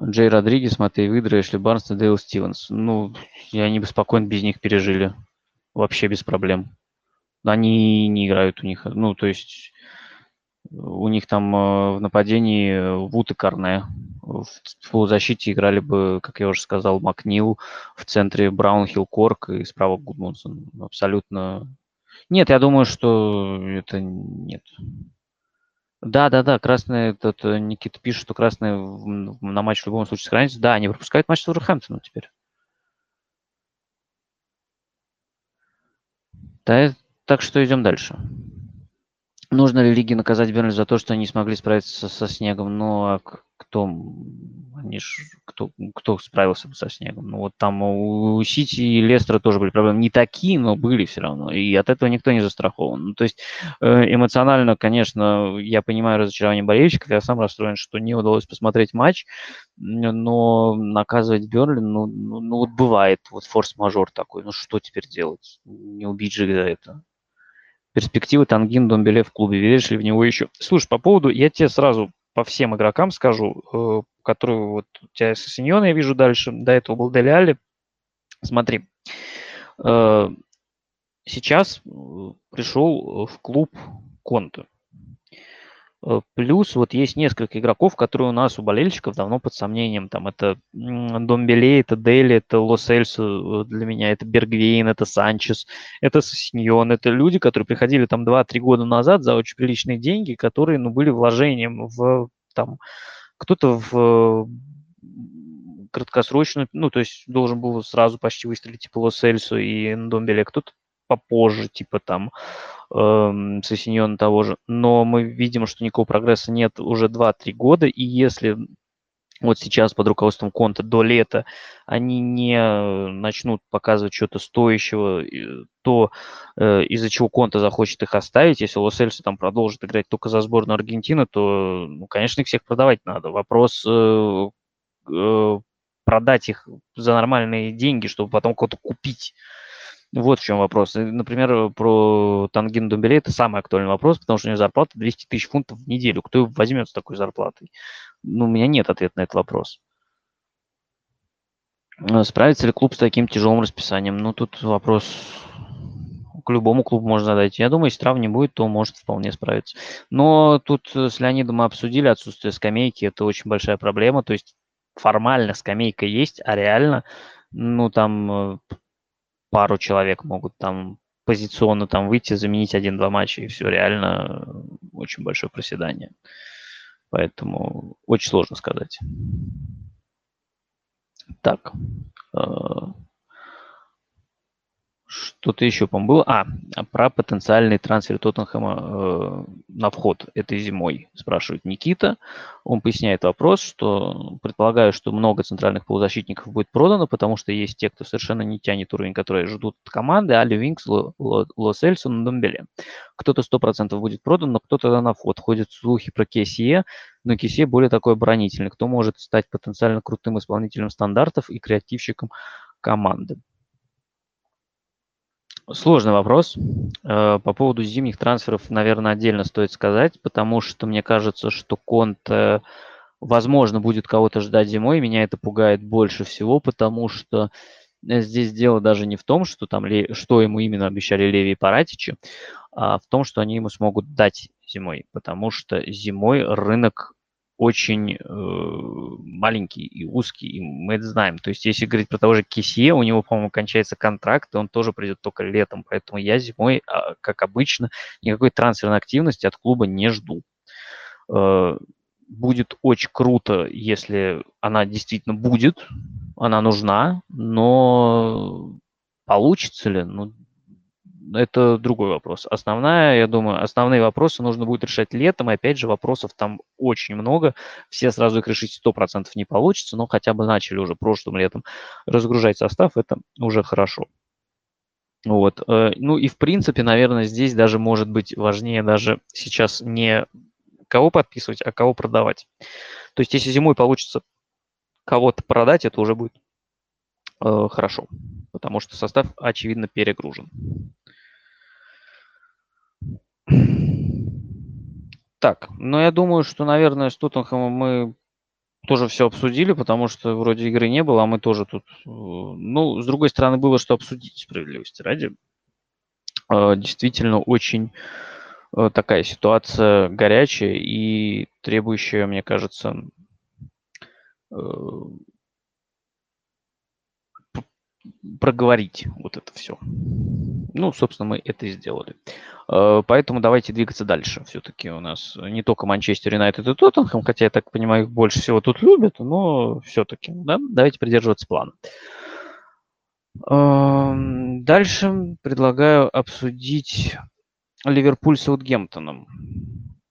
Джей Родригес, Матей Выдра, Эшли Барнс и Дейл Стивенс. Ну, я не беспокоен, без них пережили. Вообще без проблем. Они не играют у них. Ну, то есть у них там э, в нападении Вуд и Карне. В полузащите играли бы, как я уже сказал, Макнил. В центре Браунхилл Корк и справа Гудмунсон. Абсолютно нет, я думаю, что это нет. Да, да, да, красные, этот э, Никита пишет, что красные на матч в любом случае сохранятся. Да, они пропускают матч с Вулверхэмптоном теперь. Да, так что идем дальше. Нужно ли лиге наказать Бернли за то, что они смогли справиться со, со снегом? Ну, а кто, они ж, кто, кто справился бы со снегом? Ну, вот там у Сити и Лестера тоже были проблемы. Не такие, но были все равно. И от этого никто не застрахован. Ну, то есть э, эмоционально, конечно, я понимаю разочарование болельщиков. Я сам расстроен, что не удалось посмотреть матч. Но наказывать Бернли, ну, ну, ну вот бывает. Вот форс-мажор такой. Ну, что теперь делать? Не убить же за это перспективы Тангин Домбеле в клубе. Веришь ли в него еще? Слушай, по поводу, я тебе сразу по всем игрокам скажу, э, которые вот у тебя Синьона я вижу дальше, до этого был Дели. Смотри, э, сейчас э, пришел в клуб Конте. Э, плюс вот есть несколько игроков, которые у нас у болельщиков давно под сомнением. Там это Домбеле, это Дели, это Лос Эльсо э, для меня, это Бергвейн, это Санчес, это Сосиньон. Это люди, которые приходили там 2-3 года назад за очень приличные деньги, которые ну, были вложением в там кто-то в краткосрочную, ну, то есть должен был сразу почти выстрелить типа Лос Эльсо и Домбеле, кто-то попозже, типа там э, Сосиньона того же. Но мы видим, что никакого прогресса нет уже 2-3 года, и если вот сейчас под руководством Конта до лета они не начнут показывать что-то стоящего, то э, из-за чего Конта захочет их оставить, если лос там продолжит играть только за сборную Аргентины, то, ну, конечно, их всех продавать надо. Вопрос э, э, продать их за нормальные деньги, чтобы потом кого-то купить Вот в чем вопрос. Например, про Тангин Думбеле это самый актуальный вопрос, потому что у него зарплата 200 тысяч фунтов в неделю. Кто возьмет с такой зарплатой? Ну, у меня нет ответа на этот вопрос. Э, справится ли клуб с таким тяжелым расписанием? Ну, тут вопрос к любому клубу можно задать. Я думаю, если трав не будет, то может вполне справиться. Но тут с Леонидом мы обсудили отсутствие скамейки. Это очень большая проблема. То есть формально скамейка есть, а реально, ну, там э, пару человек могут там позиционно там выйти, заменить один-два матча, и все, реально очень большое проседание. Поэтому очень сложно сказать. Так. Э, что-то еще, по-моему, было. А, про потенциальный трансфер Тоттенхэма э, на вход этой зимой, спрашивает Никита. Он поясняет вопрос, что предполагаю, что много центральных полузащитников будет продано, потому что есть те, кто совершенно не тянет уровень, которые ждут от команды, Али Винкс, Лос Эльсон, Домбеле. Кто-то 100% будет продан, но кто-то на вход. Ходят слухи про Кесие, но Кесие более такой оборонительный. Кто может стать потенциально крутым исполнителем стандартов и креативщиком команды? Сложный вопрос. Э, по поводу зимних трансферов, наверное, отдельно стоит сказать, потому что мне кажется, что Конт, возможно, будет кого-то ждать зимой. Меня это пугает больше всего, потому что э, здесь дело даже не в том, что там что ему именно обещали Леви и Паратичи, а в том, что они ему смогут дать зимой, потому что зимой рынок очень э, маленький и узкий, и мы это знаем. То есть, если говорить про того же Кисье, у него, по-моему, кончается контракт, и он тоже придет только летом. Поэтому я зимой, а, как обычно, никакой трансферной активности от клуба не жду. Э, будет очень круто, если она действительно будет, она нужна, но получится ли? Ну, это другой вопрос. Основная, я думаю, основные вопросы нужно будет решать летом, и опять же вопросов там очень много, все сразу их решить 100% не получится, но хотя бы начали уже прошлым летом разгружать состав, это уже хорошо. Вот. Э, ну и в принципе, наверное, здесь даже может быть важнее даже сейчас не кого подписывать, а кого продавать. То есть если зимой получится кого-то продать, это уже будет э, хорошо, потому что состав, очевидно, перегружен. Так, ну я думаю, что, наверное, с Тоттенхэмом мы тоже все обсудили, потому что вроде игры не было, а мы тоже тут... Э, ну, с другой стороны, было что обсудить, справедливости ради. Э, действительно, очень э, такая ситуация горячая и требующая, мне кажется, проговорить вот это все. Ну, собственно, мы это и сделали. Э, поэтому давайте двигаться дальше. Все-таки у нас не только Манчестер Юнайтед и Тоттенхэм, хотя, я так понимаю, их больше всего тут любят, но все-таки, да, давайте придерживаться плана. Эм, дальше предлагаю обсудить Ливерпуль с Саутгемптоном.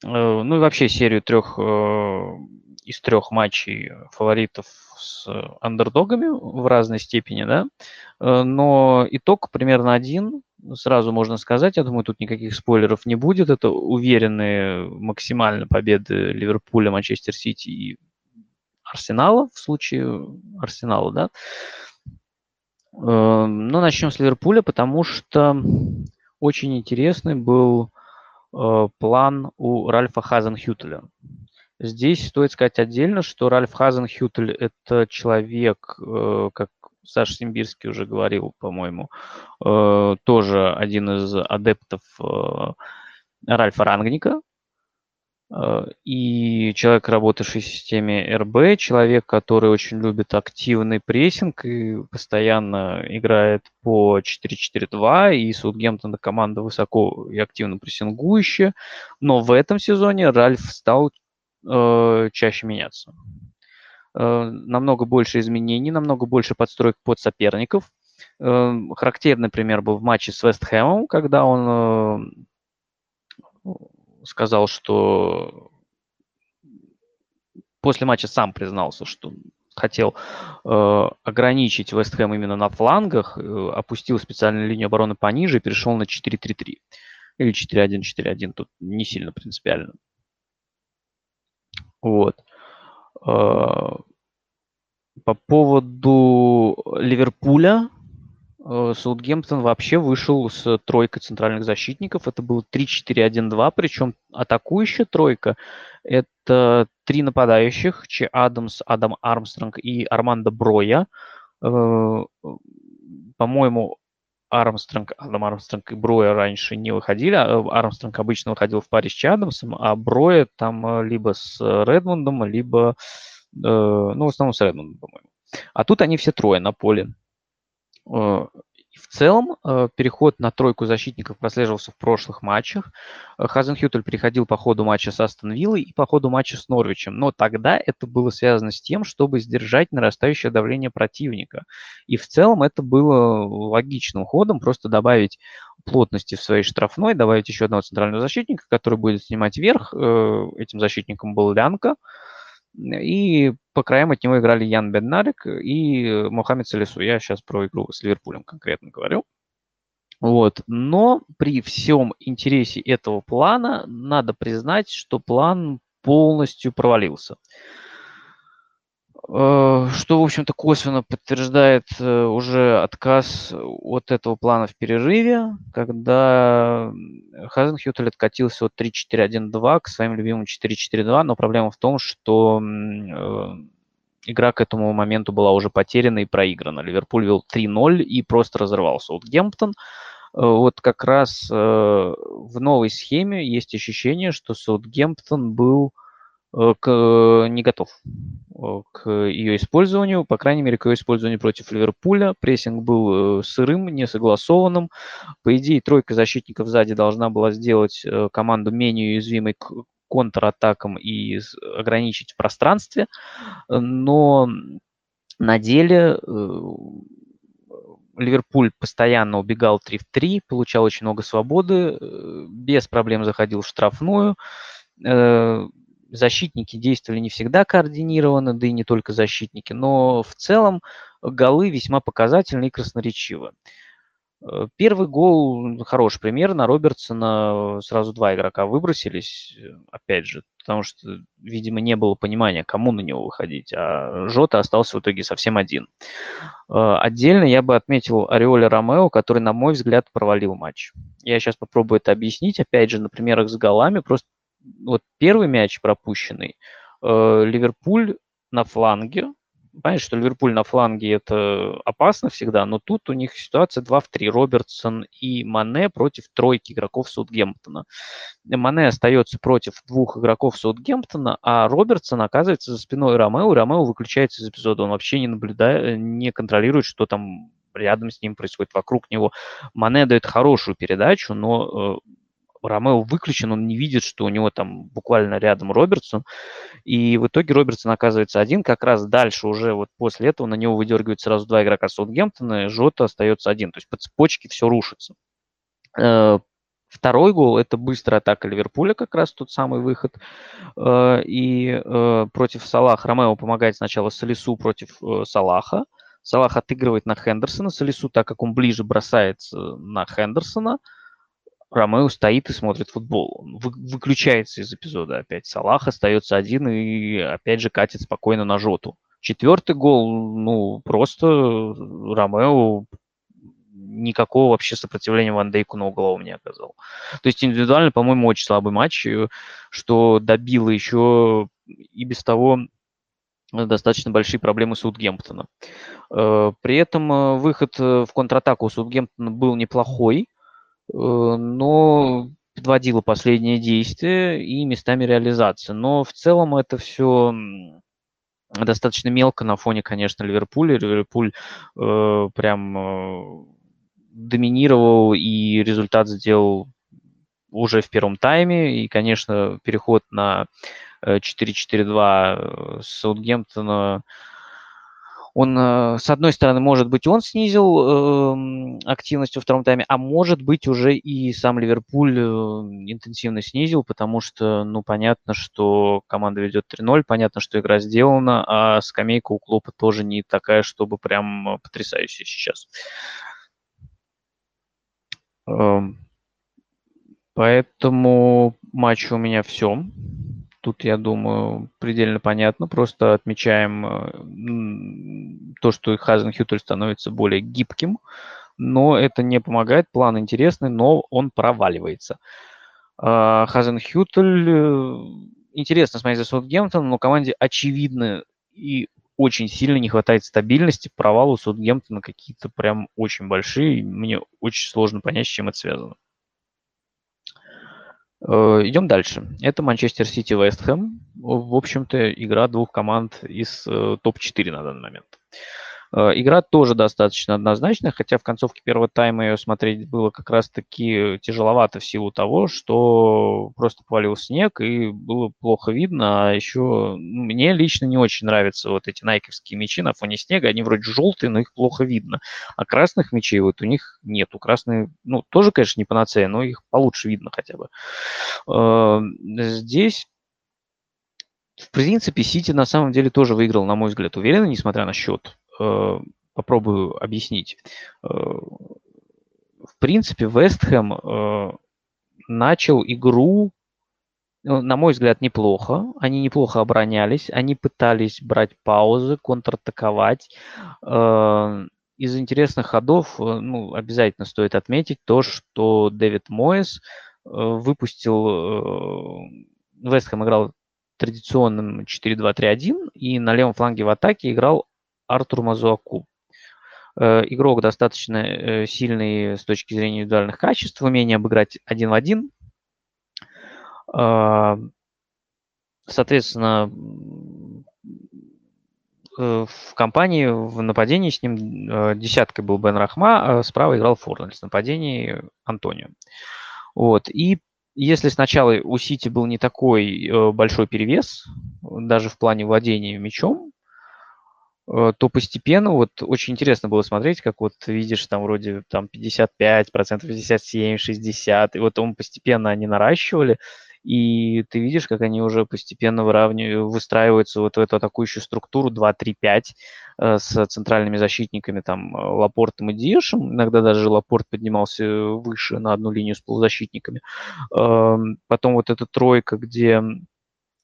Э, ну и вообще серию трех э, из трех матчей фаворитов с андердогами в разной степени, да, э, но итог примерно один, сразу можно сказать, я думаю, тут никаких спойлеров не будет, это уверенные максимально победы Ливерпуля, Манчестер Сити и Арсенала, в случае Арсенала, да. Э, но начнем с Ливерпуля, потому что очень интересный был э, план у Ральфа Хазенхютеля. Здесь стоит сказать отдельно, что Ральф Хазенхютель – это человек, э, как Саша Симбирский уже говорил, по-моему, э, тоже один из адептов э, Ральфа Рангника, и человек, работавший в системе РБ, человек, который очень любит активный прессинг и постоянно играет по 4-4-2, и Саутгемптон команда высоко и активно прессингующая. Но в этом сезоне Ральф стал э, чаще меняться. Э, намного больше изменений, намного больше подстроек под соперников. Э, характерный пример был в матче с Вест Хэмом, когда он э, сказал, что после матча сам признался, что хотел э, ограничить Вест Хэм именно на флангах, э, опустил специальную линию обороны пониже и перешел на 4-3-3. Или 4-1-4-1, тут не сильно принципиально. Вот. А, по поводу Ливерпуля, э, Саутгемптон вообще вышел с тройкой центральных защитников. Это было 3-4-1-2, причем атакующая тройка – это три нападающих, Че Адамс, Адам Армстронг и Армандо Броя. Э, по-моему, Армстронг, Адам Армстронг и Броя раньше не выходили. А, Армстронг обычно выходил в паре с Че Адамсом, а Броя там либо с Редмондом, либо, ну, в основном с Редмондом, по-моему. А тут они все трое на поле. Э, в целом э, переход на тройку защитников прослеживался в прошлых матчах. Э, Хазенхютель переходил по ходу матча с Астон Виллой и по ходу матча с Норвичем. Но тогда это было связано с тем, чтобы сдержать нарастающее давление противника. И в целом это было логичным ходом, просто добавить плотности в своей штрафной, добавить еще одного центрального защитника, который будет снимать верх. Этим защитником был Лянка. И по краям от него играли Ян Беднарик и Мохаммед Салису. Я сейчас про игру с Ливерпулем конкретно говорю. Вот. Но при всем интересе этого плана надо признать, что план полностью провалился. Э, что, в общем-то, косвенно подтверждает э, уже отказ от этого плана в перерыве, когда Хазенхютель откатился от 3-4-1-2 к своим любимым 4-4-2, но проблема в том, что э, игра к этому моменту была уже потеряна и проиграна. Ливерпуль вел 3-0 и просто разорвался. Вот Гемптон вот как раз в новой схеме есть ощущение, что Саутгемптон был к, не готов э, к ее использованию, по крайней мере, к ее использованию против Ливерпуля. Прессинг был э, сырым, несогласованным. По идее, тройка защитников сзади должна была сделать команду менее уязвимой к контратакам и ограничить в пространстве, но на деле Ливерпуль постоянно убегал 3 в 3, получал очень много свободы, без проблем заходил в штрафную, защитники действовали не всегда координированно, да и не только защитники, но в целом голы весьма показательны и красноречивы. Э, первый гол хороший пример. На Робертсона сразу два игрока выбросились, опять же, потому что, видимо, не было понимания, кому на него выходить, а Жота остался в итоге совсем один. Э, отдельно я бы отметил Ореоля Ромео, который, на мой взгляд, провалил матч. Я сейчас попробую это объяснить, опять же, на примерах с голами, просто вот первый мяч пропущенный, э, Ливерпуль на фланге, Понимаешь, что Ливерпуль на фланге это опасно всегда, но тут у них ситуация 2 в 3. Робертсон и Мане против тройки игроков Саутгемптона. Мане остается против двух игроков Саутгемптона, а Робертсон оказывается за спиной Ромео, Ромео выключается из эпизода. Он вообще не наблюдает, не контролирует, что там рядом с ним происходит, вокруг него. Мане дает хорошую передачу, но э, Ромео выключен, он не видит, что у него там буквально рядом Робертсон. И в итоге Робертсон оказывается один. Как раз дальше уже вот после этого на него выдергивают сразу два игрока Саутгемптона, и Жота остается один. То есть по цепочке все рушится. Э, второй гол – это быстрая атака Ливерпуля, как раз тот самый выход. Э, и э, против Салаха Ромео помогает сначала Салису против Салаха. Салах отыгрывает на Хендерсона. Салису, так как он ближе бросается на Хендерсона – Ромео стоит и смотрит футбол. Он вы, выключается из эпизода опять. Салах остается один и опять же катит спокойно на жоту. Четвертый гол, ну, просто Ромео никакого вообще сопротивления Ван Дейку на угловом не оказал. То есть индивидуально, по-моему, очень слабый матч, э, что добило еще и без того достаточно большие проблемы Саутгемптона. Э, при этом э, выход в контратаку у Саутгемптона был неплохой, но подводила последние действия и местами реализация. Но в целом это все достаточно мелко на фоне, конечно, Ливерпуля. Ливерпуль э, прям э, доминировал и результат сделал уже в первом тайме. И, конечно, переход на 4-4-2 э, с Саутгемптона – он, э, с одной стороны, может быть, он снизил э, активность во втором тайме, а может быть, уже и сам Ливерпуль э, интенсивно снизил, потому что, ну, понятно, что команда ведет 3-0, понятно, что игра сделана, а скамейка у Клопа тоже не такая, чтобы прям потрясающая сейчас. Э, поэтому матч у меня все. Тут, я думаю, предельно понятно. Просто отмечаем э, то, что Хазенхютель становится более гибким, но это не помогает. План интересный, но он проваливается. А, Хазен Хютель, э, интересно смотреть за Саутгемптоном, но команде очевидно и очень сильно не хватает стабильности. Провал у Саутгемптона какие-то прям очень большие. Мне очень сложно понять, с чем это связано. Э, идем дальше. Это Манчестер Сити Вест Хэм. В общем-то, игра двух команд из э, топ-4 на данный момент. Э, игра тоже достаточно однозначная, хотя в концовке первого тайма ее смотреть было как раз-таки тяжеловато в силу того, что просто повалил снег и было плохо видно. А еще ну, мне лично не очень нравятся вот эти найковские мячи на фоне снега. Они вроде желтые, но их плохо видно. А красных мячей вот у них нету. Красные, ну, тоже, конечно, не панацея, но их получше видно хотя бы. Э, здесь в принципе, Сити на самом деле тоже выиграл, на мой взгляд, уверенно, несмотря на счет. Э, попробую объяснить. Э, в принципе, Вестхэм э, начал игру, на мой взгляд, неплохо. Они неплохо оборонялись, они пытались брать паузы, контратаковать. Из интересных ходов, ну, обязательно стоит отметить то, что Дэвид Моэс выпустил... Вестхэм играл традиционным 4-2-3-1, и на левом фланге в атаке играл Артур Мазуаку. Э, игрок достаточно э, сильный с точки зрения индивидуальных качеств, умение обыграть один в один. А, соответственно, э, в компании в нападении с ним десяткой был Бен Рахма, а справа играл Форнель, с нападении Антонио. Вот. И если сначала у Сити был не такой большой перевес, даже в плане владения мячом, то постепенно вот очень интересно было смотреть, как вот видишь там вроде там 55 процентов, 57, 60, и вот он постепенно они наращивали, и ты видишь, как они уже постепенно выравнивают, выстраиваются вот в эту атакующую структуру 2-3-5 э, с центральными защитниками, там, э, Лапортом и Диешем. Иногда даже Лапорт поднимался выше на одну линию с полузащитниками. Э, потом вот эта тройка, где Э,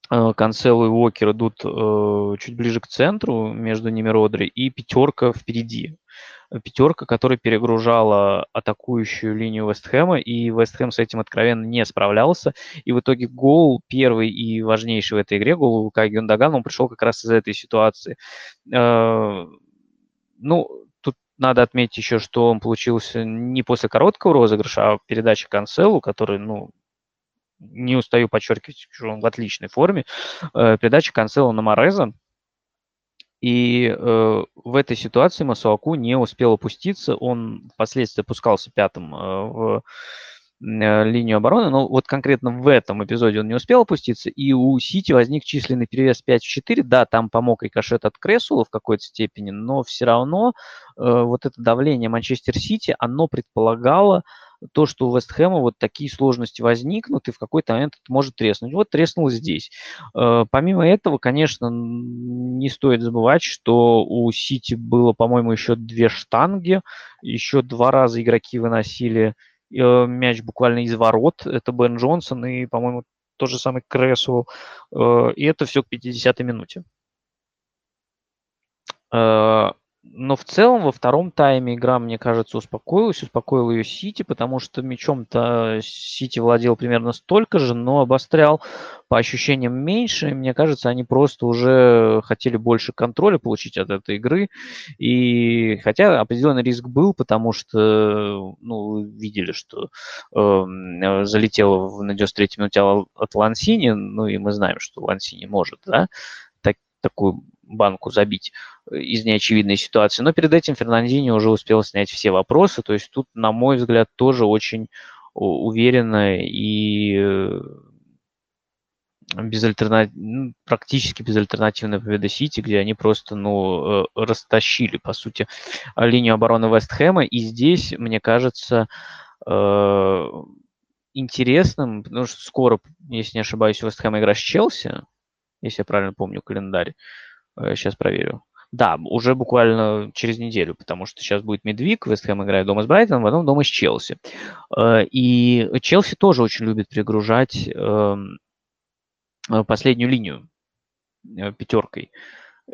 Канцелу и Уокер идут э, чуть ближе к центру, между ними Родри, и пятерка впереди. Пятерка, которая перегружала атакующую линию Вестхэма, и Вестхэм с этим откровенно не справлялся. И в итоге гол первый и важнейший в этой игре, гол Лука Гюндагана, он пришел как раз из этой ситуации. Э, ну, надо отметить еще, что он получился не после короткого розыгрыша, а передача Канцелу, который, ну, не устаю подчеркивать, что он в отличной форме, э, передача Канцела на Мореза. И э, в этой ситуации Масуаку не успел опуститься, он впоследствии опускался пятым э, в э, линию обороны, но вот конкретно в этом эпизоде он не успел опуститься, и у Сити возник численный перевес 5 в 4, да, там помог и кашет от Кресула в какой-то степени, но все равно э, вот это давление Манчестер Сити, оно предполагало то, что у Вестхэма вот такие сложности возникнут, и в какой-то момент это может треснуть. Вот треснуло здесь. Э, помимо этого, конечно, не стоит забывать, что у Сити было, по-моему, еще две штанги, еще два раза игроки выносили э, мяч буквально из ворот. Это Бен Джонсон и, по-моему, тот же самый Кресуэлл. Э, и это все к 50-й минуте. Но в целом во втором тайме игра, мне кажется, успокоилась. Успокоил ее Сити, потому что мячом-то Сити владел примерно столько же, но обострял по ощущениям меньше. Мне кажется, они просто уже хотели больше контроля получить от этой игры. И хотя определенный риск был, потому что, ну, видели, что э, залетел на 93-й минуте от Лансини, ну и мы знаем, что Лансини может, да, так, такую банку забить э, из неочевидной ситуации. Но перед этим Фернандини уже успел снять все вопросы. То есть тут, на мой взгляд, тоже очень уверенно и э, безальтернатив... Ну, практически безальтернативная победа Сити, где они просто ну, э, растащили, по сути, линию обороны Вестхэма. И здесь, мне кажется, интересным, потому что скоро, если не ошибаюсь, у Вестхэма игра с Челси, если я правильно помню календарь. Сейчас э, проверю. Да, уже буквально через неделю, потому что сейчас будет Медвик, Вестхэм играет дома с Брайтоном, потом дома с Челси. Э, и Челси тоже очень любит перегружать эм, э, последнюю линию пятеркой.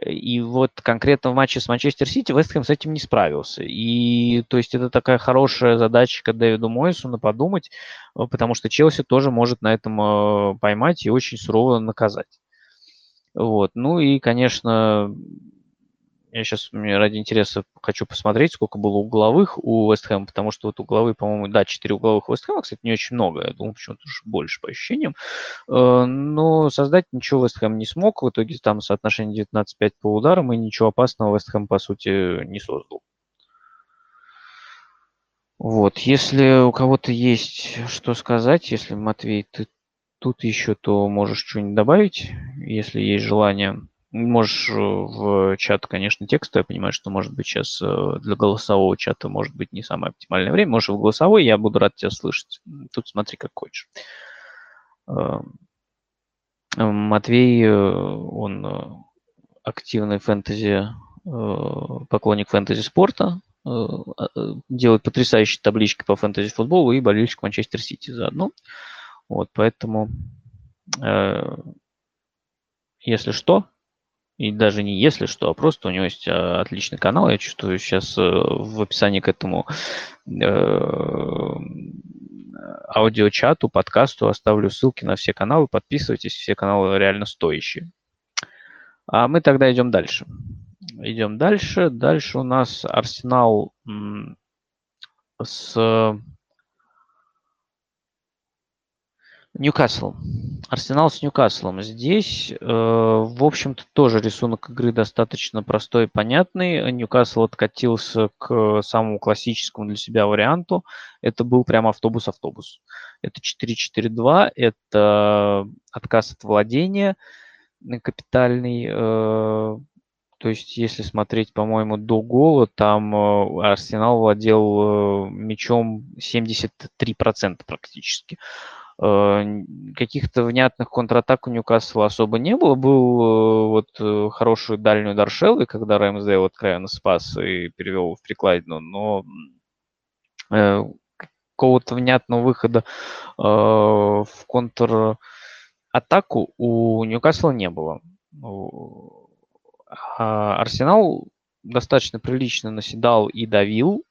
И вот конкретно в матче с Манчестер Сити Вестхэм с этим не справился. И то есть это такая хорошая задача Дэвиду Мойсу подумать, потому что Челси тоже может на этом поймать и очень сурово наказать. Вот. Ну и, конечно, я сейчас ради интереса хочу посмотреть, сколько было угловых у Вестхэма, потому что вот угловые, по-моему, да, 4 угловых у Вестхэма, кстати, не очень много, я думаю, почему-то больше по ощущениям. Э, но создать ничего Вестхэм не смог, в итоге там соотношение 19-5 по ударам, и ничего опасного Вестхэм, по сути, не создал. Вот, если у кого-то есть что сказать, если, Матвей, ты тут еще, то можешь что-нибудь добавить, если есть желание. Можешь э, в чат, конечно, текста. Я понимаю, что, может быть, сейчас э, для голосового чата может быть не самое оптимальное время. Можешь в голосовой, я буду рад тебя слышать. Тут смотри, как хочешь. Эм, Матвей, э, он активный фэнтези, поклонник фэнтези спорта, делает потрясающие таблички по фэнтези футболу и болельщик Манчестер Сити заодно. Вот, поэтому, если что, и даже не если что, а просто у него есть а, отличный канал. Я чувствую сейчас э, в описании к этому э, аудиочату, подкасту оставлю ссылки на все каналы. Подписывайтесь, все каналы реально стоящие. А мы тогда идем дальше. Идем дальше. Дальше у нас Арсенал с Ньюкасл. Арсенал с Ньюкаслом. Здесь, э, в общем-то, тоже рисунок игры достаточно простой и понятный. Ньюкасл откатился к самому классическому для себя варианту. Это был прям автобус-автобус. Это 4-4-2, это отказ от владения капитальный. Э, то есть, если смотреть, по-моему, до гола, там э, Арсенал владел э, мячом 73% практически. Каких-то внятных контратак у Ньюкасла особо не было. Был э, вот э, хороший дальний удар Шеллы, когда Рэмсдейл откровенно спас и перевел в прикладину, но какого-то внятного выхода в контратаку у Ньюкасла не было. А Арсенал достаточно прилично наседал и давил,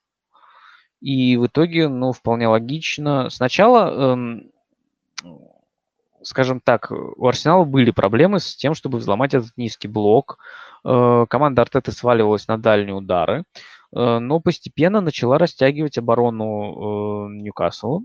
и в итоге, ну, вполне логично. Сначала эм, скажем так, у Арсенала были проблемы с тем, чтобы взломать этот низкий блок. Э, команда Артеты сваливалась на дальние удары, э, но постепенно начала растягивать оборону э, Ньюкасла.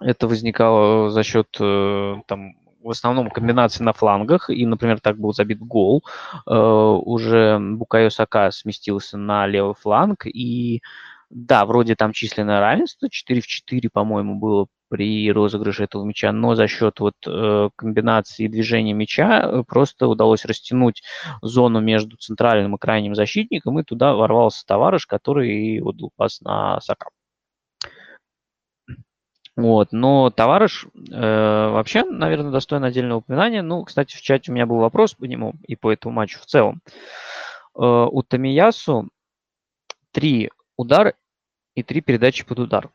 Это возникало за счет там, в основном комбинации на флангах, и, например, так был забит гол. Уже Букайо Сака сместился на левый фланг, и да, вроде там численное равенство, 4 в 4, по-моему, было при розыгрыше этого мяча, но за счет вот э, комбинации движения мяча э, просто удалось растянуть зону между центральным и крайним защитником, и туда ворвался товарищ, который отдал пас на Сака. Вот, но товарищ э, вообще, наверное, достоин отдельного упоминания. Ну, кстати, в чате у меня был вопрос по нему и по этому матчу в целом. Э, у Тамиясу три удара и три передачи под удар.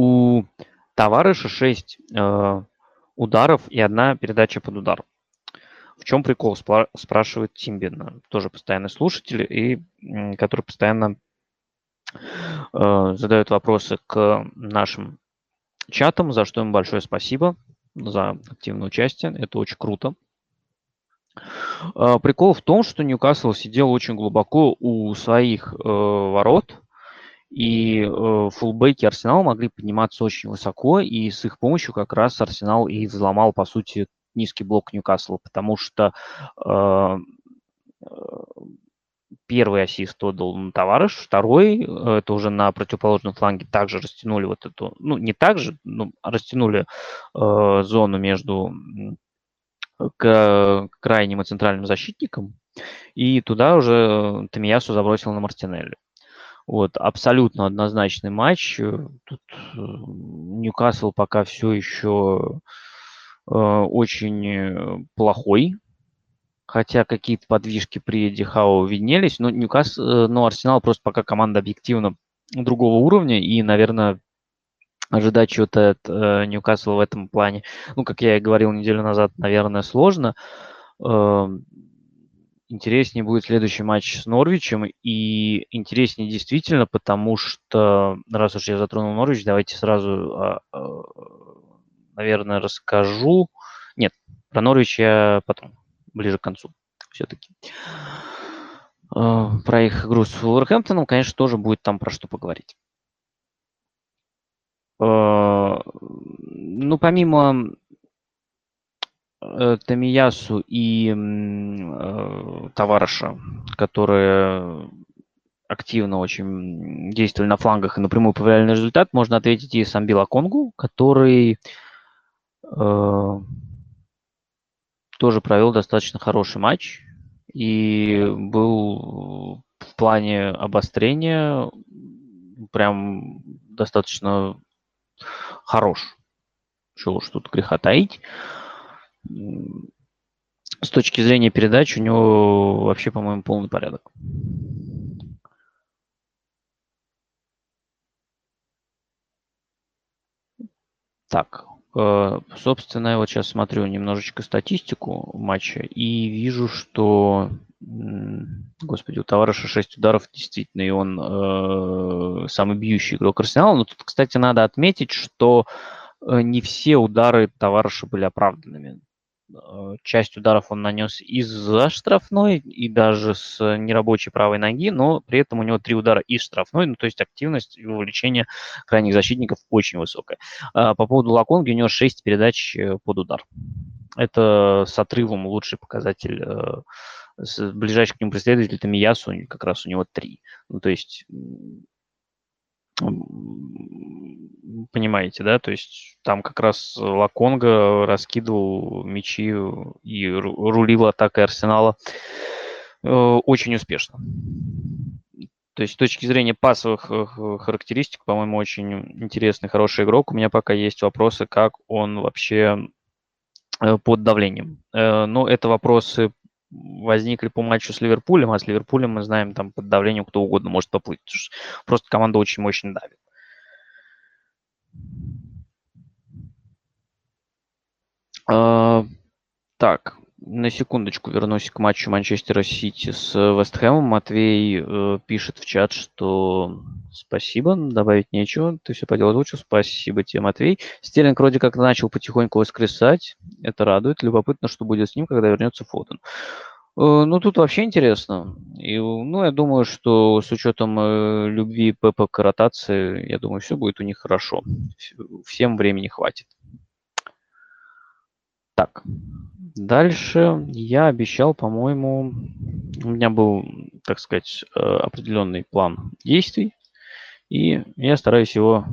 у товарища 6 э, ударов и одна передача под удар. В чем прикол, спрашивает Тимбин, тоже постоянный слушатель, и который постоянно э, задает вопросы к нашим чатам, за что им большое спасибо за активное участие. Это очень круто. Э, прикол в том, что Ньюкасл сидел очень глубоко у своих э, ворот, и э, фулбеки Арсенала могли подниматься очень высоко, и с их помощью как раз Арсенал и взломал, по сути, низкий блок Ньюкасла, потому что э, э первый ассист отдал товарищ, второй, э, это уже на противоположном фланге, также растянули вот эту, ну, не так же, но растянули э, зону между к крайним и центральным защитником, и туда уже Тамиясу забросил на Мартинелли. Вот, абсолютно однозначный матч. Э, тут э, Ньюкасл пока все еще э, очень плохой, хотя какие-то подвижки при Дихау виднелись, но Ньюкасл, но Арсенал просто пока команда объективно другого уровня, и, наверное, ожидать чего-то от э, Ньюкасла в этом плане. Ну, как я и говорил неделю назад, наверное, сложно. Э, интереснее будет следующий матч с Норвичем. И интереснее действительно, потому что, раз уж я затронул Норвич, давайте сразу, а, а, наверное, расскажу. Нет, про Норвич я потом, ближе к концу все-таки. Э, про их игру с Вулверхэмптоном, конечно, тоже будет там про что поговорить. Ну, помимо Тамиясу и э, Товарыша, которые активно очень действовали на флангах и напрямую повлияли на результат, можно ответить и Самбила Конгу, который э, тоже провел достаточно хороший матч и был в плане обострения прям достаточно хорош. Чего уж тут греха таить. С точки зрения передач у него вообще, по-моему, полный порядок. Так, э, собственно, я вот сейчас смотрю немножечко статистику матча и вижу, что, господи, у товарища 6 ударов действительно, и он э, самый бьющий игрок Арсенала. Но тут, кстати, надо отметить, что э, не все удары товарища были оправданными. Э, часть ударов он нанес из-за штрафной и даже с нерабочей правой ноги, но при этом у него три удара из штрафной, ну, то есть активность и вовлечение крайних защитников очень высокая. А по поводу Лаконги у него 6 передач э, под удар. Это с отрывом лучший показатель. Э, ближайший к нему преследователь Тамиясу как раз у него 3. Ну, то есть понимаете, да, то есть там как раз Лаконга раскидывал мячи и рулил атакой Арсенала э, очень успешно. То есть с точки зрения пасовых э, характеристик, по-моему, очень интересный, хороший игрок. У меня пока есть вопросы, как он вообще э, под давлением. Но это вопросы возникли по матчу с Ливерпулем, а с Ливерпулем мы знаем, там под давлением кто угодно может поплыть. Просто команда очень мощно давит. А, так, на секундочку вернусь к матчу Манчестера Сити с Вестхэмом. Матвей э, пишет в чат, что спасибо, добавить нечего, ты все поделал лучше. Спасибо тебе, Матвей. Стерлинг вроде как начал потихоньку воскресать. Это радует. Любопытно, что будет с ним, когда вернется Фотон. Э, ну, тут вообще интересно. И, ну, я думаю, что с учетом э, любви Пепа к ротации, я думаю, все будет у них хорошо. Всем времени хватит. Так, дальше я обещал, по-моему, у меня был, так сказать, э, определенный план действий, и я стараюсь его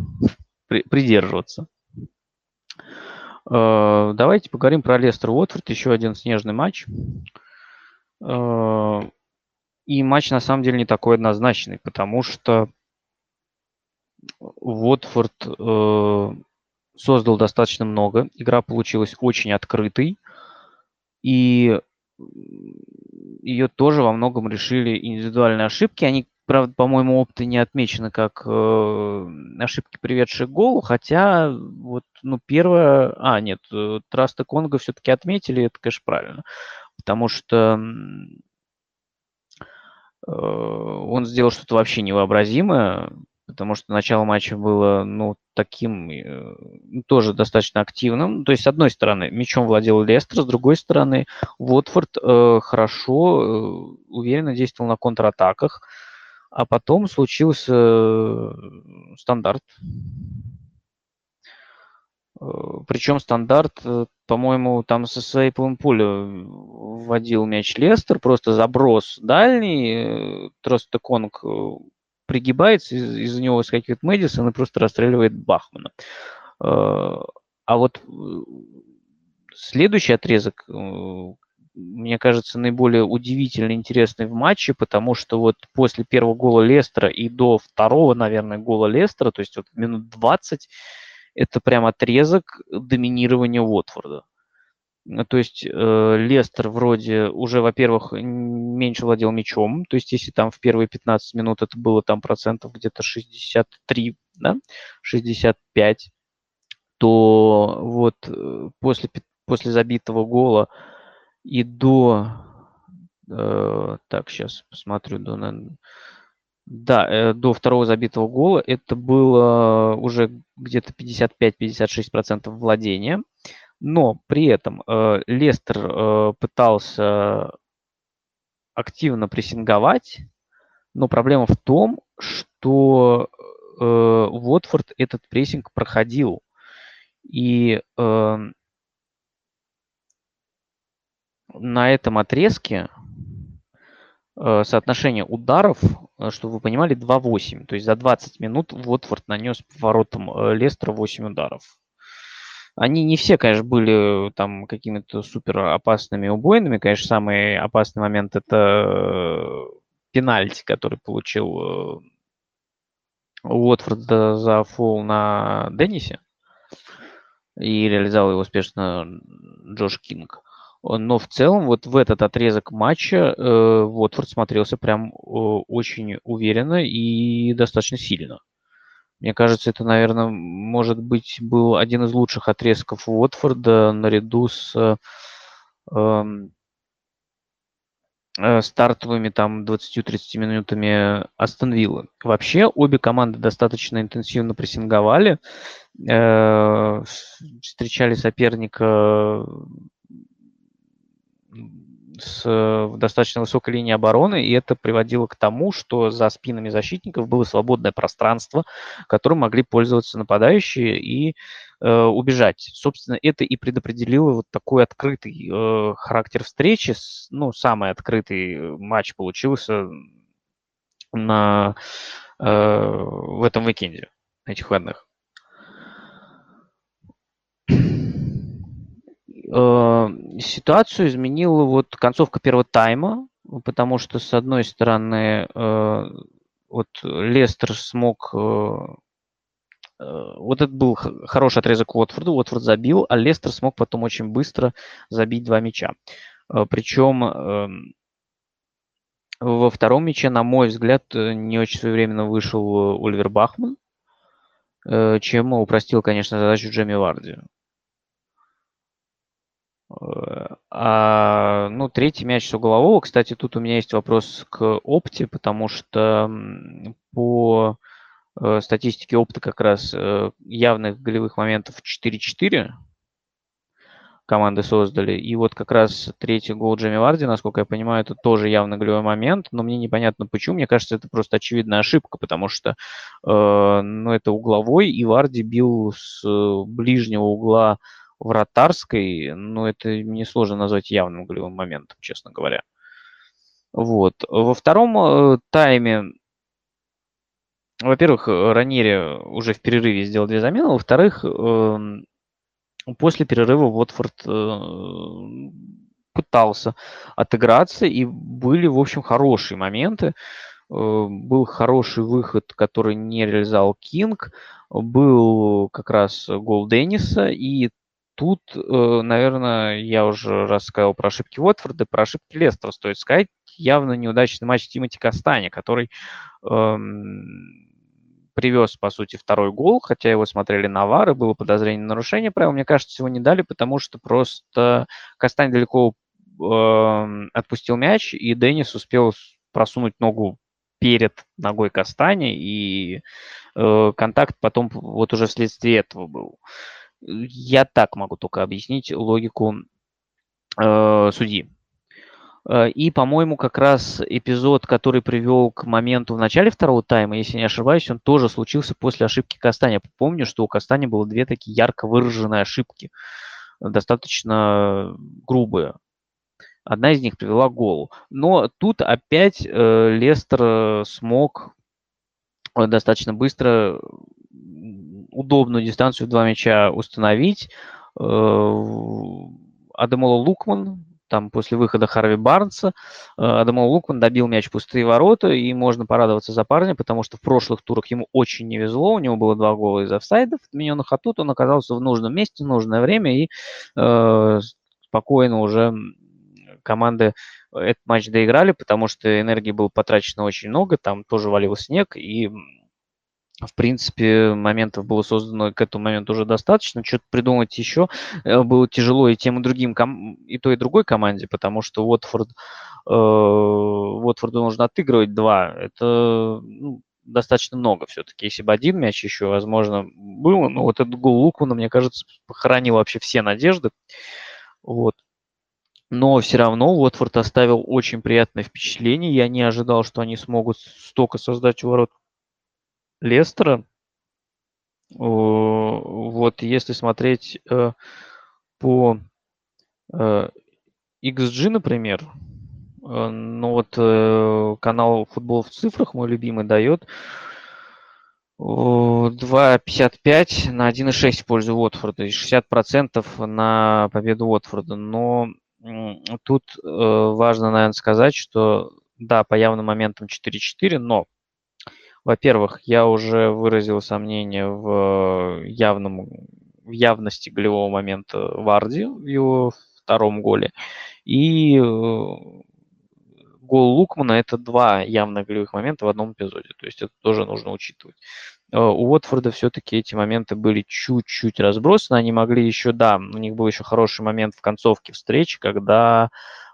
при придерживаться. Э, давайте поговорим про Лестер Уотфорд, еще один снежный матч. Э, и матч на самом деле не такой однозначный, потому что Уотфорд создал достаточно много. Игра получилась очень открытой. И ее тоже во многом решили индивидуальные ошибки. Они, правда, по-моему, опыты не отмечены как э, ошибки, приведшие к голу, хотя вот, ну, первое... А, нет, э, Траста Конга все-таки отметили, это, конечно, правильно. Потому что э, он сделал что-то вообще невообразимое потому что начало матча было, ну, таким э, ну, тоже достаточно активным. То есть, с одной стороны, мячом владел Лестер, с другой стороны, Уотфорд э, хорошо, э, уверенно действовал на контратаках, а потом случился э, стандарт. Э, причем стандарт, э, по-моему, там со своей пуля вводил мяч Лестер, просто заброс дальний, Троста Конг пригибается, из, из него выскакивает Мэдисон и просто расстреливает Бахмана. Э, а вот э, следующий отрезок, э, мне кажется, наиболее удивительно интересный в матче, потому что вот после первого гола Лестера и до второго, наверное, гола Лестера, то есть вот минут 20, это прям отрезок доминирования Уотфорда. Э, то есть э, Лестер вроде уже, во-первых, меньше владел мячом. То есть если там в первые 15 минут это было там процентов где-то 63 да, 65, то вот э, после, после забитого гола и до... Э, так, сейчас посмотрю, до, да, э, до второго забитого гола это было уже где-то 55-56% владения. Но при этом э, Лестер э, пытался активно прессинговать, но проблема в том, что э, Уотфорд этот прессинг проходил. И э, на этом отрезке э, соотношение ударов, э, чтобы вы понимали, 2-8. То есть за 20 минут Уотфорд нанес по воротам э, Лестера 8 ударов. Они не все, конечно, были там какими-то супер опасными убойными. Конечно, самый опасный момент это пенальти, который получил Уотфорд за фол на Деннисе и реализовал его успешно Джош Кинг. Но в целом вот в этот отрезок матча э, Уотфорд смотрелся прям э, очень уверенно и достаточно сильно. Мне кажется, это, наверное, может быть, был один из лучших отрезков Уотфорда наряду с эм, э, стартовыми там 20-30 минутами Астон Виллы. Вообще обе команды достаточно интенсивно прессинговали, э, встречали соперника с э, достаточно высокой линией обороны, и это приводило к тому, что за спинами защитников было свободное пространство, которым могли пользоваться нападающие и э, убежать. Собственно, это и предопределило вот такой открытый э, характер встречи. Ну, самый открытый матч получился на, э, в этом уикенде, на этих выходных. Э, ситуацию изменила вот концовка первого тайма, потому что, с одной стороны, э, вот Лестер смог... Э, вот это был хороший отрезок Уотфорду, Уотфорд забил, а Лестер смог потом очень быстро забить два мяча. Причем эм, во втором мяче, на мой взгляд, не очень своевременно вышел Оливер Бахман, чем упростил, конечно, задачу Джемми Варди. А, ну, третий мяч с углового. Кстати, тут у меня есть вопрос к опте, потому что по э, статистике опта как раз э, явных голевых моментов 4-4 команды создали. И вот как раз третий гол Джейми Варди, насколько я понимаю, это тоже явно голевой момент, но мне непонятно почему. Мне кажется, это просто очевидная ошибка, потому что э, ну, это угловой, и Варди бил с ближнего угла вратарской, ну, это мне сложно назвать явным голевым моментом, честно говоря. Вот. Во втором э, тайме, во-первых, Ранери уже в перерыве сделал две замены, во-вторых, э, после перерыва Уотфорд э, пытался отыграться, и были, в общем, хорошие моменты. Э, был хороший выход, который не реализовал Кинг, был как раз гол Денниса, и Тут, э, наверное, я уже рассказал про ошибки Уотфорда, про ошибки Лестера стоит сказать. Явно неудачный матч Тимати Кастани, который эм, привез, по сути, второй гол, хотя его смотрели на вар, было подозрение на нарушение правил. Мне кажется, его не дали, потому что просто Кастань далеко э, отпустил мяч, и Деннис успел просунуть ногу перед ногой Кастани, и э, контакт потом вот уже вследствие этого был. Я так могу только объяснить логику э, судьи. Э, и, по-моему, как раз эпизод, который привел к моменту в начале второго тайма, если не ошибаюсь, он тоже случился после ошибки Кастани. Помню, что у Кастани было две такие ярко выраженные ошибки, достаточно грубые. Одна из них привела к голу. Но тут опять э, Лестер смог достаточно быстро удобную дистанцию в два мяча установить. Э, Адамола Лукман, там после выхода Харви Барнса, э, Адамол Лукман добил мяч в пустые ворота, и можно порадоваться за парня, потому что в прошлых турах ему очень не везло, у него было два гола из офсайдов отмененных, а тут он оказался в нужном месте, в нужное время, и э, спокойно уже команды этот матч доиграли, потому что энергии было потрачено очень много, там тоже валил снег, и в принципе, моментов было создано к этому моменту уже достаточно. Что-то придумать еще э, было тяжело и тем, и другим, и той, и другой команде, потому что Уотфорд, э, Уотфорду нужно отыгрывать два. Это ну, достаточно много все-таки. Если бы один мяч еще, возможно, было, но вот этот гол Лукмана, мне кажется, похоронил вообще все надежды. Вот. Но все равно Уотфорд оставил очень приятное впечатление. Я не ожидал, что они смогут столько создать у ворот Лестера. Вот если смотреть э, по э, XG, например, э, ну вот канал «Футбол в цифрах», мой любимый, дает 2,55 на 1,6 в пользу Уотфорда, есть 60% на победу Уотфорда. Но тут важно, наверное, сказать, что да, по явным моментам 4-4, но во-первых, я уже выразил сомнение в, явном, в явности голевого момента Варди в его втором голе. И э, гол Лукмана – это два явных голевых момента в одном эпизоде. То есть это тоже нужно учитывать. Э, у Уотфорда все-таки эти моменты были чуть-чуть разбросаны. Они могли еще, да, у них был еще хороший момент в концовке встречи, когда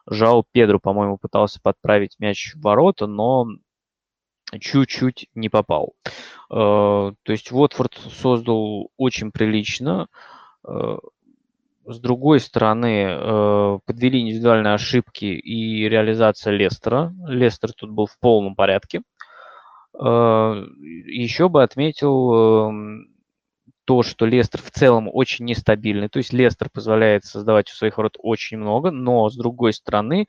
Жао Педру, по-моему, пытался подправить мяч в ворота, но чуть-чуть не попал. Э, то есть Уотфорд создал очень прилично. Э, с другой стороны, э, подвели индивидуальные ошибки и реализация Лестера. Лестер тут был в полном порядке. Еще бы отметил эм, то, что Лестер в целом очень нестабильный. То есть Лестер позволяет создавать у своих ворот очень много, но с другой стороны,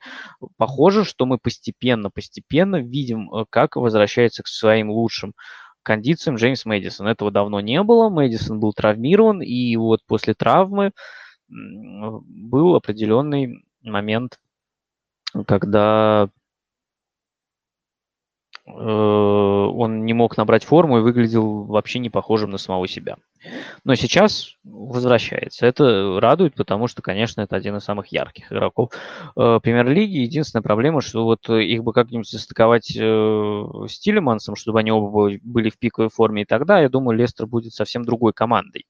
похоже, что мы постепенно-постепенно видим, э, как возвращается к своим лучшим кондициям Джеймс Мэдисон. Этого давно не было, Мэдисон был травмирован, и вот после травмы был определенный момент, когда он не мог набрать форму и выглядел вообще не похожим на самого себя. Но сейчас возвращается. Это радует, потому что, конечно, это один из самых ярких игроков э, премьер-лиги. Единственная проблема, что вот их бы как-нибудь состыковать э, с Тилемансом, чтобы они оба были в пиковой форме, и тогда, я думаю, Лестер будет совсем другой командой.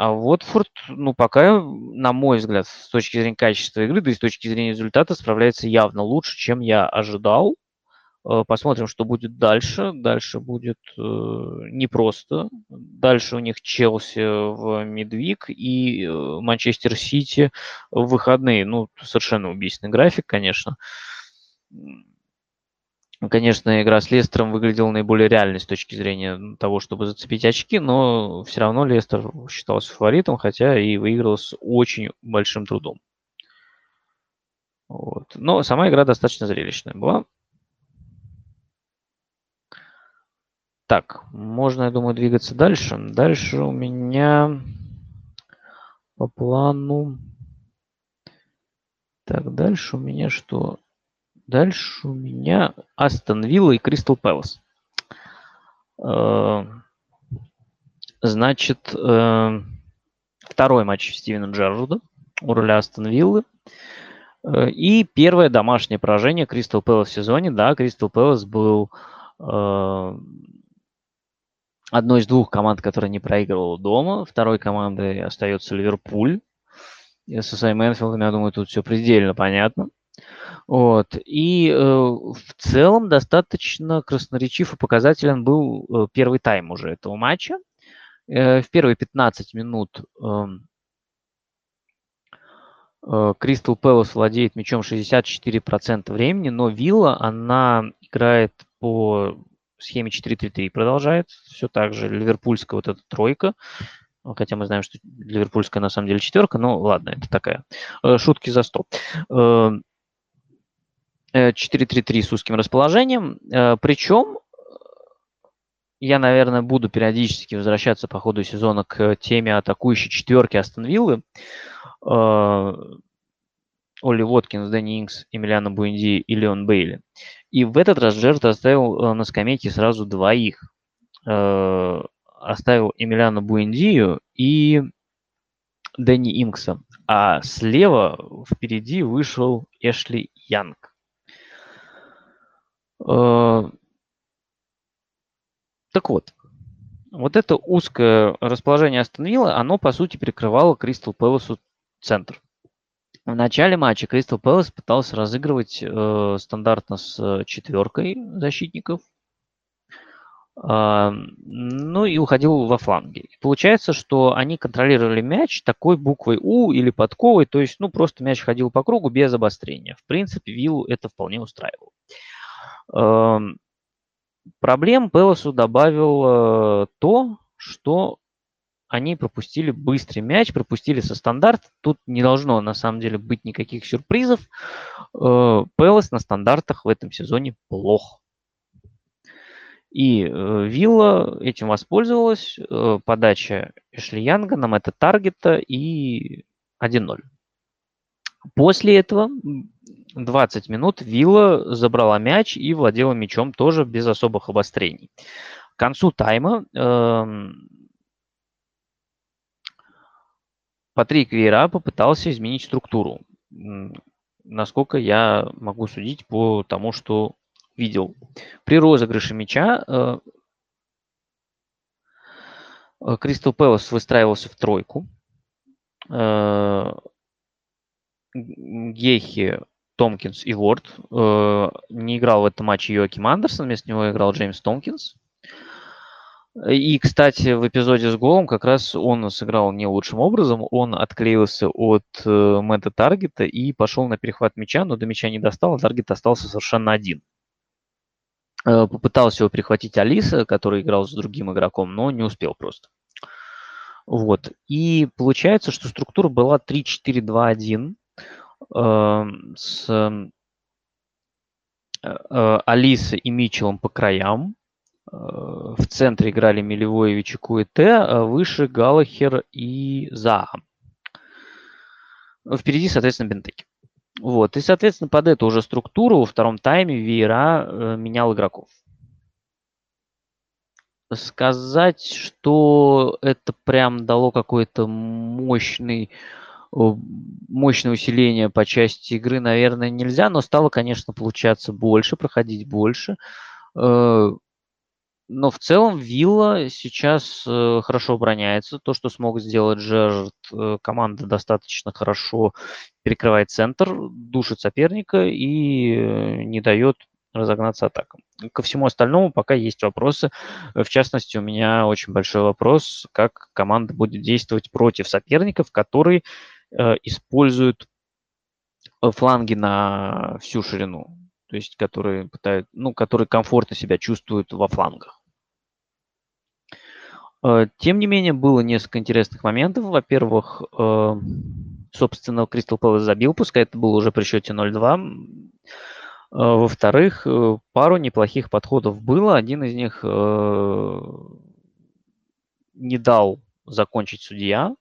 А Уотфорд, ну, пока, на мой взгляд, с точки зрения качества игры, да и с точки зрения результата, справляется явно лучше, чем я ожидал. Э, посмотрим, что будет дальше. Дальше будет э, непросто. Дальше у них Челси в Медвик и э, Манчестер Сити в выходные. Ну, совершенно убийственный график, конечно. Конечно, игра с Лестером выглядела наиболее реальной с точки зрения того, чтобы зацепить очки, но все равно Лестер считался фаворитом, хотя и выиграл с очень большим трудом. Вот. Но сама игра достаточно зрелищная была. Так, можно, я думаю, двигаться дальше. Дальше у меня по плану... Так, дальше у меня что? Дальше у меня Астон Вилла и Кристал Пэлас. Э, значит, э, второй матч Стивена Джерарда у руля Астон Виллы. Э, и первое домашнее поражение Кристал Пэлас в сезоне. Да, Кристал Пэлас был одной из двух команд, которая не проигрывала дома. Второй командой остается Ливерпуль. Со своим Энфилдом, я думаю, тут все предельно понятно. Вот. И э, в целом достаточно красноречив и показателен был э, первый тайм уже этого матча. Э, в первые 15 минут эм, э, Кристал Пэлас владеет мячом 64% времени, но Вилла, она играет по схеме 4-3-3, продолжает. Все так же ливерпульская вот эта тройка. Хотя мы знаем, что ливерпульская на самом деле четверка, но ладно, это такая. Э, шутки за 100. 4-3-3 э, с узким расположением. Э, Причем я, наверное, буду периодически возвращаться по ходу сезона к теме атакующей четверки Астон Виллы. Э, Оли Воткинс, Дэнни Инкс, Эмилиано Буэнди и Леон Бейли. И в этот раз Джерт оставил на скамейке сразу двоих. Оставил Эмилиано Буэндию и Дэнни Инкса. А слева впереди вышел Эшли Янг. Э, Так вот, вот это узкое расположение остановило, оно, по сути, прикрывало Кристал Пэласу центр. В начале матча Кристал Пэлас пытался разыгрывать э, стандартно с четверкой защитников, э, ну и уходил во фланге. И получается, что они контролировали мяч такой буквой У или подковой, то есть, ну, просто мяч ходил по кругу без обострения. В принципе, Виллу это вполне устраивало. Э, проблем Пелосу добавил э, то, что они пропустили быстрый мяч, пропустили со стандарта. Тут не должно на самом деле быть никаких сюрпризов. Э, Пелос на стандартах в этом сезоне плох. И э, Вилла этим воспользовалась. Подача Эшли Янга нам это таргета и 1-0. После этого 20 минут Вилла забрала мяч и владела мячом тоже без особых обострений. К концу тайма э, Патрик Вейра попытался изменить структуру. Насколько я могу судить по тому, что видел. При розыгрыше мяча э, Кристал Пэлас выстраивался в тройку. Э, Гехи, Томкинс и Ворд. Не играл в этом матче Йоаким Андерсон, вместо него играл Джеймс Томкинс. И, кстати, в эпизоде с голом как раз он сыграл не лучшим образом. Он отклеился от э, Мэтта Таргета и пошел на перехват мяча, но до мяча не достал, а Таргет остался совершенно один. Э, попытался его перехватить Алиса, который играл с другим игроком, но не успел просто. Вот. И получается, что структура была 3-4-2-1 э, с э, э, Алисой и Митчеллом по краям в центре играли Милевоевич и Куэте, а выше Галахер и Заха. Впереди, соответственно, Бентеки. Вот. И, соответственно, под эту уже структуру во втором тайме Вейра э, менял игроков. Сказать, что это прям дало какой-то мощный, мощное усиление по части игры, наверное, нельзя, но стало, конечно, получаться больше, проходить больше. Э, но в целом Вилла сейчас э, хорошо обороняется. То, что смог сделать Джерард, э, команда достаточно хорошо перекрывает центр, душит соперника и э, не дает разогнаться атакам. Ко всему остальному пока есть вопросы. В частности, у меня очень большой вопрос, как команда будет действовать против соперников, которые э, используют фланги на всю ширину. То есть, которые пытают, ну, которые комфортно себя чувствуют во флангах. Э, тем не менее, было несколько интересных моментов. Во-первых, э, собственно, Кристал Пэлас забил, пускай это было уже при счете 0-2. Э, во-вторых, пару неплохих подходов было. Один из них не дал закончить судья,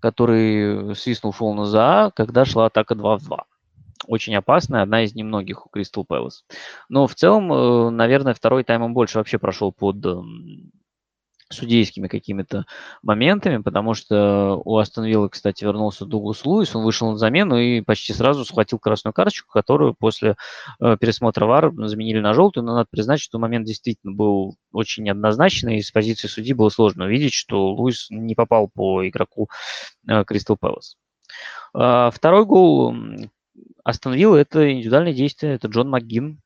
который свистнул фол на за, когда шла атака 2 в 2. Очень опасная, одна из немногих у Кристал Пэлас. Но в целом, наверное, второй тайм он больше вообще прошел под эм, судейскими какими-то моментами, потому что у Астон Виллы, кстати, вернулся Дуглас Луис, он вышел на замену и почти сразу схватил красную карточку, которую после э, пересмотра ВАР заменили на желтую, но надо признать, что момент действительно был очень неоднозначный, и с позиции судьи было сложно увидеть, что Луис не попал по игроку Кристал э, Пэлас. Э, второй гол Астон Виллы – это индивидуальное действие, это Джон МакГин,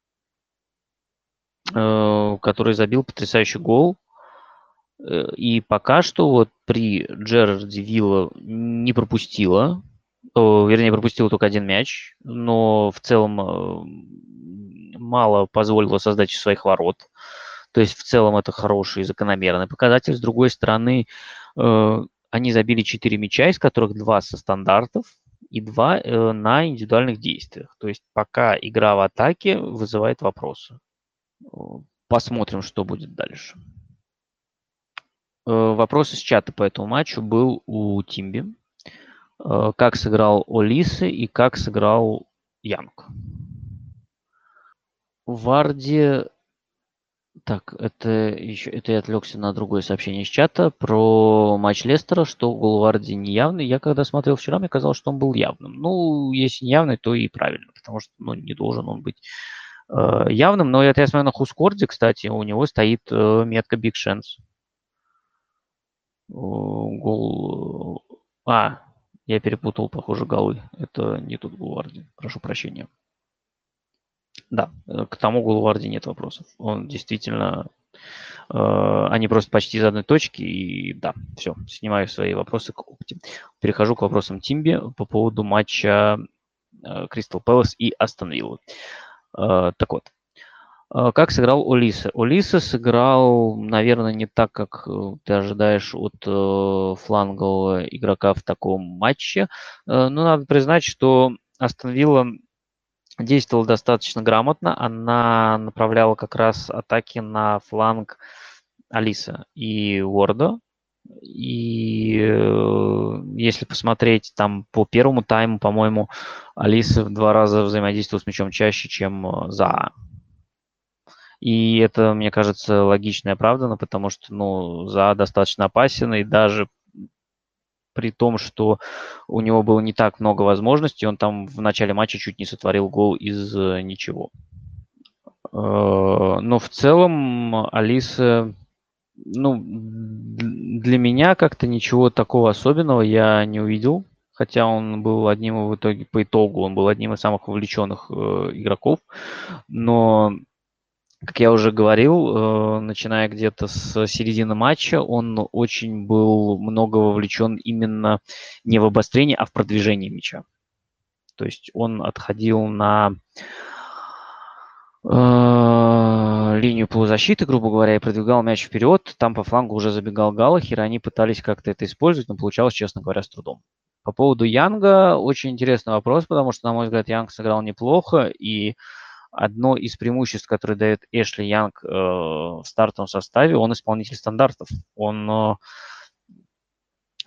э, который забил потрясающий гол, и пока что вот при Джерарде Вилла не пропустила, вернее, пропустила только один мяч, но в целом э, мало позволила создать своих ворот. То есть в целом это хороший закономерный показатель. С другой стороны, э, они забили 4 мяча, из которых 2 со стандартов и 2 на индивидуальных действиях. То есть пока игра в атаке вызывает вопросы. Посмотрим, что будет дальше. Э, вопрос из чата по этому матчу был у Тимби. Э, как сыграл Олисы и как сыграл Янг. Варди... Так, это еще это я отвлекся на другое сообщение из чата про матч Лестера, что гол Варди неявный. Я когда смотрел вчера, мне казалось, что он был явным. Ну, если не явный, то и правильно, потому что ну, не должен он быть э, явным. Но это я смотрю на Хускорде, кстати, у него стоит метка Big Chance. Гол... А, я перепутал, похоже, голы. Это не тот Гулварди. Прошу прощения. Да, к тому Гулварди нет вопросов. Он действительно Э, они просто почти из одной точки. И да, все, снимаю свои вопросы к опте. Перехожу к вопросам Тимби по поводу матча Кристал Пэлас и Астон Виллы. Э, так вот, э, как сыграл Олиса? Олиса сыграл, наверное, не так, как ты ожидаешь от флангового игрока в таком матче. Но надо признать, что Астон Вилла действовала достаточно грамотно. Она направляла как раз атаки на фланг Алиса и Уорда. И э, если посмотреть там по первому тайму, по-моему, Алиса в два раза взаимодействовала с мячом чаще, чем э, за. И это, мне кажется, логично и оправданно, потому что ну, за достаточно опасен, и даже при том, что у него было не так много возможностей, он там в начале матча чуть не сотворил гол из э, ничего. Э, но в целом Алиса, ну, для меня как-то ничего такого особенного я не увидел, хотя он был одним в итоге, по итогу, он был одним из самых вовлеченных э, игроков, но как я уже говорил, э, начиная где-то с середины матча, он очень был много вовлечен именно не в обострение, а в продвижение мяча. То есть он отходил на э, линию полузащиты, грубо говоря, и продвигал мяч вперед. Там по флангу уже забегал Галахер, и они пытались как-то это использовать, но получалось, честно говоря, с трудом. По поводу Янга очень интересный вопрос, потому что, на мой взгляд, Янг сыграл неплохо, и одно из преимуществ, которое дает Эшли Янг э, в стартовом составе, он исполнитель стандартов. Он э,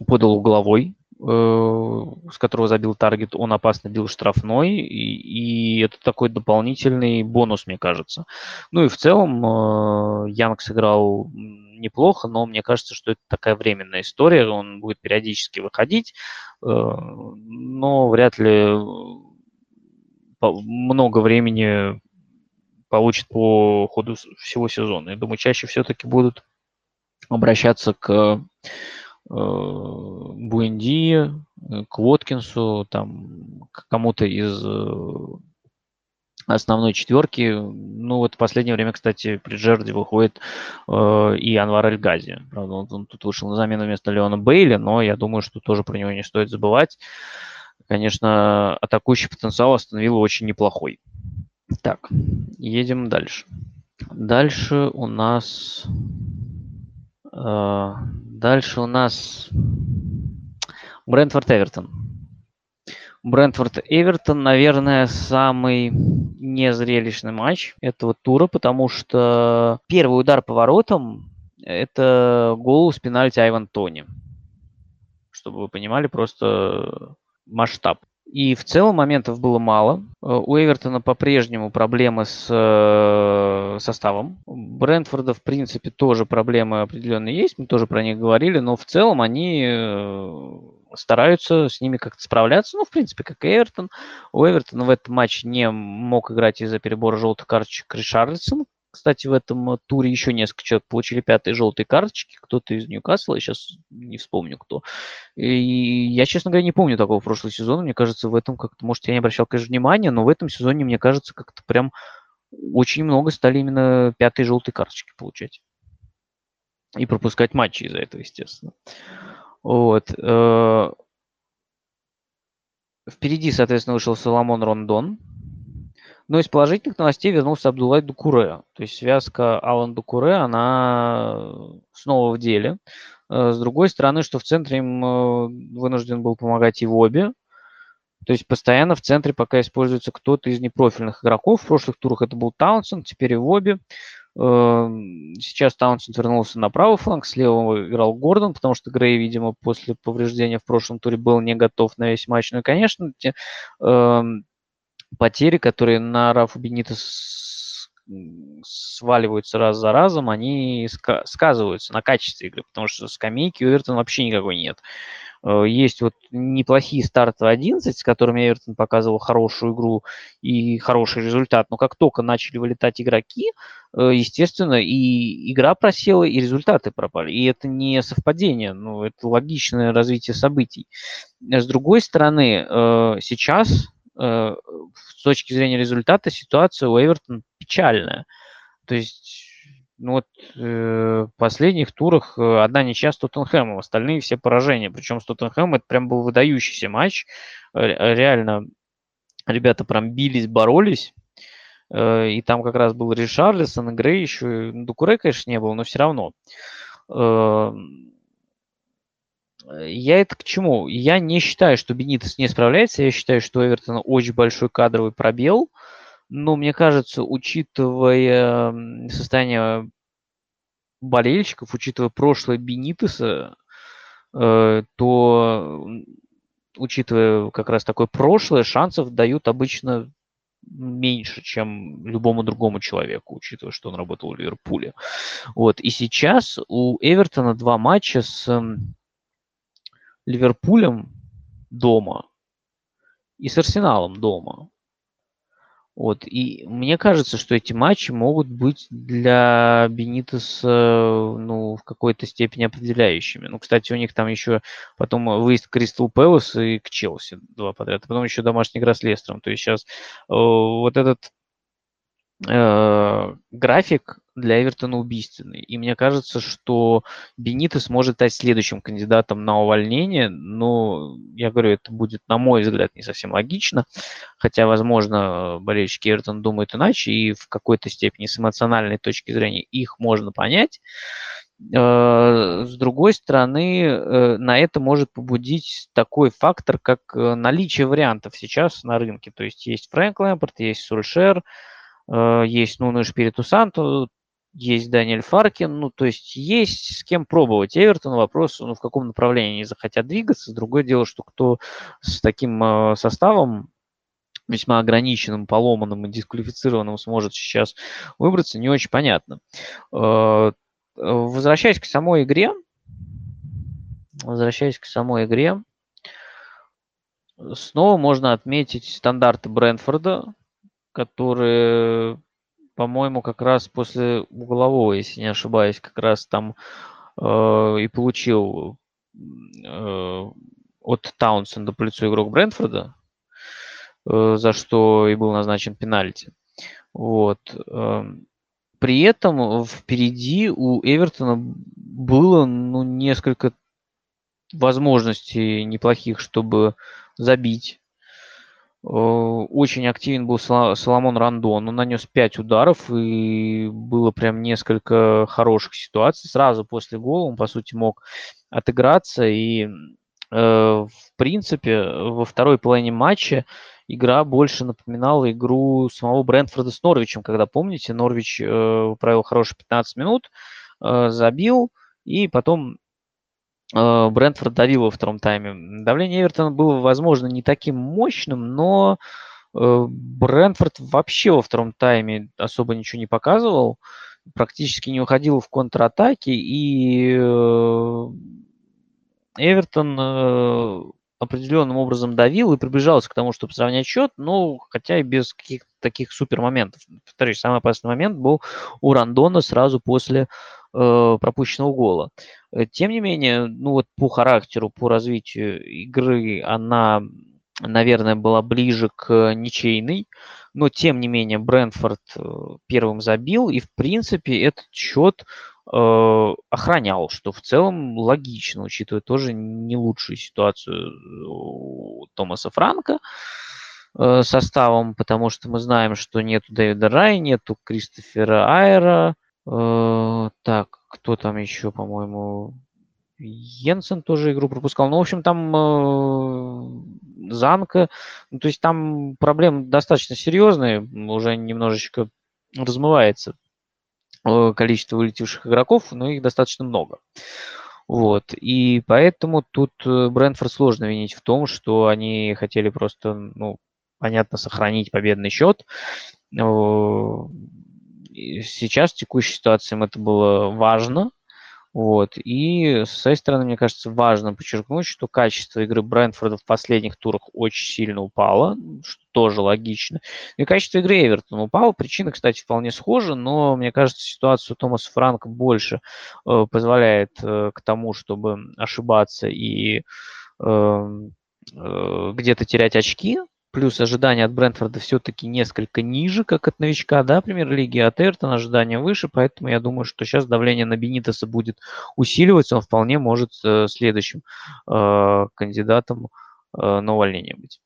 подал угловой, э, с которого забил таргет, он опасно бил штрафной, и, и это такой дополнительный бонус, мне кажется. Ну и в целом э, Янг сыграл неплохо, но мне кажется, что это такая временная история, он будет периодически выходить, э, но вряд ли много времени получит по ходу всего сезона. Я думаю, чаще все-таки будут обращаться к э, Буэнди, к Воткинсу, там, к кому-то из э, основной четверки. Ну, вот в последнее время, кстати, при Джерди выходит э, и Анвар Эльгази. Правда, он, он тут вышел на замену вместо Леона Бейли, но я думаю, что тоже про него не стоит забывать. Конечно, атакующий потенциал остановил очень неплохой. Так, едем дальше. Дальше у нас... Э, дальше у нас Брентфорд Эвертон. Брентфорд Эвертон, наверное, самый незрелищный матч этого тура, потому что первый удар по воротам – это гол с пенальти Айван Тони. Чтобы вы понимали, просто масштаб. И в целом моментов было мало. Э, у Эвертона по-прежнему проблемы с э, составом. Брентфорда, в принципе, тоже проблемы определенные есть. Мы тоже про них говорили, но в целом они э, стараются с ними как-то справляться. Ну, в принципе, как и Эвертон. У Эвертона в этом матче не мог играть из-за перебора желтых карточек Ришарлисон, кстати, в этом э, туре еще несколько человек получили пятые желтые карточки. Кто-то из Ньюкасла, я сейчас не вспомню кто. И я, честно говоря, не помню такого прошлого сезона. Мне кажется, в этом как-то, может, я не обращал, конечно, внимания, но в этом сезоне, мне кажется, как-то прям очень много стали именно пятые желтые карточки получать. И пропускать матчи из-за этого, естественно. Вот. Э, впереди, соответственно, вышел Соломон Рондон, но из положительных новостей вернулся Абдулай Дукуре. То есть связка Алан Дукуре, она снова в деле. Э, с другой стороны, что в центре им э, вынужден был помогать и в обе. То есть постоянно в центре пока используется кто-то из непрофильных игроков. В прошлых турах это был Таунсен, теперь и в обе. Э, сейчас Таунсенд вернулся на правый фланг, слева играл Гордон, потому что Грей, видимо, после повреждения в прошлом туре был не готов на весь матч. Ну и, конечно, потери, которые на Рафу Бенита сваливаются раз за разом, они сказываются на качестве игры, потому что скамейки у Эвертона вообще никакой нет. Э, есть вот неплохие старты в 11, с которыми Эвертон показывал хорошую игру и хороший результат, но как только начали вылетать игроки, э, естественно, и игра просела, и результаты пропали. И это не совпадение, ну, это логичное развитие событий. С другой стороны, э, с точки зрения результата ситуация у Эвертона печальная. То есть ну вот э, в последних турах э, одна ничья с Тоттенхэмом, остальные все поражения. Причем с Тоттенхэмом это прям был выдающийся матч. Реально ребята прям бились, боролись. И там как раз был Ришарлисон, Грей еще. Дукуре, конечно, не было, но все равно. Я это к чему? Я не считаю, что Бенитес не справляется. Я считаю, что у Эвертона очень большой кадровый пробел. Но мне кажется, учитывая состояние болельщиков, учитывая прошлое Бенитеса, э, то, учитывая как раз такое прошлое, шансов дают обычно меньше, чем любому другому человеку, учитывая, что он работал в Ливерпуле. Вот. И сейчас у Эвертона два матча с Ливерпулем дома и с Арсеналом дома. Вот. И мне кажется, что эти матчи могут быть для Бенитеса ну, в какой-то степени определяющими. Ну, кстати, у них там еще потом выезд к Кристал Пэлас и к Челси два подряд. А потом еще домашняя игра с Лестером. То есть сейчас э, вот этот э, график для Эвертона убийственный. И мне кажется, что Бенитес может стать следующим кандидатом на увольнение. Но, я говорю, это будет, на мой взгляд, не совсем логично. Хотя, возможно, болельщики Эвертона думают иначе, и в какой-то степени с эмоциональной точки зрения их можно понять. Э, с другой стороны, э, на это может побудить такой фактор, как э, наличие вариантов сейчас на рынке. То есть есть Фрэнк Лэмпорт, есть Сульшер, есть Нуну Шпириту Санту, есть Даниэль Фаркин, ну, то есть есть с кем пробовать. Эвертон вопрос, ну, в каком направлении они захотят двигаться. Другое дело, что кто с таким э, составом весьма ограниченным, поломанным и дисквалифицированным сможет сейчас выбраться, не очень понятно. Э, возвращаясь к самой игре, возвращаясь к самой игре, снова можно отметить стандарты Брэнфорда, которые по-моему, как раз после углового, если не ошибаюсь, как раз там э, и получил э, от Таунсенда по лицу игрок Брентфорда, э, за что и был назначен пенальти. Вот. Э, при этом впереди у Эвертона было ну, несколько возможностей неплохих, чтобы забить. Э, очень активен был Соломон Рандон. Он нанес 5 ударов, и было прям несколько хороших ситуаций. Сразу после гола он, по сути, мог отыграться. И, э, в принципе, во второй половине матча игра больше напоминала игру самого Брентфорда с Норвичем, когда, помните, Норвич э, провел хорошие 15 минут, забил, и потом Брентфорд давил во втором тайме. Давление Эвертона было, возможно, не таким мощным, но э, Брентфорд вообще во втором тайме особо ничего не показывал, практически не уходил в контратаки, и э, Эвертон определенным образом давил и приближался к тому, чтобы сравнять счет, но хотя и без каких-то таких супер моментов. Повторюсь, самый опасный момент был у Рандона сразу после э, пропущенного гола. Э, тем не менее, ну вот по характеру, по развитию игры она, наверное, была ближе к ничейной, но тем не менее Брэнфорд э, первым забил, и в принципе этот счет э, охранял, что в целом логично, учитывая тоже не лучшую ситуацию у Томаса Франка э, составом, потому что мы знаем, что нету Дэвида Рай, нету Кристофера Айра, Э, так, кто там еще, по-моему, Йенсен тоже игру пропускал. Ну, в общем, там э, Занка. Ну, то есть там проблемы достаточно серьезные. Уже немножечко размывается э, количество вылетевших игроков, но их достаточно много. Вот. И поэтому тут э, Брэнфорд сложно винить в том, что они хотели просто, ну, понятно, сохранить победный счет сейчас в текущей ситуации им это было важно. Вот. И с своей стороны, мне кажется, важно подчеркнуть, что качество игры Брэнфорда в последних турах очень сильно упало, что тоже логично. И качество игры Эвертона упало. Причины, кстати, вполне схожи, но мне кажется, ситуация Томаса Франка больше э, позволяет э, к тому, чтобы ошибаться и э, э, где-то терять очки, плюс ожидания от Брентфорда все-таки несколько ниже, как от новичка, да, премьер-лиги, от Эртона ожидания выше, поэтому я думаю, что сейчас давление на Бенитоса будет усиливаться, он вполне может э, следующим э, кандидатом э, на увольнение быть.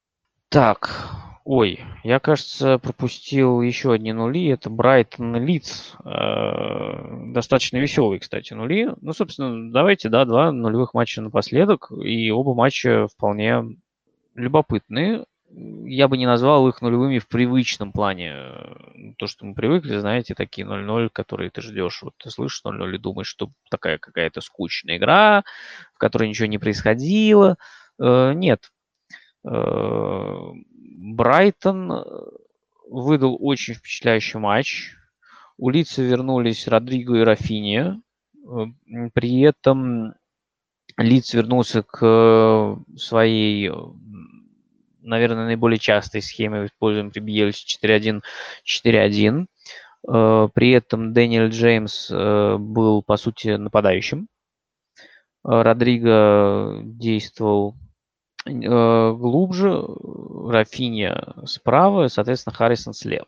Так, ой, я, кажется, пропустил еще одни нули, это Брайтон Лидс, э, достаточно веселые, кстати, нули. Ну, собственно, давайте, да, два нулевых матча напоследок, и оба матча вполне любопытные я бы не назвал их нулевыми в привычном плане. То, что мы привыкли, знаете, такие 0-0, которые ты ждешь. Вот ты слышишь 0-0 и думаешь, что такая какая-то скучная игра, в которой ничего не происходило. Э, нет. Э, Брайтон выдал очень впечатляющий матч. У Лица вернулись Родриго и Рафиния. Э, при этом Лиц вернулся к своей наверное, наиболее частой схемой используем при Биелсе 4-1-4-1. Э, при этом Дэниел Джеймс э, был, по сути, нападающим. Э, Родриго действовал глубже, Рафиня справа, соответственно, Харрисон слева.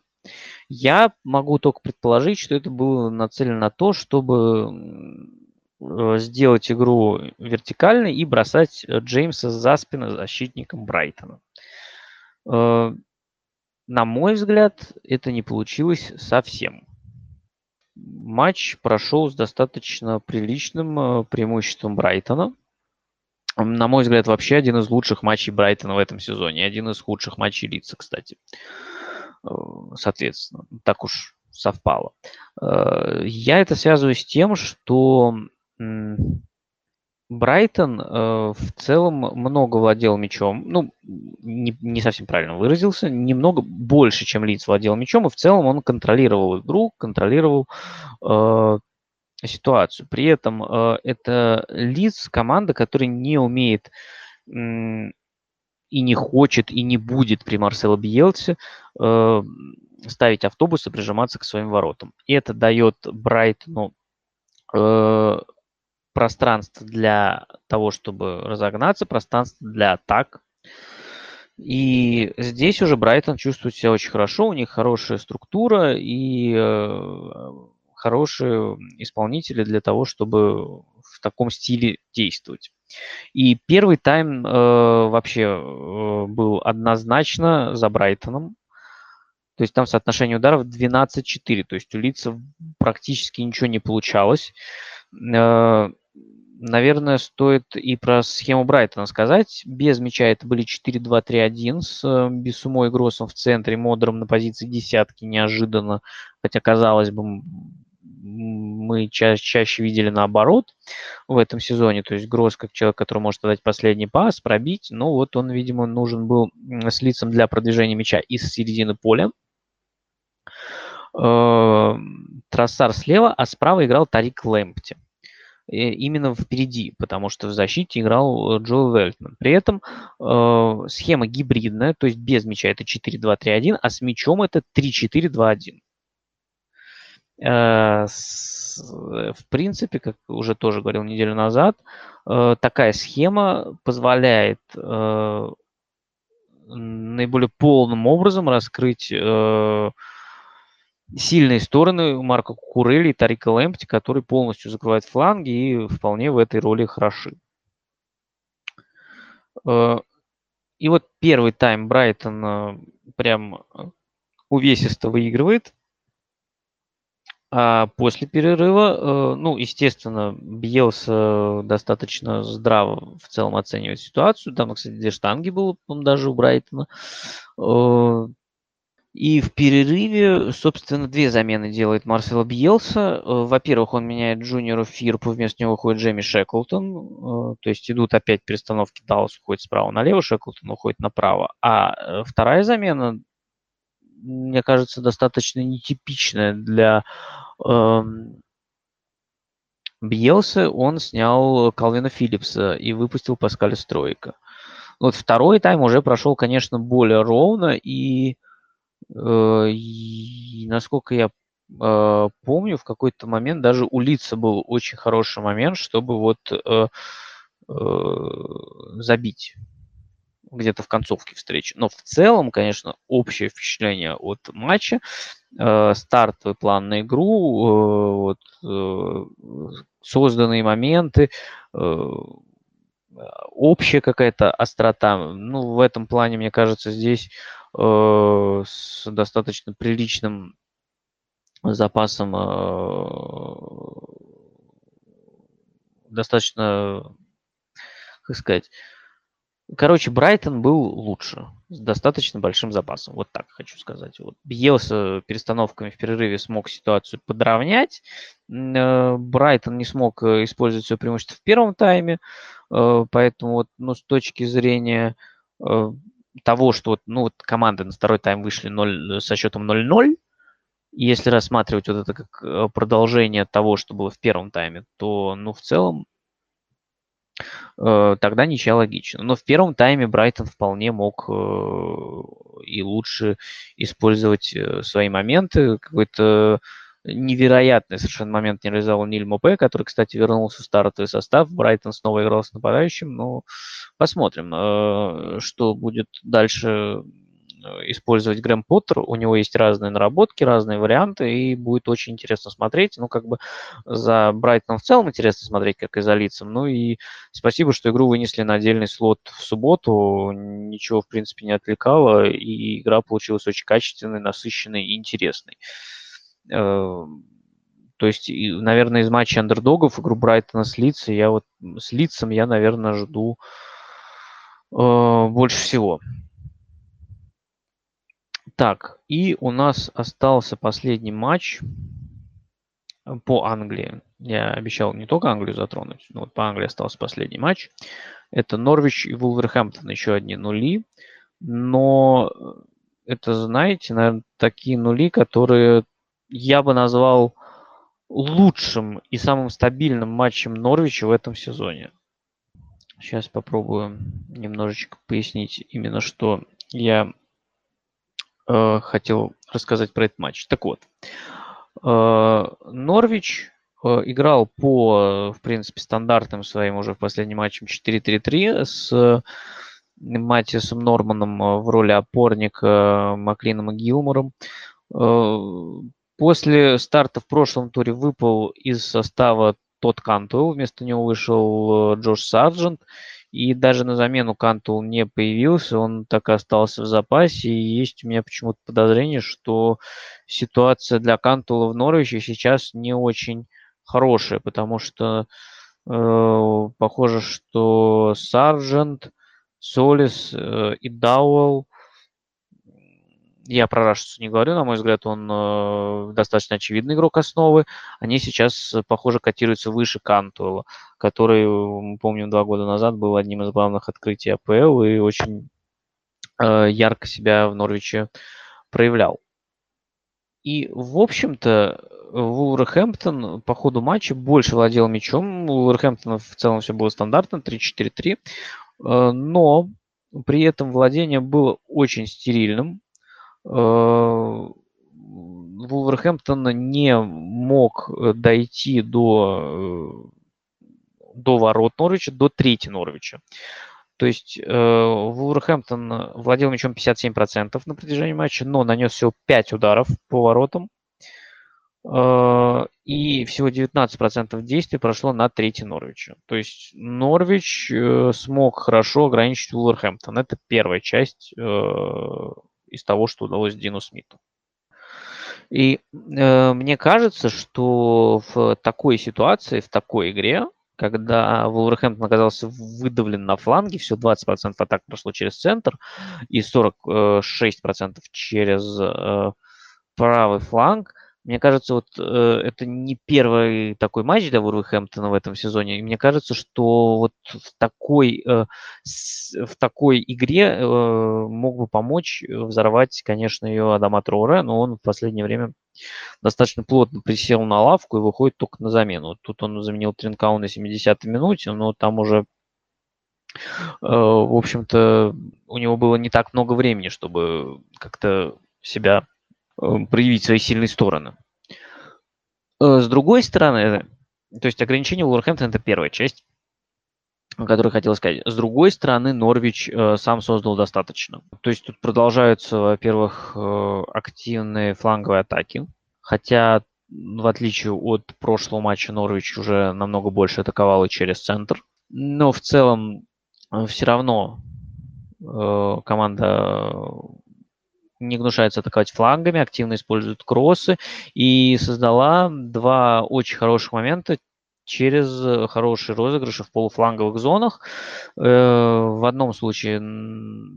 Я могу только предположить, что это было нацелено на то, чтобы сделать игру вертикальной и бросать Джеймса за спину защитником Брайтона. Э, на мой взгляд, это не получилось совсем. Матч прошел с достаточно приличным э, преимуществом Брайтона. На мой взгляд, вообще один из лучших матчей Брайтона в этом сезоне. Один из худших матчей Лица, кстати. Э, соответственно, так уж совпало. Я это связываю с тем, что Брайтон э, в целом много владел мячом. Ну, не, не совсем правильно выразился. Немного больше, чем Лиц владел мячом. И в целом он контролировал игру, контролировал э, ситуацию. При этом э, это Лиц команда, которая не умеет э, и не хочет, и не будет при Марсело Бьелсе э, ставить автобус и прижиматься к своим воротам. И это дает Брайтону э, пространство для того, чтобы разогнаться, пространство для атак. И здесь уже Брайтон чувствует себя очень хорошо, у них хорошая структура и э, хорошие исполнители для того, чтобы в таком стиле действовать. И первый тайм э, вообще э, был однозначно за Брайтоном. То есть там соотношение ударов 12-4, то есть у лица практически ничего не получалось. Э, наверное, стоит и про схему Брайтона сказать. Без мяча это были 4-2-3-1 с э, Бесумой Гроссом в центре, Модером на позиции десятки неожиданно, хотя, казалось бы, мы ча- чаще видели наоборот в этом сезоне. То есть Гросс как человек, который может отдать последний пас, пробить. Но вот он, видимо, нужен был с лицом для продвижения мяча из середины поля. Э, Трассар слева, а справа играл Тарик Лэмпти именно впереди, потому что в защите играл э, Джоэл Вельтман. При этом э, схема гибридная, то есть без мяча это 4-2-3-1, а с мячом это 3-4-2-1. Э, в принципе, как уже тоже говорил неделю назад, э, такая схема позволяет э, наиболее полным образом раскрыть э, сильные стороны у Марка Курели и Тарика Лэмпти, который полностью закрывает фланги и вполне в этой роли хороши. Э, и вот первый тайм Брайтон э, прям увесисто выигрывает. А после перерыва, э, ну, естественно, Бьелса достаточно здраво в целом оценивает ситуацию. Там, кстати, две штанги было, даже у Брайтона. И в перерыве, собственно, две замены делает Марсело Бьелса. Э, во-первых, он меняет Джуниору Фирпу, вместо него уходит Джейми Шеклтон. Э, то есть идут опять перестановки. Даллас уходит справа налево, Шеклтон уходит направо. А э, вторая замена, мне кажется, достаточно нетипичная для эм, Бьелса, он снял Калвина Филлипса и выпустил Паскаля Стройка. Вот второй тайм уже прошел, конечно, более ровно, и, э, и насколько я э, помню, в какой-то момент даже у Лица был очень хороший момент, чтобы вот э, э, забить где-то в концовке встречи. Но в целом, конечно, общее впечатление от матча, э, стартовый план на игру, э, вот, э, созданные моменты, э, общая какая-то острота. Ну, в этом плане, мне кажется, здесь э, с достаточно приличным запасом э, достаточно, как сказать, Короче, Брайтон был лучше, с достаточно большим запасом. Вот так хочу сказать. Вот Бьелса перестановками в перерыве смог ситуацию подровнять. Э, Брайтон не смог э, использовать свое преимущество в первом тайме. Э, поэтому вот, ну, с точки зрения того, что вот, ну, вот команды на второй тайм вышли 0, со счетом 0-0, и если рассматривать вот это как продолжение того, что было в первом тайме, то, ну, в целом, Э, тогда ничья логично. Но в первом тайме Брайтон вполне мог э, и лучше использовать э, свои моменты. Какой-то невероятный совершенно момент не реализовал Ниль Мопе, который, кстати, вернулся в стартовый состав. Брайтон снова играл с нападающим. Но посмотрим, что будет дальше Э, использовать Грэм Поттер. У него есть разные наработки, разные варианты, и будет очень интересно смотреть. Ну, как бы за Брайтоном в целом интересно смотреть, как и за лицом. Ну и спасибо, что игру вынесли на отдельный слот в субботу. Ничего, в принципе, не отвлекало, и игра получилась очень качественной, насыщенной и интересной. Э, то есть, наверное, из матча андердогов игру Брайтона с Лицем я вот с Лицем я, наверное, жду э, больше всего. Так, и у нас остался последний матч э, по Англии. Я обещал не только Англию затронуть, но вот по Англии остался последний матч. Это Норвич и Вулверхэмптон, еще одни нули. Но это, знаете, наверное, такие нули, которые я бы назвал лучшим и самым стабильным матчем Норвича в этом сезоне. Сейчас попробую немножечко пояснить именно, что я э, хотел рассказать про этот матч. Так вот, э, Норвич э, играл по, в принципе, стандартным своим уже в последнем матче 4-3-3 с Матиасом Норманном э, в роли опорника Маклином и Гилмором. После старта в прошлом туре выпал из состава Тодд Кантуэлл, вместо него вышел э, Джош Сарджент, и даже на замену Кантуэлл не появился, он так и остался в запасе. И есть у меня почему-то подозрение, что ситуация для Кантуэлла в Норвиче сейчас не очень хорошая, потому что э, похоже, что Сарджент, Цолис э, и Дауэлл я про Рашицу не говорю, на мой взгляд, он э, достаточно очевидный игрок основы. Они сейчас, похоже, котируются выше Кантуэла, который, мы помним, два года назад был одним из главных открытий АПЛ и очень э, ярко себя в Норвиче проявлял. И, в общем-то, Вулверхэмптон по ходу матча больше владел мячом. У Вулверхэмптона в целом все было стандартно, 3-4-3. Э, но при этом владение было очень стерильным. Э, Вулверхэмптон не мог э, дойти до, э, до ворот Норвича, до трети Норвича. То есть э, Вулверхэмптон владел мячом 57% на протяжении матча, но нанес всего 5 ударов по воротам. Э, и всего 19% действий прошло на трети Норвича. То есть Норвич э, смог хорошо ограничить Вулверхэмптон. Это первая часть э, из того, что удалось Дину Смиту. И э, мне кажется, что в такой ситуации, в такой игре, когда Вулверхэмптон оказался выдавлен на фланге, все 20% атак прошло через центр и 46% через э, правый фланг, Мне кажется, вот э, это не первый такой матч для Вулверхэмптона в этом сезоне. И мне кажется, что вот в такой, э, с, в такой игре э, мог бы помочь взорвать, конечно, ее Адама Троре, но он в последнее время достаточно плотно присел на лавку и выходит только на замену. Тут он заменил Тринкау на 70-й минуте, но там уже, э, в общем-то, у него было не так много времени, чтобы как-то себя Э, проявить свои сильные стороны. Э, с другой стороны, то есть ограничение Уолверхэмптона – это первая часть, которую хотел сказать. С другой стороны, Норвич э, сам создал достаточно. То есть тут продолжаются, во-первых, активные фланговые атаки, хотя в отличие от прошлого матча Норвич уже намного больше атаковал и через центр. Но в целом все равно команда не гнушается атаковать флангами, активно использует кроссы и создала два очень хороших момента через хорошие розыгрыши в полуфланговых зонах. Э, в одном случае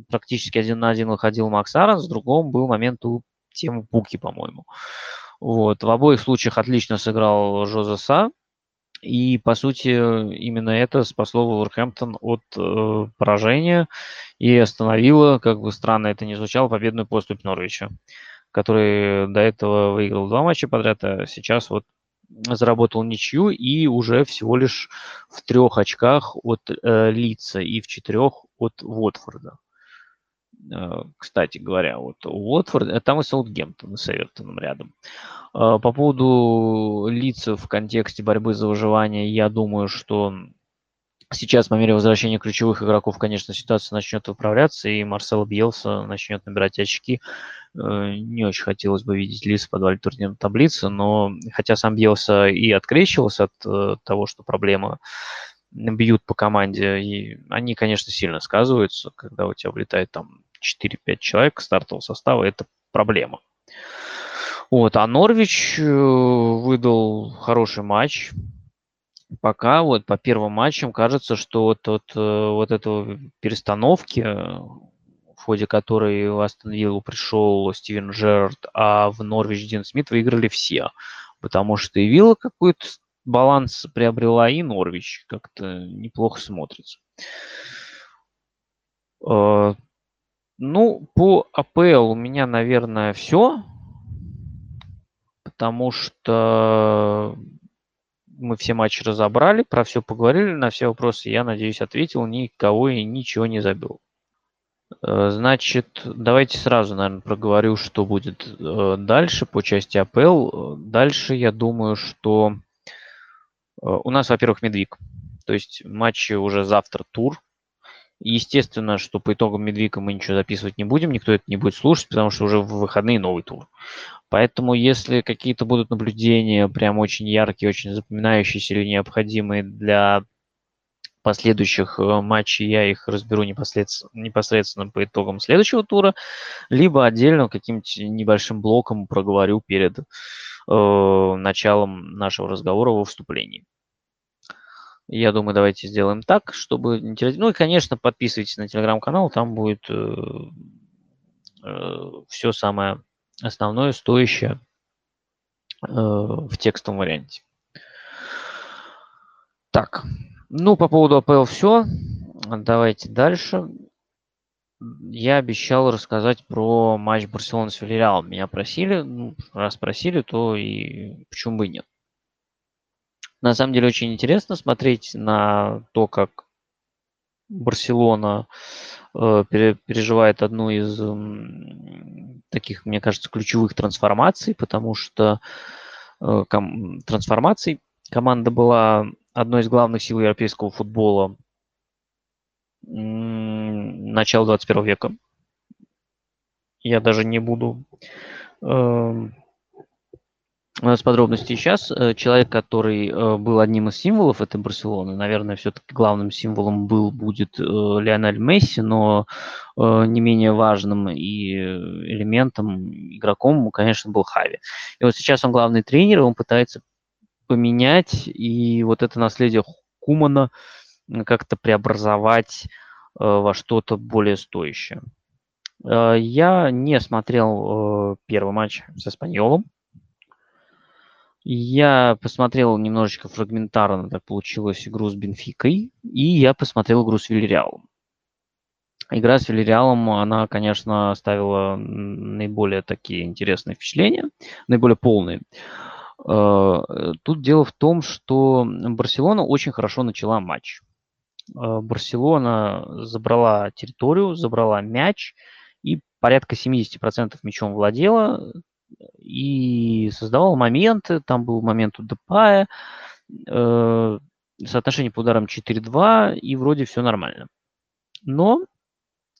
практически один на один выходил Макс Аронс, в другом был момент у Тему Пуки, по-моему. Вот. В обоих случаях отлично сыграл Жозеса, и, по сути, именно это спасло Вулверхэмптон от э, поражения и остановило, как бы странно это ни звучало, победную поступь Норвича, который до этого выиграл два матча подряд, а сейчас вот заработал ничью и уже всего лишь в трех очках от э, Лица и в четырех от Уотфорда. Э, кстати говоря, вот Уотфорд, э, там и Саутгемптон с Эвертоном рядом. Э, по поводу лица в контексте борьбы за выживание, я думаю, что сейчас по мере возвращения ключевых игроков, конечно, ситуация начнет выправляться, и Марсел Бьелса начнет набирать очки. Не очень хотелось бы видеть Лиц в подвале турнирной таблицы, но хотя сам Бьелса и открещивался от того, что проблема бьют по команде, и они, конечно, сильно сказываются, когда у тебя влетает там 4-5 человек стартового состава, это проблема. Вот, а Норвич э, выдал хороший матч. Пока вот по первым матчам кажется, что вот, вот, э, вот этого перестановки, в ходе которой в Астон Виллу пришел Стивен Джерард, а в Норвич Дин Смит выиграли все. Потому что и Вилла какой-то баланс приобрела, и Норвич как-то неплохо смотрится. Э, ну, по АПЛ у меня, наверное, все. Потому что мы все матчи разобрали, про все поговорили, на все вопросы, я надеюсь, ответил, никого и ничего не забыл. Э, значит, давайте сразу, наверное, проговорю, что будет э, дальше по части АПЛ. Дальше я думаю, что у нас, во-первых, медвиг. То есть матчи уже завтра тур. Естественно, что по итогам Медвика мы ничего записывать не будем, никто это не будет слушать, потому что уже в выходные новый тур. Поэтому, если какие-то будут наблюдения прям очень яркие, очень запоминающиеся или необходимые для последующих э, матчей, я их разберу непосредственно, непосредственно по итогам следующего тура, либо отдельно каким-то небольшим блоком проговорю перед э, началом нашего разговора во вступлении. Я думаю, давайте сделаем так, чтобы. Ну и, конечно, подписывайтесь на телеграм-канал, там будет э, э, все самое основное, стоящее э, в текстовом варианте. Так, ну по поводу АПЛ все. Давайте дальше. Я обещал рассказать про матч Барселоны с Вильяреалом. Меня просили, ну, раз просили, то и почему бы и нет. На самом деле очень интересно смотреть на то, как Барселона э, переживает одну из таких, мне кажется, ключевых трансформаций, потому что э, трансформаций команда была одной из главных сил европейского футбола начала 21 века. Я даже не буду у нас подробности сейчас. Э, человек, который э, был одним из символов этой Барселоны, наверное, все-таки главным символом был, будет э, Лионель Месси, но не менее важным и элементом, игроком, конечно, был Хави. И вот сейчас он главный тренер, он пытается поменять и вот это наследие Кумана как-то преобразовать во что-то более стоящее. Я не смотрел первый матч с Испаньолом, Я посмотрел немножечко фрагментарно, так получилось, игру с Бенфикой, и я посмотрел игру с Вильяреалом. Игра с Вильяреалом, она, конечно, оставила наиболее такие интересные впечатления, наиболее полные. Э, тут дело в том, что Барселона очень хорошо начала матч. Э, Барселона забрала территорию, забрала мяч и порядка 70% мячом владела и создавала моменты. Там был момент у Депая, э, соотношение по ударам 4-2, и вроде все нормально. Но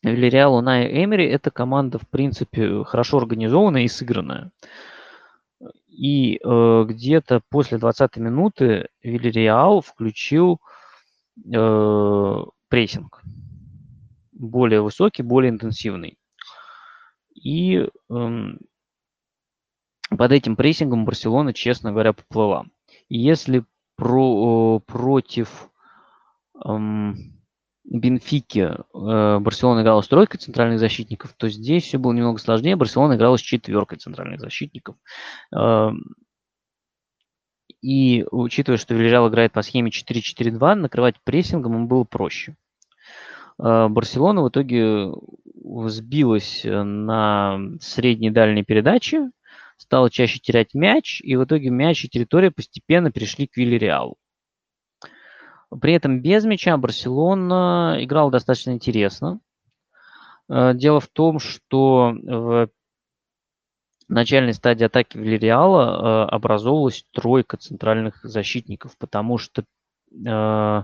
Вильяреал Унай Эмери – это команда, в принципе, хорошо организованная и сыгранная. И э, где-то после 20 минуты Вильяреал включил э, прессинг. Более высокий, более интенсивный. И э, под этим прессингом Барселона, честно говоря, поплыла. И если про, э, против... Э, Бенфике э, Барселона играла с тройкой центральных защитников, то здесь все было немного сложнее. Барселона играла с четверкой центральных защитников. Э, и учитывая, что Вильяреал играет по схеме 4-4-2, накрывать прессингом им было проще. Э, Барселона в итоге сбилась на средней дальней передаче, стала чаще терять мяч, и в итоге мяч и территория постепенно перешли к Вильяреалу. При этом без мяча Барселона играл достаточно интересно. Э, дело в том, что в начальной стадии атаки Вильяреала э, образовалась тройка центральных защитников, потому что э,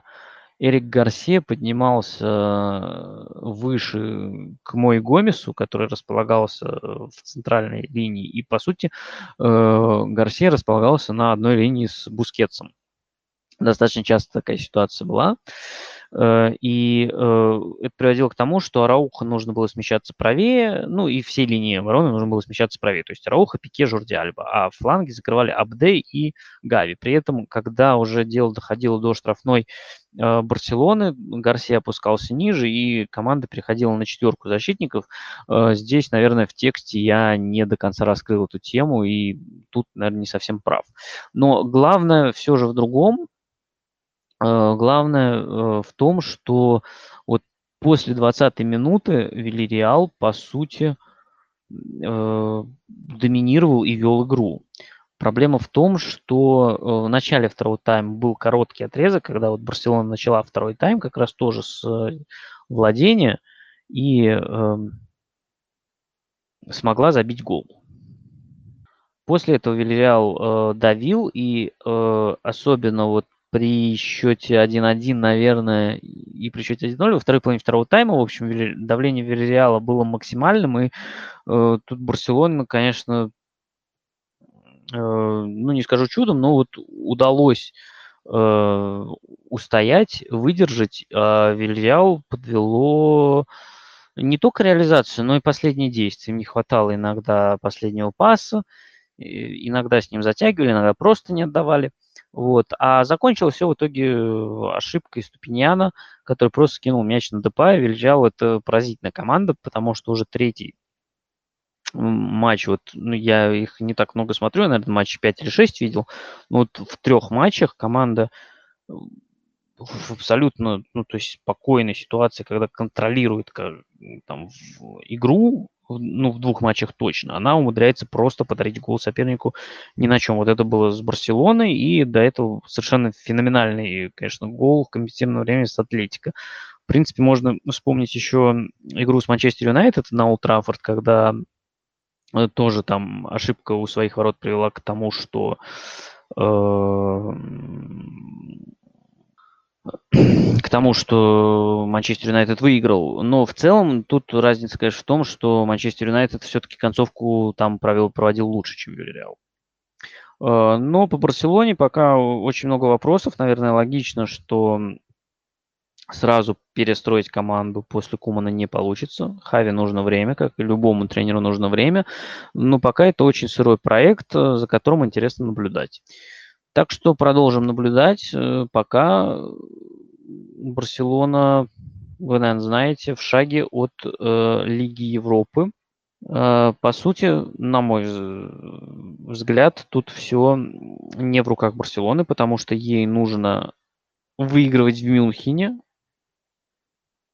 Эрик Гарсия поднимался выше к Мой Гомесу, который располагался в центральной линии, и, по сути, Гарсия располагался на одной линии с Бускетсом. Достаточно часто такая ситуация была. Э, и э, это приводило к тому, что Арауха нужно было смещаться правее, ну и всей линии обороны нужно было смещаться правее. То есть Арауха, Пике, Жорди Альба. А фланги закрывали Абде и Гави. При этом, когда уже дело доходило до штрафной э, Барселоны, Гарсия опускался ниже, и команда переходила на четверку защитников. Здесь, наверное, в тексте я не до конца раскрыл эту тему, и тут, наверное, не совсем прав. Но главное все же в другом. Э, главное э, в том, что вот после 20-й минуты Вильяреал, по сути, э, доминировал и вел игру. Проблема в том, что в начале второго тайма был короткий отрезок, когда вот Барселона начала второй тайм, как раз тоже с владения, и э, смогла забить гол. После этого Вильяреал э, давил, и э, особенно вот при счете 1-1, наверное, и при счете 1-0 во второй половине второго тайма, в общем, давление Вильяреала было максимальным, и э, тут Барселона, конечно, э, ну, не скажу чудом, но вот удалось э, устоять, выдержать, а Вильяу подвело не только реализацию, но и последние действия. Не хватало иногда последнего паса, иногда с ним затягивали, иногда просто не отдавали. Вот. А закончилось все в итоге э, ошибкой Ступиньяна, который просто скинул мяч на Депая. Вильджал это поразительная команда, потому что уже третий матч, вот, ну, я их не так много смотрю, наверное, матч 5 или 6 видел, но вот в трех матчах команда в абсолютно, ну, то есть спокойной ситуации, когда контролирует там, игру, ну, в двух матчах точно, она умудряется просто подарить гол сопернику ни на чем. Вот это было с Барселоной, и до этого совершенно феноменальный, конечно, гол в компетентное время с Атлетико. В принципе, можно вспомнить еще игру с Манчестер Юнайтед на Олд когда э, тоже там ошибка у своих ворот привела к тому, что э, тому, что Манчестер Юнайтед выиграл. Но в целом тут разница, конечно, в том, что Манчестер Юнайтед все-таки концовку там провел, проводил лучше, чем Вильяреал. Э, но по Барселоне пока очень много вопросов. Наверное, логично, что сразу перестроить команду после Кумана не получится. Хави нужно время, как и любому тренеру нужно время. Но пока это очень сырой проект, э, за которым интересно наблюдать. Так что продолжим наблюдать. Э, пока Барселона, вы, наверное, знаете, в шаге от э, Лиги Европы. Э, по сути, на мой взгляд, тут все не в руках Барселоны, потому что ей нужно выигрывать в Мюнхене,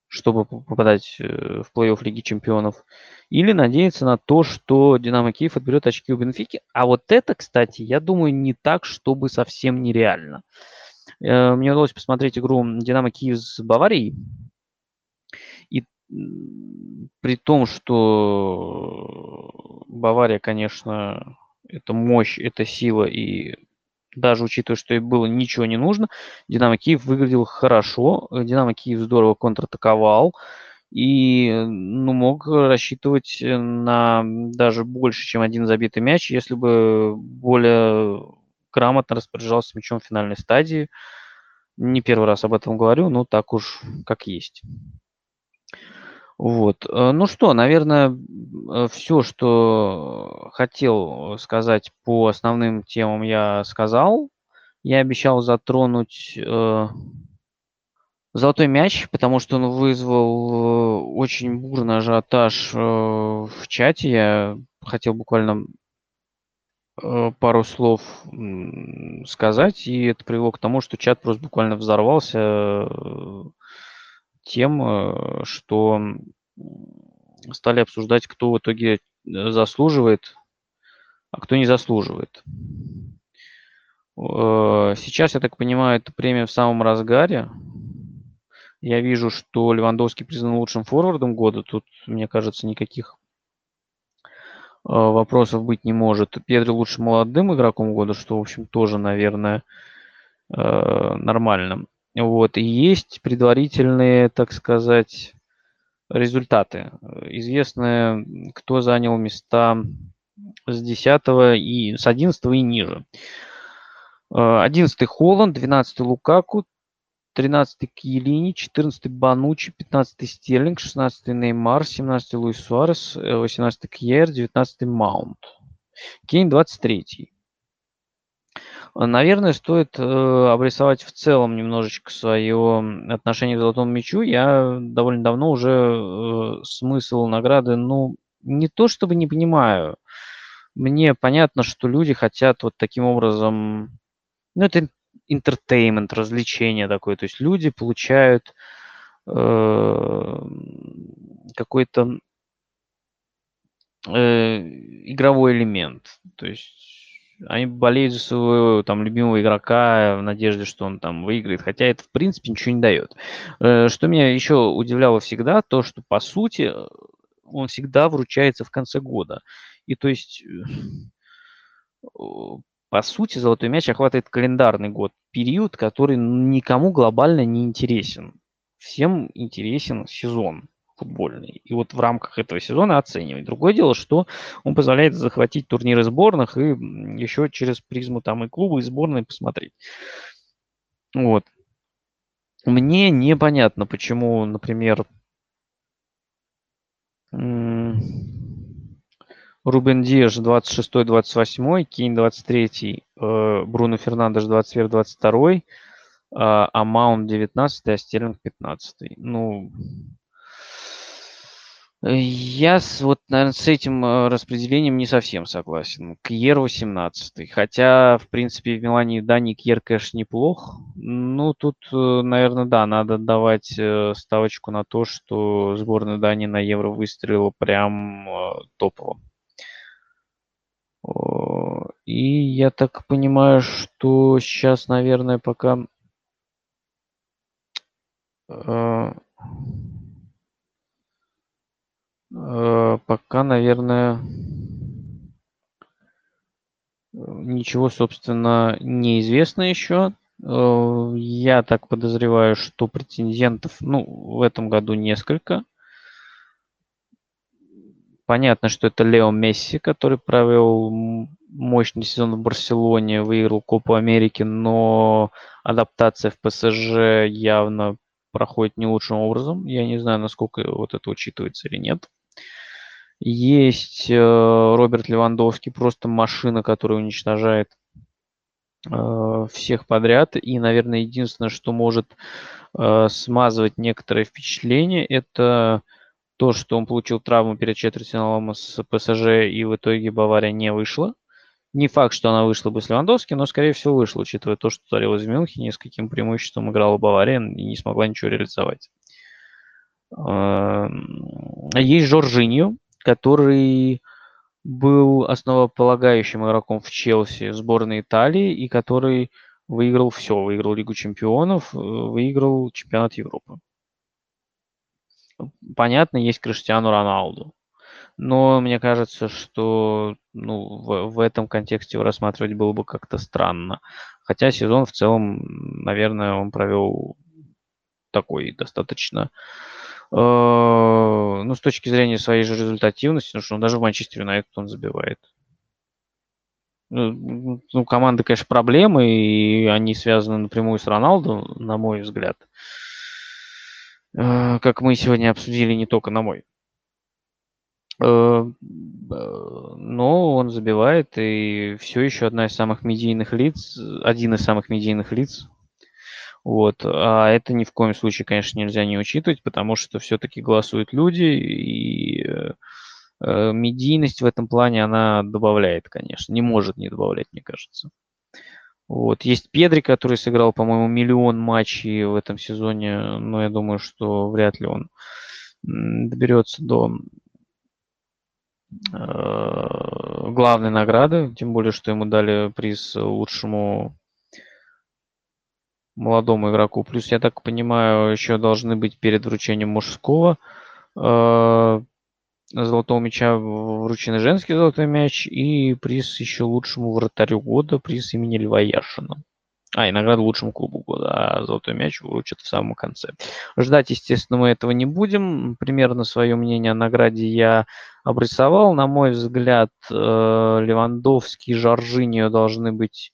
чтобы попадать э, в плей-офф Лиги Чемпионов, или надеяться на то, что Динамо Киев отберет очки у Бенфики. А вот это, кстати, я думаю, не так, чтобы совсем нереально. Мне удалось посмотреть игру Динамо Киев с Баварией. И при том, что Бавария, конечно, это мощь, это сила, и даже учитывая, что и было ничего не нужно, Динамо Киев выглядел хорошо, Динамо Киев здорово контратаковал, и ну, мог рассчитывать на даже больше, чем один забитый мяч, если бы более грамотно распоряжался мячом в финальной стадии. Не первый раз об этом говорю, но так уж как есть. Вот. Э, ну что, наверное, э, все, что хотел сказать по основным темам, я сказал. Я обещал затронуть э, золотой мяч, потому что он вызвал э, очень бурный ажиотаж э, в чате. Я хотел буквально пару слов сказать, и это привело к тому, что чат просто буквально взорвался тем, э, что стали обсуждать, кто в итоге э, заслуживает, а кто не заслуживает. Э, сейчас, я так понимаю, эта премия в самом разгаре. Я вижу, что Левандовский признан лучшим форвардом года. Тут, мне кажется, никаких вопросов быть не может. Педро лучшим молодым игроком года, что, в общем, тоже, наверное, нормально. Вот. И есть предварительные, так сказать, результаты. Известно, кто занял места с 10 и с 11 и ниже. 11 Холланд, 12 Лукаку, 13 Киелини, 14 Банучи, 15 Стерлинг, 16 Неймар, 17 Луис Суарес, 18 Кьер, 19 Маунт. Кейн 23. Наверное, стоит э, обрисовать в целом немножечко свое отношение к золотому мячу. Я довольно давно уже э, смысл награды, ну, не то чтобы не понимаю. Мне понятно, что люди хотят вот таким образом, ну, это интертеймент, развлечение такое. То есть люди получают э, какой-то э, игровой элемент. То есть они болеют за своего там любимого игрока в надежде, что он там выиграет, хотя это в принципе ничего не дает. Э, что меня еще удивляло всегда, то что по сути он всегда вручается в конце года. И то есть по сути золотой мяч охватывает календарный год, период, который никому глобально не интересен. Всем интересен сезон футбольный. И вот в рамках этого сезона оценивать. Другое дело, что он позволяет захватить турниры сборных и еще через призму там и клуба, и сборной посмотреть. Вот. Мне непонятно, почему, например, Рубен Диаш 26-28, Кейн 23, э, Бруно Фернандеш 21-22, а Маунт 19, а Стерлинг 15. Ну, я с, вот, наверное, с этим э, распределением не совсем согласен. Кьер 18. Хотя, в принципе, в Милане и Дании Кьер, конечно, неплох. Ну, тут, э, наверное, да, надо давать э, ставочку на то, что сборная Дании на Евро выстрелила прям топово. И я так понимаю, что сейчас, наверное, пока Э, пока, наверное, ничего, собственно, не известно еще. Э, я так подозреваю, что претендентов, ну, в этом году несколько. Понятно, что это Лео Месси, который провел мощный сезон в Барселоне, выиграл Копу Америки, но адаптация в ПСЖ явно проходит не лучшим образом. Я не знаю, насколько вот это учитывается или нет. Есть э, Роберт Левандовский, просто машина, которая уничтожает э, всех подряд. И, наверное, единственное, что может э, смазывать некоторые впечатления, это то, что он получил травму перед четвертьфиналом с ПСЖ, и в итоге Бавария не вышла. Не факт, что она вышла бы с Левандовски, но, скорее всего, вышла, учитывая то, что творилось в Мюнхене, с каким преимуществом играла Бавария и не смогла ничего реализовать. Эм, есть Жоржиньо, который был основополагающим игроком в Челси сборной Италии и который выиграл все. Выиграл Лигу чемпионов, э, выиграл чемпионат Европы. Понятно, есть Криштиану Роналду. Но мне кажется, что ну, в, в этом контексте его рассматривать было бы как-то странно. Хотя сезон в целом, наверное, он провел такой достаточно э, ну, с точки зрения своей же результативности, потому что он даже в Манчестер Юнайтед он забивает. Ну, ну, команда, конечно, проблемы, и они связаны напрямую с Роналду, на мой взгляд. Э, как мы сегодня обсудили, не только на мой. Э, но он забивает, и все еще одна из самых медийных лиц, один из самых медийных лиц. Вот. А это ни в коем случае, конечно, нельзя не учитывать, потому что все-таки голосуют люди, и э, медийность в этом плане она добавляет, конечно. Не может не добавлять, мне кажется. Вот. Есть Педри, который сыграл, по-моему, миллион матчей в этом сезоне, но я думаю, что вряд ли он доберется до э, главной награды, тем более, что ему дали приз лучшему молодому игроку. Плюс, я так понимаю, еще должны быть перед вручением мужского э, золотого мяча вручены женский золотой мяч и приз еще лучшему вратарю года, приз имени Льва Яшина. А, и награда лучшему клубу года, а золотой мяч вручат в самом конце. Ждать, естественно, мы этого не будем. Примерно свое мнение о награде я обрисовал. На мой взгляд, э, Левандовский и Жоржиньо должны быть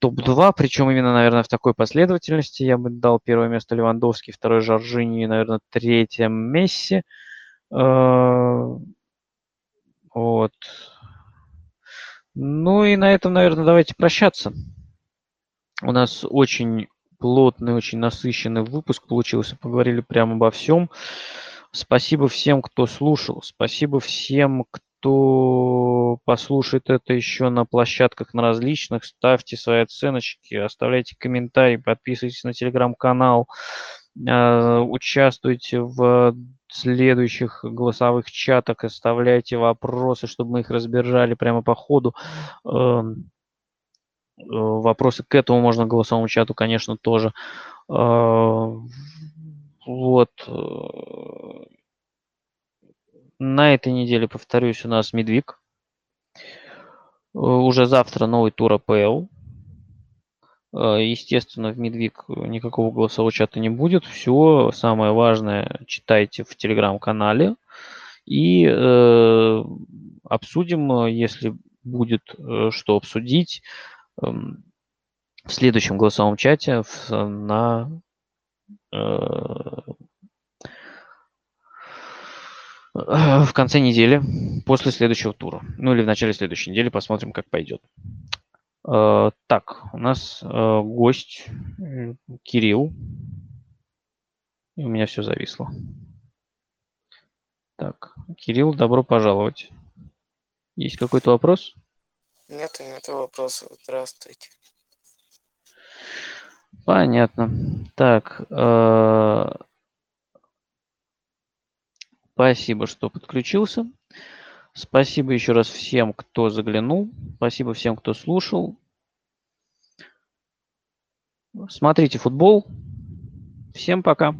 топ-2, причем именно, наверное, в такой последовательности. Я бы дал первое место Левандовский, второе Жоржини наверное, третье Месси. Э, вот. Ну и на этом, наверное, давайте прощаться. У нас очень плотный, очень насыщенный выпуск получился. Поговорили прямо обо всем. Спасибо всем, кто слушал. Спасибо всем, кто послушает это еще на площадках на различных. Ставьте свои оценочки, оставляйте комментарии, подписывайтесь на телеграм-канал, участвуйте в следующих голосовых чатах, оставляйте вопросы, чтобы мы их разбирали прямо по ходу. Эм, э, вопросы к этому можно голосовому чату, конечно, тоже. Э, вот. Э, на этой неделе, повторюсь, у нас Медвиг. Уже завтра новый тур АПЛ. Э, естественно, в Медвиг никакого голосового чата не будет. Все самое важное читайте в телеграм-канале. И э, обсудим, если будет э, что обсудить, э, в следующем голосовом чате в, на э, в конце недели, после следующего тура. Ну или в начале следующей недели посмотрим, как пойдет. Э, так, у нас э, гость Кирилл. И у меня все зависло. Так, Кирилл, добро пожаловать. Есть какой-то вопрос? Нет, нет вопросов. Здравствуйте. Понятно. Так, э, спасибо, что подключился. Спасибо еще раз всем, кто заглянул. Спасибо всем, кто слушал. Смотрите футбол. Всем пока.